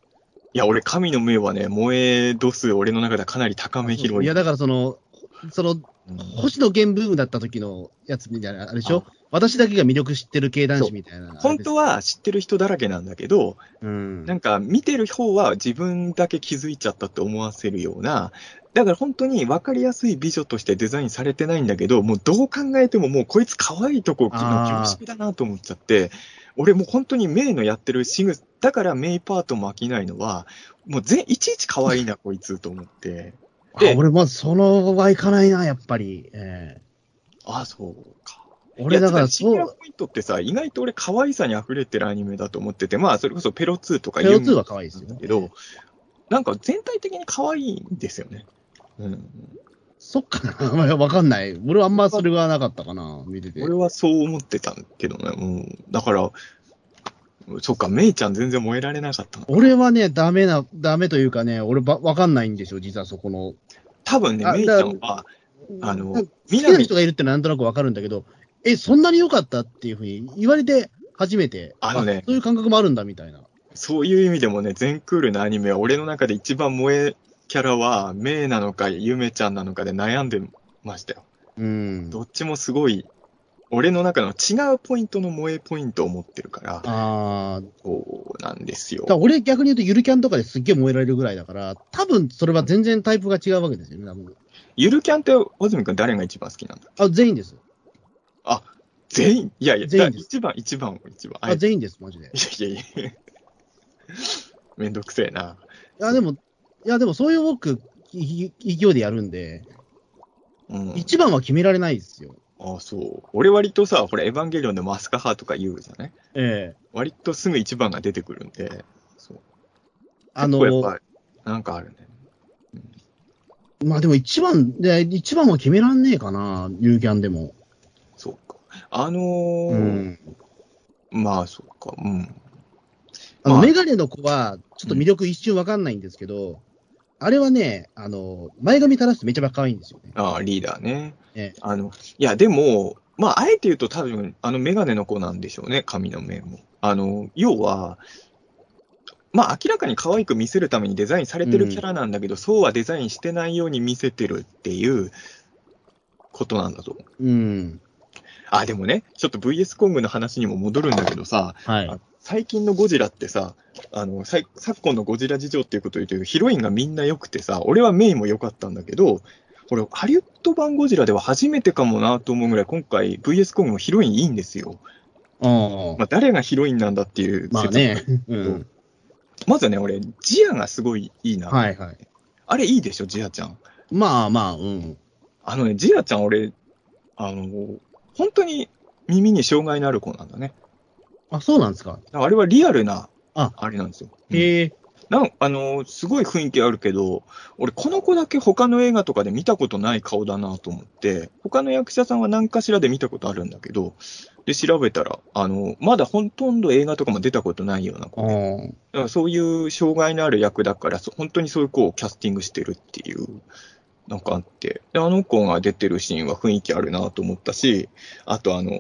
いや、俺、神の目はね、萌え度数、俺の中ではかなり高め広い。いや、だからその、その、うん星野源ブームだった時のやつみたいな、あれでしょ？私だけが魅力知ってる系男子みたいな。本当は知ってる人だらけなんだけど、うん。なんか見てる方は自分だけ気づいちゃったって思わせるような、だから本当に分かりやすい美女としてデザインされてないんだけど、もうどう考えてももうこいつ可愛いとこ、あー厳しめだなと思っちゃって、俺もう本当にメイのやってるシグ、だからメイパートも飽きないのは、もう全、いちいち可愛いな、こいつと思って。あで俺、まずそのはいかないな、やっぱり。えああ、そうか。え俺、だから、いやシンポイントってさ、意外と俺可愛さに溢れてるアニメだと思ってて、まあそれこそペロ2とかペロ2ユンは可愛いですよだけど、なんか全体的に可愛いんですよね。うん。そっかな。ま *laughs* あわかんない。俺はあんまそれがなかったかな、見てて。俺はそう思ってたけどね。うん。だから、そっか、メイちゃん全然燃えられなかったな。俺はね、ダメな、ダメというかね、俺ば、わかんないんですよ、実はそこの。多分ね、あメイちゃんは、あの好きな人がいるってなんとなくわかるんだけど、え、そんなに良かったっていうふうに言われて初めて、あのねそういう感覚もあるんだみたいな。そういう意味でもね、全クールなアニメは、俺の中で一番萌えキャラは、メイなのか、ゆめちゃんなのかで悩んでましたよ。うん。どっちもすごい、俺の中の違うポイントの萌えポイントを持ってるから、ああ、そうなんですよだか。ら俺逆に言うとゆるキャンとかですっげえ燃えられるぐらいだから、多分それは全然タイプが違うわけですよね、多分。ゆるキャンって、小泉くん誰が一番好きなんだ？あ、全員です。あ、全員？いやいや、全員です一番、一番、一番。ああ、全員です、マジで。いやいやいや。めんどくせえな。いや、でも、いや、でもそういう僕、いい勢いでやるんで、うん。一番は決められないですよ。あそう。俺割とさ、これエヴァンゲリオンでもアスカハとか言うじゃない？ええ割とすぐ一番が出てくるんで、そう。あのやっぱ、なんかあるね。まあでも一番、で一番は決めらんねえかな、ユーキャンでも。そうか。あのーうん。まあ、そうか。うん。あの、まあメガネの子は、ちょっと魅力一瞬わかんないんですけど、あれはね、あの、前髪垂らすとめちゃめちゃ可愛いんですよね。ああ、リーダーね。ええあの、いや、でも、まあ、あえて言うと多分、あのメガネの子なんでしょうね、髪の面も。あの、要は、まあ、明らかに可愛く見せるためにデザインされてるキャラなんだけど、そうはデザインしてないように見せてるっていうことなんだと思う。うん。あ、でもね、ちょっと VS コングの話にも戻るんだけどさ、はいあ。最近のゴジラってさ、あの、昨今のゴジラ事情っていうことを言うと、ヒロインがみんな良くてさ、俺はメイも良かったんだけど、俺、ハリウッド版ゴジラでは初めてかもなと思うぐらい、今回 VS コングもヒロインいいんですよ。あまあ、誰がヒロインなんだっていうまあ説ね。うん。まずね、俺、ジアがすごいいいな。はいはい。あれいいでしょ、ジアちゃん。まあまあ、うん。あのね、ジアちゃん、俺、あの、本当に耳に障害のある子なんだね。あ、そうなんですか？あれはリアルな、ああれなんですよ。うんへえ。なんあのすごい雰囲気あるけど、俺、この子だけ他の映画とかで見たことない顔だなと思って、他の役者さんは何かしらで見たことあるんだけど、で、調べたら、あの、まだほとんど映画とかも出たことないようなあ子で、ーだからそういう障害のある役だから、そ本当にそういう子をキャスティングしてるっていう、なんかあって、で、あの子が出てるシーンは雰囲気あるなと思ったし、あとあの、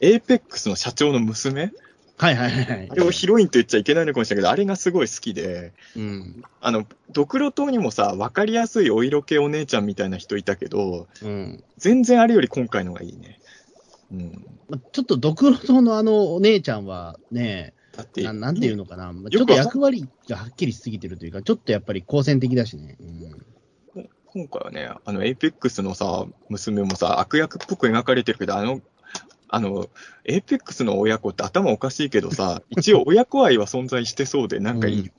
エーペックスの社長の娘？はいはいはいはいあ。れをヒロインと言っちゃいけないのかもしれないけど、あれがすごい好きで、うん。あの、ドクロ島にもさ、わかりやすいお色気お姉ちゃんみたいな人いたけど、うん。全然あれより今回のがいいね。うん。まちょっとドクロ島のあのお姉ちゃんはね、だって、ななんていうのかな、まあちょっと役割がはっきりしすぎてるというか、ちょっとやっぱり好戦的だしね。うん、今回はね、あの、エイペックスのさ、娘もさ、悪役っぽく描かれてるけど、あの、あの、エイペックスの親子って頭おかしいけどさ、*laughs* 一応親子愛は存在してそうで、なんかいい。うん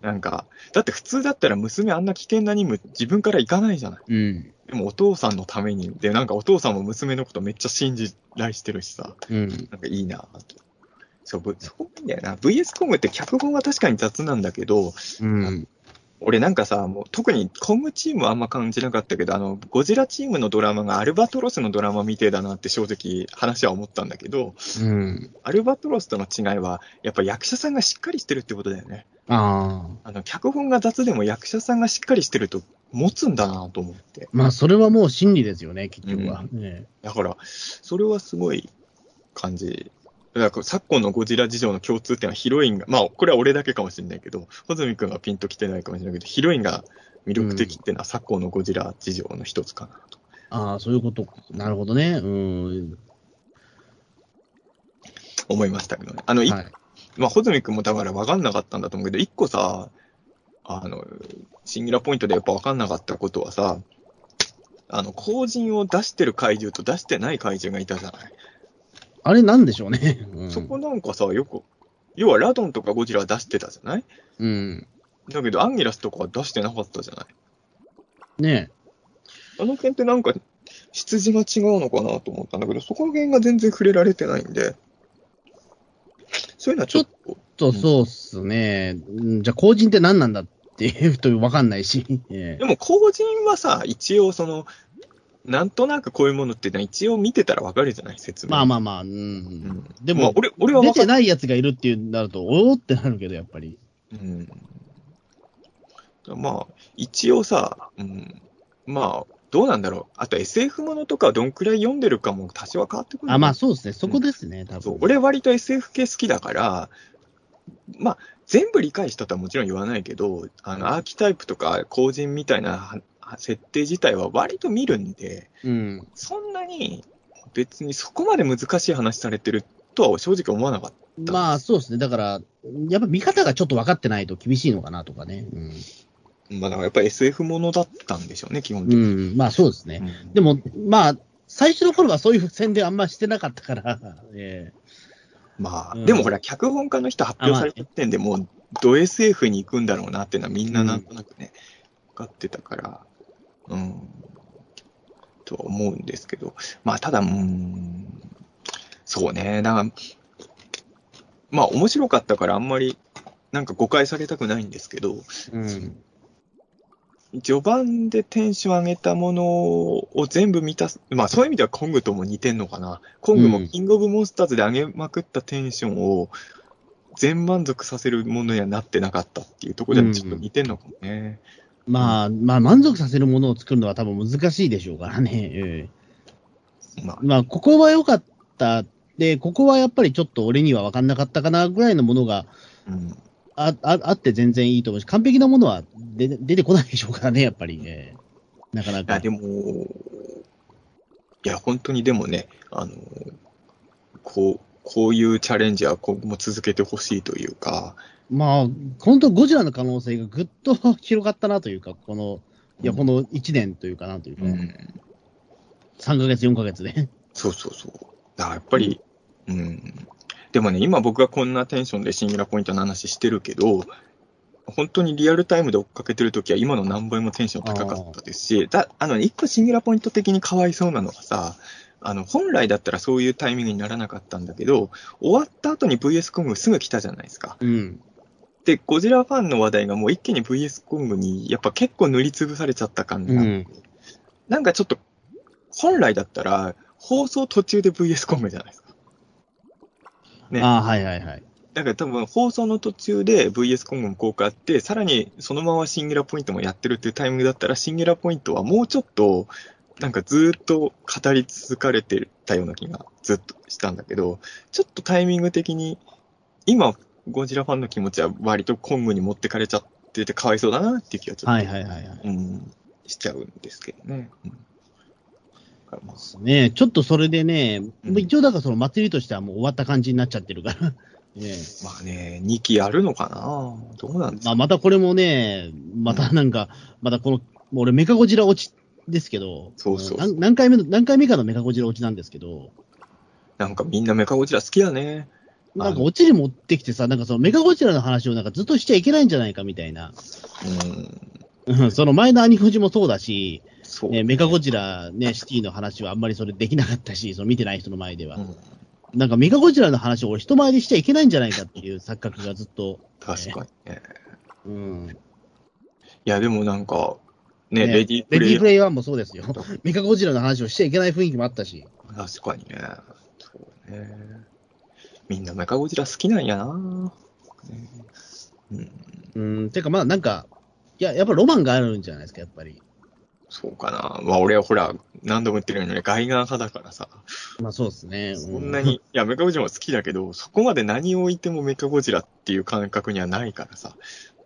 なんか、だって普通だったら娘あんな危険な任務自分から行かないじゃない。うん。でもお父さんのために、で、なんかお父さんも娘のことめっちゃ信頼してるしさ、うん。なんかいいなと。そう、ぶそこなんだよな。VS コムって脚本は確かに雑なんだけど、うん。俺なんかさ、もう特にコムチームはあんま感じなかったけど、あの、ゴジラチームのドラマがアルバトロスのドラマみてえだなって正直話は思ったんだけど、うん。アルバトロスとの違いは、やっぱ役者さんがしっかりしてるってことだよね。ああ。あの、脚本が雑でも役者さんがしっかりしてると持つんだなと思って。まあ、それはもう真理ですよね、結局は。うねだから、それはすごい感じ。だから昨今のゴジラ事情の共通点はヒロインが、まあ、これは俺だけかもしれないけど、穂積君はピンときてないかもしれないけど、ヒロインが魅力的っていうのは昨今のゴジラ事情の一つかなとああ、そういうこと。なるほどね。うん。思いましたけどね。あの、いはい。まあ、穂積君もだから分かんなかったんだと思うけど、一個さ、あの、シンギュラポイントでやっぱ分かんなかったことはさ、あの、後人を出してる怪獣と出してない怪獣がいたじゃない。あれなんでしょうね。うんそこなんかさ、よく、要はラドンとかゴジラは出してたじゃない？うん。だけどアンギラスとかは出してなかったじゃない？ねあの辺ってなんか、出自が違うのかなと思ったんだけど、そこの辺が全然触れられてないんで、そういうのはちょっと、と、そうっすね。うんじゃあ、後人って何なんだっていうと分かんないし。ええでも後人はさ、一応その、なんとなくこういうものってのは一応見てたらわかるじゃない説明。まあまあまあ、うん。うんでも、まあ俺、俺は出。てないやつがいるっていうなると、おおってなるけど、やっぱり。うん。まあ、一応さ、うん、まあ、どうなんだろう。あと SF ものとかどんくらい読んでるかも多少は変わってくる。あ、まあそうですね。そこですね、多分。そう俺割と SF 系好きだから、まあ、全部理解したとはもちろん言わないけど、あの、アーキタイプとか後人みたいなは設定自体は割と見るんで、うん。そんなに別にそこまで難しい話されてるとは正直思わなかった。まあそうですね。だから、やっぱ見方がちょっと分かってないと厳しいのかなとかね。まあ、だからやっぱり SF ものだったんでしょうね、基本うん。的に。うん、まあそうですね。うんでも、まあ、最初の頃はそういう宣伝あんましてなかったから、*laughs* えまあ、うんでもほら、脚本家の人発表された時点でもう、ド SF に行くんだろうなっていうのはみんななんとなくね、分かってたから、うん、とは思うんですけど、まあ、ただ、うん、そうね、だから、まあ、面白かったからあんまり、なんか誤解されたくないんですけど、えうん。序盤でテンション上げたものを全部満たす、まあそういう意味ではコングとも似てんのかな。コングもうんキングオブモンスターズで上げまくったテンションを全満足させるものにはなってなかったっていうところではちょっと似てんのかもね。まあ、まあ、満足させるものを作るのは多分難しいでしょうからね。*laughs* ええまあ、まあ、ここは良かった。で、ここはやっぱりちょっと俺には分かんなかったかなぐらいのものがうん。あああって全然いいと思うし、完璧なものは出出てこないでしょうからね、やっぱり。ええなかないか。や、でも、いや、本当にでもね、あの、こう、こういうチャレンジは今後も続けてほしいというか、まあ、本当ゴジラの可能性がぐっと広がったなというか、この、いや、この1年というかなというか、うん。3ヶ月、4ヶ月で。そうそうそう。だからやっぱり、うん。でもね、今僕がこんなテンションでシンギュラポイントの話してるけど、本当にリアルタイムで追っかけてるときは今の何倍もテンション高かったですし、だあの、一個シンギュラポイント的にかわいそうなのはさ、あの、本来だったらそういうタイミングにならなかったんだけど、終わった後に VS コングすぐ来たじゃないですか。うん。で、ゴジラファンの話題がもう一気に VS コングにやっぱ結構塗りつぶされちゃった感じがあって、うんなんかちょっと、本来だったら放送途中で VS コングじゃないですか。ねああ、はいはいはい。だから多分放送の途中で VS コングも効果あって、さらにそのままシンギュラポイントもやってるっていうタイミングだったら、シンギュラポイントはもうちょっと、なんかずーっと語り続かれてたような気がずっとしたんだけど、ちょっとタイミング的に、今、ゴジラファンの気持ちは割とコングに持ってかれちゃっててかわいそうだなっていう気がちょっと、はいはいはいはい。うん、しちゃうんですけどね。うんまあねちょっとそれでね、うん一応だからその祭りとしてはもう終わった感じになっちゃってるから。*laughs* ねまあね、2期やるのかなどうなんですかまあ、またこれもね、またなんか、またこの、俺メカゴジラ落ちですけど、そうそう何何回目の、何回目かのメカゴジラ落ちなんですけど、なんかみんなメカゴジラ好きやね。なんかオチに持ってきてさ、なんかそのメカゴジラの話をなんかずっとしちゃいけないんじゃないかみたいな。うん。うんその前のアニフジもそうだし、そう、ね、メカゴジラね、シティの話はあんまりそれできなかったし、その見てない人の前では。うんなんかメカゴジラの話を俺人前でしちゃいけないんじゃないかっていう錯覚がずっと。確かにね。うん。いや、でもなんか、ね、ねレディープレディーレイプレイ1もそうですよ。*laughs* メカゴジラの話をしちゃいけない雰囲気もあったし。確かにね。そうね。みんなメカゴジラ好きなんやな。ねうん、うん、てかまあなんか、いや、やっぱロマンがあるんじゃないですか、やっぱり。そうかな。まあ俺はほら、何度も言ってるようにね、ガイガー派だからさ、まあそうですね。うそんなに、いや、メカゴジラも好きだけど、そこまで何を置いてもメカゴジラっていう感覚にはないからさ。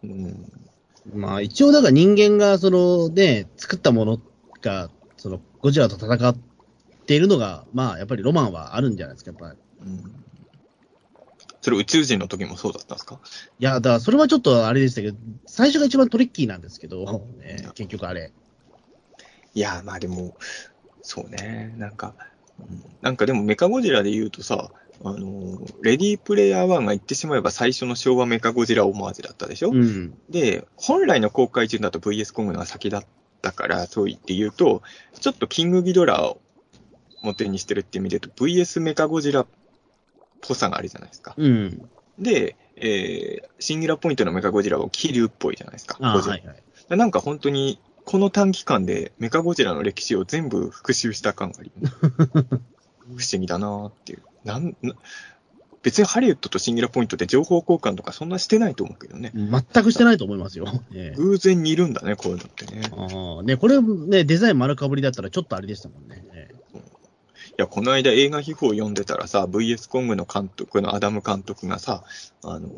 うん。まあ一応だから人間がそのね、作ったものが、そのゴジラと戦っているのが、まあやっぱりロマンはあるんじゃないですか、やっぱり。うんそれ宇宙人の時もそうだったんですか？いや、だからそれはちょっとあれでしたけど、最初が一番トリッキーなんですけど、えー結局あれ。いや、まあでも、そうね、なんか、うん。なんかでもメカゴジラで言うとさ、あの、レディープレイヤー1が言ってしまえば最初の昭和メカゴジラオマージュだったでしょ、うん。で、本来の公開順だと VS コングのが先だったから、そう言って言うと、ちょっとキングギドラをモデルにしてるって意味で言うと、VS メカゴジラっぽさがあるじゃないですか。うん。で、えー、シンギュラポイントのメカゴジラは気流っぽいじゃないですか。ああ、ゴジラはいはい。でなんか本当に、この短期間でメカゴジラの歴史を全部復習した感があり、*laughs* 不思議だなーっていう。なんな別にハリウッドとシンギュラポイントで情報交換とかそんなしてないと思うけどね。全くしてないと思いますよ。*laughs* ええ偶然にいるんだね、こういうのってね。ああ、ね、これね、デザイン丸かぶりだったらちょっとあれでしたもんね。ええいや、この間映画秘宝を読んでたらさ、VS コングの監督のアダム監督がさ、あの、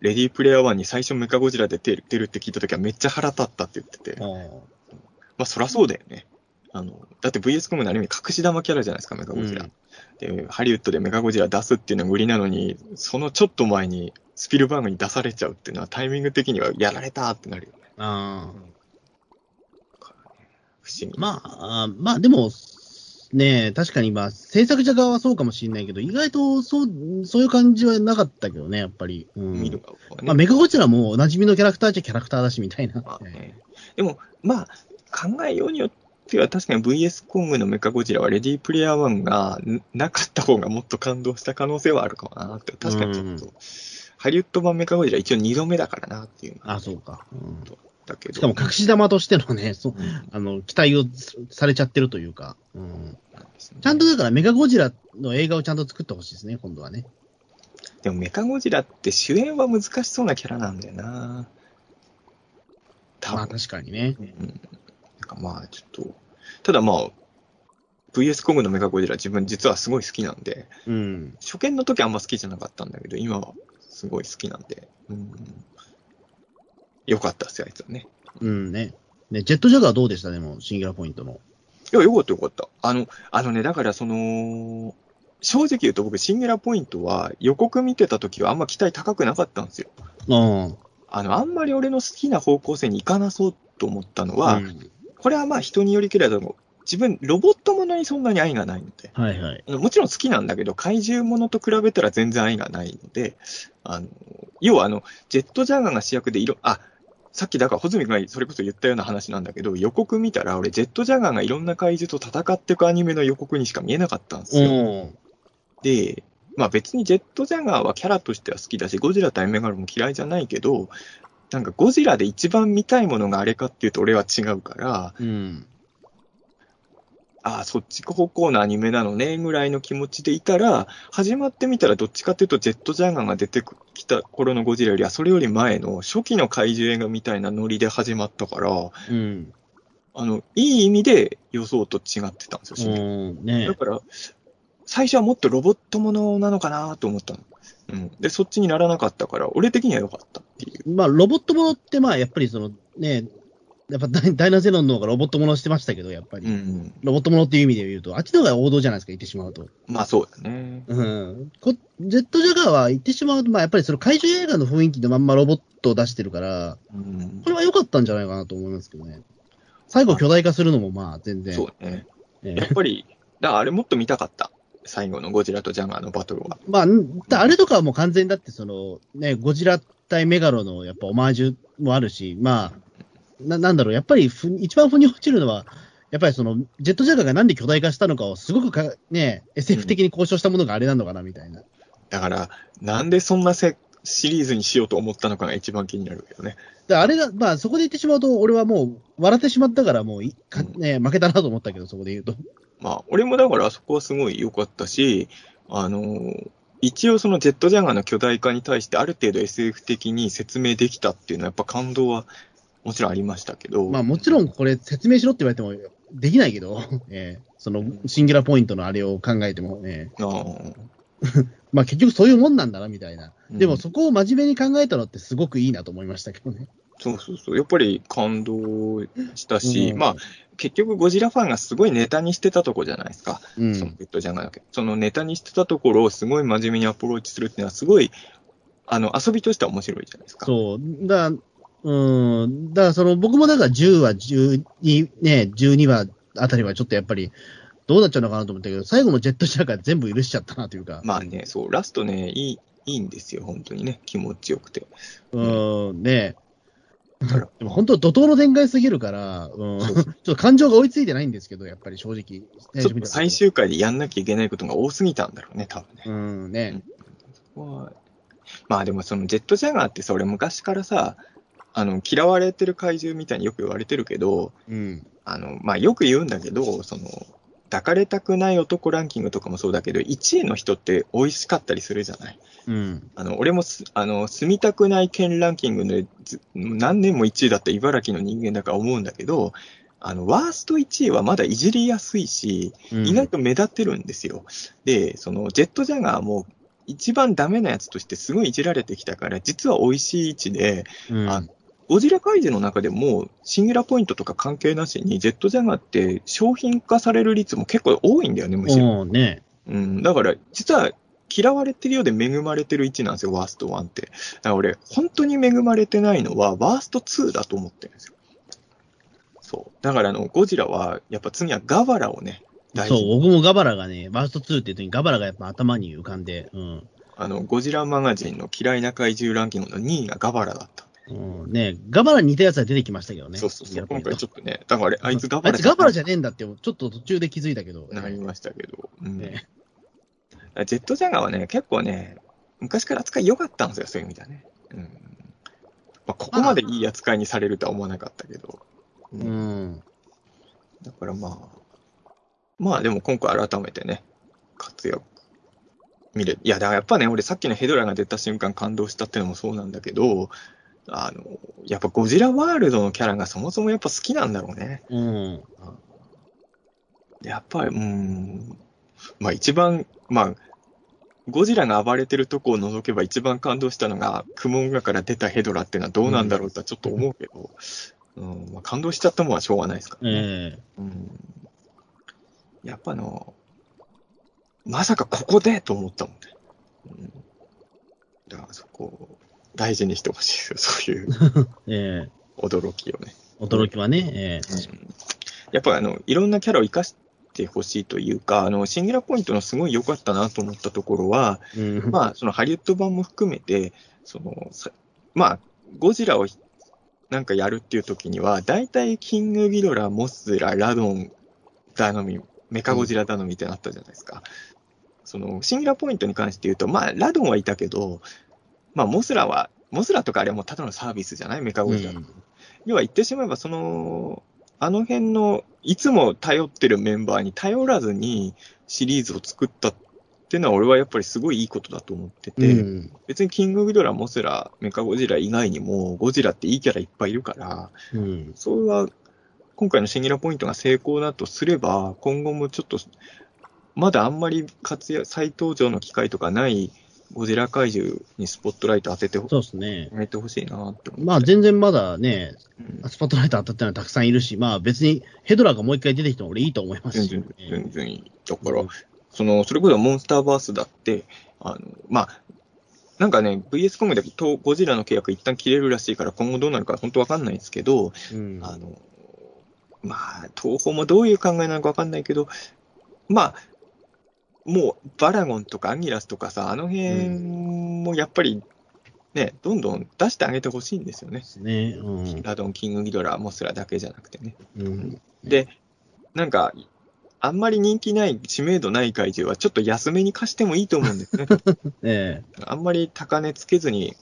レディープレイヤー1に最初メカゴジラで出る出るって聞いた時はめっちゃ腹立ったって言ってて、まああそらそうだよね。あの、だって VS コングのある意味隠し玉キャラじゃないですか、メカゴジラ。うんで、ハリウッドでメカゴジラ出すっていうのが売りなのに、そのちょっと前にスピルバーグに出されちゃうっていうのはタイミング的にはやられたってなるよね。あ不思議。まあ、まあでも、ね確かにまあ、制作者側はそうかもしれないけど、意外とそう、そういう感じはなかったけどね、やっぱり。うんね。まあ、メカゴジラもおなじみのキャラクターっちゃキャラクターだし、みたいな。まあねでも、まあ、考えようによっては、確かに VS コングのメカゴジラはレディープレイヤー1がんなかった方がもっと感動した可能性はあるかもなって。確かにちょっと、ハリウッド版メカゴジラ一応2度目だからなっていう。あ、そうか。うんだけど。しかも隠し玉としてのね、そあの、期待をされちゃってるというか、うん、ちゃんとだからメガゴジラの映画をちゃんと作ってほしいですね、今度はね。でもメカゴジラって主演は難しそうなキャラなんだよな。まあ確かにね。うん。なんかまあ、ちょっと、ただまあ、VS コングのメカゴジラ自分実はすごい好きなんで、うん。初見の時はあんま好きじゃなかったんだけど、今はすごい好きなんで、うん、よかったっすよ、あいつはね。うんね。ね、ジェットジャガーどうでした？でも、シンギュラポイントの。いや、よかったよかった。あの、あのね、だからその、正直言うと僕、シンギュラポイントは予告見てた時はあんま期待高くなかったんですよ。うん。あの、あんまり俺の好きな方向性に行かなそうと思ったのは、うんこれはまあ人によりけれど自分、ロボットものにそんなに愛がないので、はいはい。もちろん好きなんだけど、怪獣ものと比べたら全然愛がないので、あの、要はあの、ジェットジャガーが主役でいろ、あ、さっきだから、穂積君がそれこそ言ったような話なんだけど、予告見たら、俺、ジェットジャガーがいろんな怪獣と戦っていくアニメの予告にしか見えなかったんですよ。うん。で、まあ別にジェットジャガーはキャラとしては好きだし、ゴジラ対メガロも嫌いじゃないけど、なんかゴジラで一番見たいものがあれかっていうと俺は違うから、うん。ああ、そっち方向のアニメなのね、ぐらいの気持ちでいたら、始まってみたらどっちかっていうと、ジェットジャガーが出てきた頃のゴジラよりは、それより前の初期の怪獣映画みたいなノリで始まったから、うん。あの、いい意味で予想と違ってたんですよ。ねだから、最初はもっとロボットものなのかなと思ったの。うん。で、そっちにならなかったから、俺的には良かったっていう。まあ、ロボットものって、まあ、やっぱりその、ね、やっぱダイナゼロンの方がロボットものしてましたけど、やっぱり。うん。ロボットものっていう意味で言うと、あっちの方が王道じゃないですか、言ってしまうと。まあそうだね。うん。こジェットジャガーは言ってしまうと、まあ、やっぱりその怪獣映画の雰囲気のまんまロボットを出してるから、うんこ。れは良かったんじゃないかなと思いますけどね。最後巨大化するのもまあ全然。そうだね。ええやっぱり、だからあれもっと見たかった。最後のゴジラとジャガーのバトルは。まあ、あれとかはもう完全にだってその、ね、ゴジラ対メガロのやっぱオマージュもあるし、まあ、ななんだろう、やっぱりふ一番腑に落ちるのは、やっぱりその、ジェットジャガーがなんで巨大化したのかをすごくか、ね、SF 的に交渉したものがあれなのかなみたいな。だから、なんでそんなせシリーズにしようと思ったのかが一番気になるけどね。であれが、まあそこで言ってしまうと、俺はもう笑ってしまったからもういか、ね、負けたなと思ったけど、そこで言うと。まあ、俺もだからそこはすごい良かったし、あのー一応そのジェットジャガーの巨大化に対してある程度 SF 的に説明できたっていうのはやっぱ感動はもちろんありましたけど。まあもちろんこれ説明しろって言われてもできないけど、*laughs* ええそのシンギュラポイントのあれを考えても、ええあー *laughs* まあ結局そういうもんなんだなみたいな。うんでもそこを真面目に考えたのってすごくいいなと思いましたけどね。そうそうそう。やっぱり感動したし、うんまあ、結局ゴジラファンがすごいネタにしてたとこじゃないですか。うんそのベッドジャガーだけ。そのネタにしてたところをすごい真面目にアプローチするっていうのはすごい、あの、遊びとしては面白いじゃないですか。そう。だうん。だから、その、僕もだから10話、12、ね、12話あたりはちょっとやっぱり、どうなっちゃうのかなと思ったけど、最後のジェットシャーが全部許しちゃったなというか。まあね、そう、ラストね、いい、いいんですよ、本当にね。気持ちよくて。うん、ねでも本当、怒涛の展開すぎるから、うん、ちょっと感情が追いついてないんですけど、やっぱり正直。*laughs* ちょっと最終回でやんなきゃいけないことが多すぎたんだろうね、多分ね。うん、ね。はいまあでもそのジェットジャガーってさ、俺昔からさ、あの、嫌われてる怪獣みたいによく言われてるけど、うん。あの、まあよく言うんだけど、その、抱かれたくない男ランキングとかもそうだけど、1位の人って美味しかったりするじゃない。うん。あの、俺もす、あの、住みたくない県ランキングでず何年も1位だった茨城の人間だから思うんだけど、あの、ワースト1位はまだいじりやすいし、うん意外と目立ってるんですよ。で、その、ジェットジャガーも一番ダメなやつとしてすごいいじられてきたから、実は美味しい位置で、うんあゴジラ怪獣の中でも、シンギュラポイントとか関係なしに、ジェットジャガーって商品化される率も結構多いんだよね、むしろ。うん、ね。うん、だから、実は嫌われてるようで恵まれてる位置なんですよ、ワースト1って。だから俺、本当に恵まれてないのは、ワースト2だと思ってるんですよ。そう。だから、あの、ゴジラは、やっぱ次はガバラをね、大事そう、に。僕もガバラがね、ワースト2って言うときにガバラがやっぱ頭に浮かんで、うん。あの、ゴジラマガジンの嫌いな怪獣ランキングの2位がガバラだった。うん、ねガバラに似たやつは出てきましたけどね。そうそうそう。今回ちょっとね、だからあれ、あいつガあバラいつガバラじゃゃねえんだって、ちょっと途中で気づいたけど。なりましたけど。うん。ねジェットジャガーはね、結構ね、昔から扱い良かったんですよ、そういう意味ではね。うん。まあ、ここまでいい扱いにされるとは思わなかったけど。ううん。だからまあ、まあでも今回改めてね、活躍見れいや、だからやっぱね、俺さっきのヘドラが出た瞬間感動したっていうのもそうなんだけど、あの、やっぱゴジラワールドのキャラがそもそもやっぱ好きなんだろうね。うん。やっぱり、うーん、まあ一番、まあ、ゴジラが暴れてるとこを除けば一番感動したのが、クモンガから出たヘドラっていうのはどうなんだろうとはちょっと思うけど、うん、まあ感動しちゃったもんはしょうがないですからね。ええうんやっぱあの、まさかここでと思ったもんね。うん、だからそこを大事にしてほしいですよ、そういう *laughs* ええ驚きをね。驚きはね、えうんやっぱあの、いろんなキャラを生かしてほしいというか、あの、シンギュラポイントのすごい良かったなと思ったところは、えうん。まあ、そのハリウッド版も含めて、その、さまあ、ゴジラをなんかやるっていう時には、大体キングギドラ、モスラ、ラドン頼み、メカゴジラ頼みってなったじゃないですか。その、シンギュラポイントに関して言うと、まあ、ラドンはいたけど、まあ、モスラは、モスラとかあれはもうただのサービスじゃない？メカゴジラ。うん要は言ってしまえば、その、あの辺の、いつも頼ってるメンバーに頼らずにシリーズを作ったっていうのは、俺はやっぱりすごいいいことだと思ってて、うん別にキングギドラ、モスラ、メカゴジラ以外にも、ゴジラっていいキャラいっぱいいるから、うん。それは、今回のシンギュラポイントが成功だとすれば、今後もちょっと、まだあんまり活躍、再登場の機会とかないゴジラ怪獣にスポットライト当ててほそうですね。やめてほしいなって思って。まあ全然まだね、うんスポットライト当たってるのはたくさんいるし、まあ別にヘドラがもう一回出てきても俺いいと思いますし、全然、全然いい。だから、うんその、それこそモンスターバースだって、あの、まあ、なんかね、VS コムでとゴジラの契約一旦切れるらしいから今後どうなるか本当わかんないんですけど、うんあの、まあ、東宝もどういう考えなのかわかんないけど、まあ、もうバラゴンとかアギラスとかさ、あの辺もやっぱりね、どんどん出してあげてほしいんですよねで。すね。うんラドン、キングギドラ、モスラだけじゃなくてね。うん。で、なんか、あんまり人気ない、知名度ない怪獣はちょっと安めに貸してもいいと思うんですね。*laughs* えあんまり高値つけずに、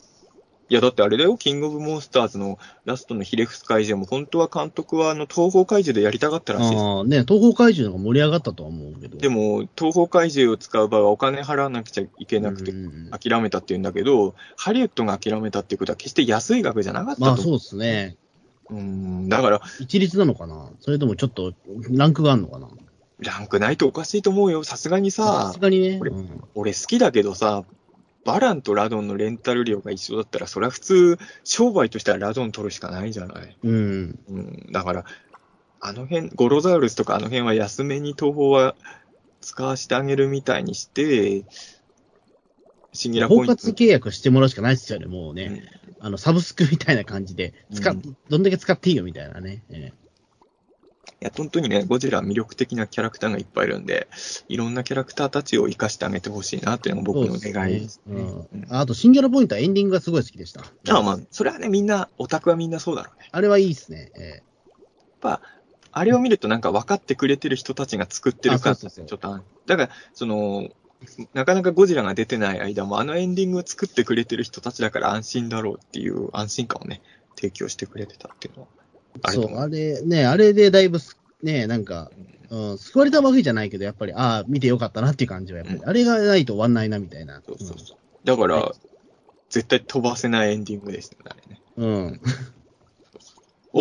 いやだってあれだよ、キングオブモンスターズのラストのヒレフス怪獣も、本当は監督はあの東方怪獣でやりたかったえらしいです。ああ、ね、東方怪獣の方が盛り上がったとは思うけど。でも、東方怪獣を使う場合はお金払わなくちゃいけなくてう、ん諦めたって言うんだけど、ハリウッドが諦めたっていうことは決して安い額じゃなかったと。まあそうですね。うん、だから、一律なのかな？それともちょっとランクがあるのかな？ランクないとおかしいと思うよ。さすがにささす、がにね。うん俺好きだけどさ、バランとラドンのレンタル料が一緒だったら、それは普通、商売としてはラドン取るしかないじゃない。うん。うん、だから、あの辺、ゴロザウルスとかあの辺は安めに東宝は使わせてあげるみたいにして、シンギュラポイント。包括契約してもらうしかないですよね、もうね。うんあの、サブスクみたいな感じで、使っ、うんどんだけ使っていいよみたいなね。えいや、本当にね、ゴジラは魅力的なキャラクターがいっぱいいるんで、いろんなキャラクターたちを生かしてあげてほしいなっていうのが僕の願いですね。ねうんうんああと、シンギュラポイントはエンディングがすごい好きでした。あまあ、それはね、みんな、オタクはみんなそうだろうね。あれはいいっすね。えやっぱ、あれを見るとなんか分かってくれてる人たちが作ってるから、ちょっとあ、だから、その、なかなかゴジラが出てない間も、あのエンディングを作ってくれてる人たちだから安心だろうっていう安心感をね、提供してくれてたっていうのはそう。あれ、ね、あれでだいぶす、ね、なんか、うん、救われたわけじゃないけど、やっぱり、ああ、見てよかったなっていう感じは、やっぱり、うんあれがないと終わんないな、みたいな。そうそうそう。だから、はい絶対飛ばせないエンディングですね、あれね。うん。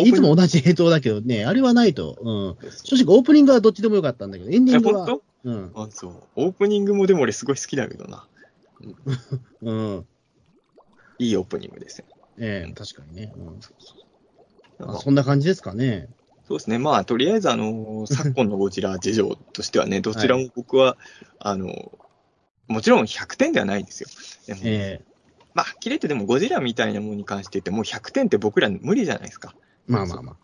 いつも同じ映像だけどね、あれはないと、うん。正直オープニングはどっちでもよかったんだけど、エンディングは、うん。あ、そう。オープニングもでも俺すごい好きだけどな。*laughs* うん。いいオープニングですよ。ええ確かにね。うん。まああそんな感じですかね。そうですね。まあ、とりあえず、あの、*laughs* 昨今のゴジラ事情としてはね、どちらも僕は、あの、もちろん100点ではないんですよ。でも、ええまあ、はっきり言ってでもゴジラみたいなものに関して言って、もう100点って僕ら無理じゃないですか。まあまあまあ。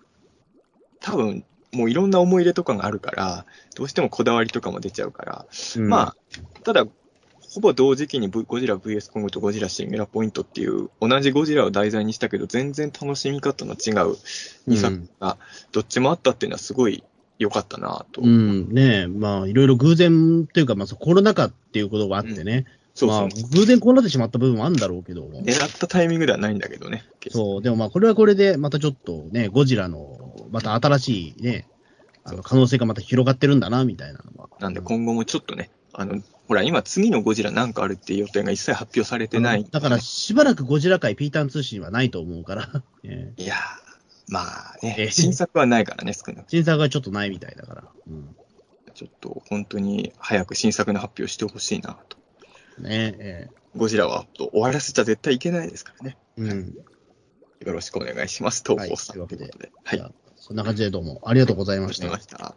多分、もういろんな思い入れとかがあるから、どうしてもこだわりとかも出ちゃうから、うんまあ、ただ、ほぼ同時期に、V、ゴジラ VS コングとゴジラシンギュラポイントっていう、同じゴジラを題材にしたけど、全然楽しみ方の違う2作が、どっちもあったっていうのはすごい良かったなと。うん、ねえ、まあ、いろいろ偶然というか、まあ、コロナ禍っていうことがあってね、そうそう。まあ、偶然こうなってしまった部分もあるんだろうけど、狙ったタイミングではないんだけどね。そう、でもまあ、これはこれで、またちょっとね、ゴジラの、また新しいね、あの可能性がまた広がってるんだな、みたいなのは。なんで今後もちょっとね、あの、ほら、今次のゴジラなんかあるっていう予定が一切発表されてない。だから、しばらくゴジラ界ピーターン通信はないと思うから、*laughs* ええいやー、まあえね、新作はないからね、少なく新作がちょっとないみたいだから。うんちょっと本当に早く新作の発表してほしいなと。ねえゴジラは終わらせちゃ絶対いけないですからね。えうん。よろしくお願いします。東宝さんはいというわけで。はい。そんな感じでどうもありがとうございまししてました。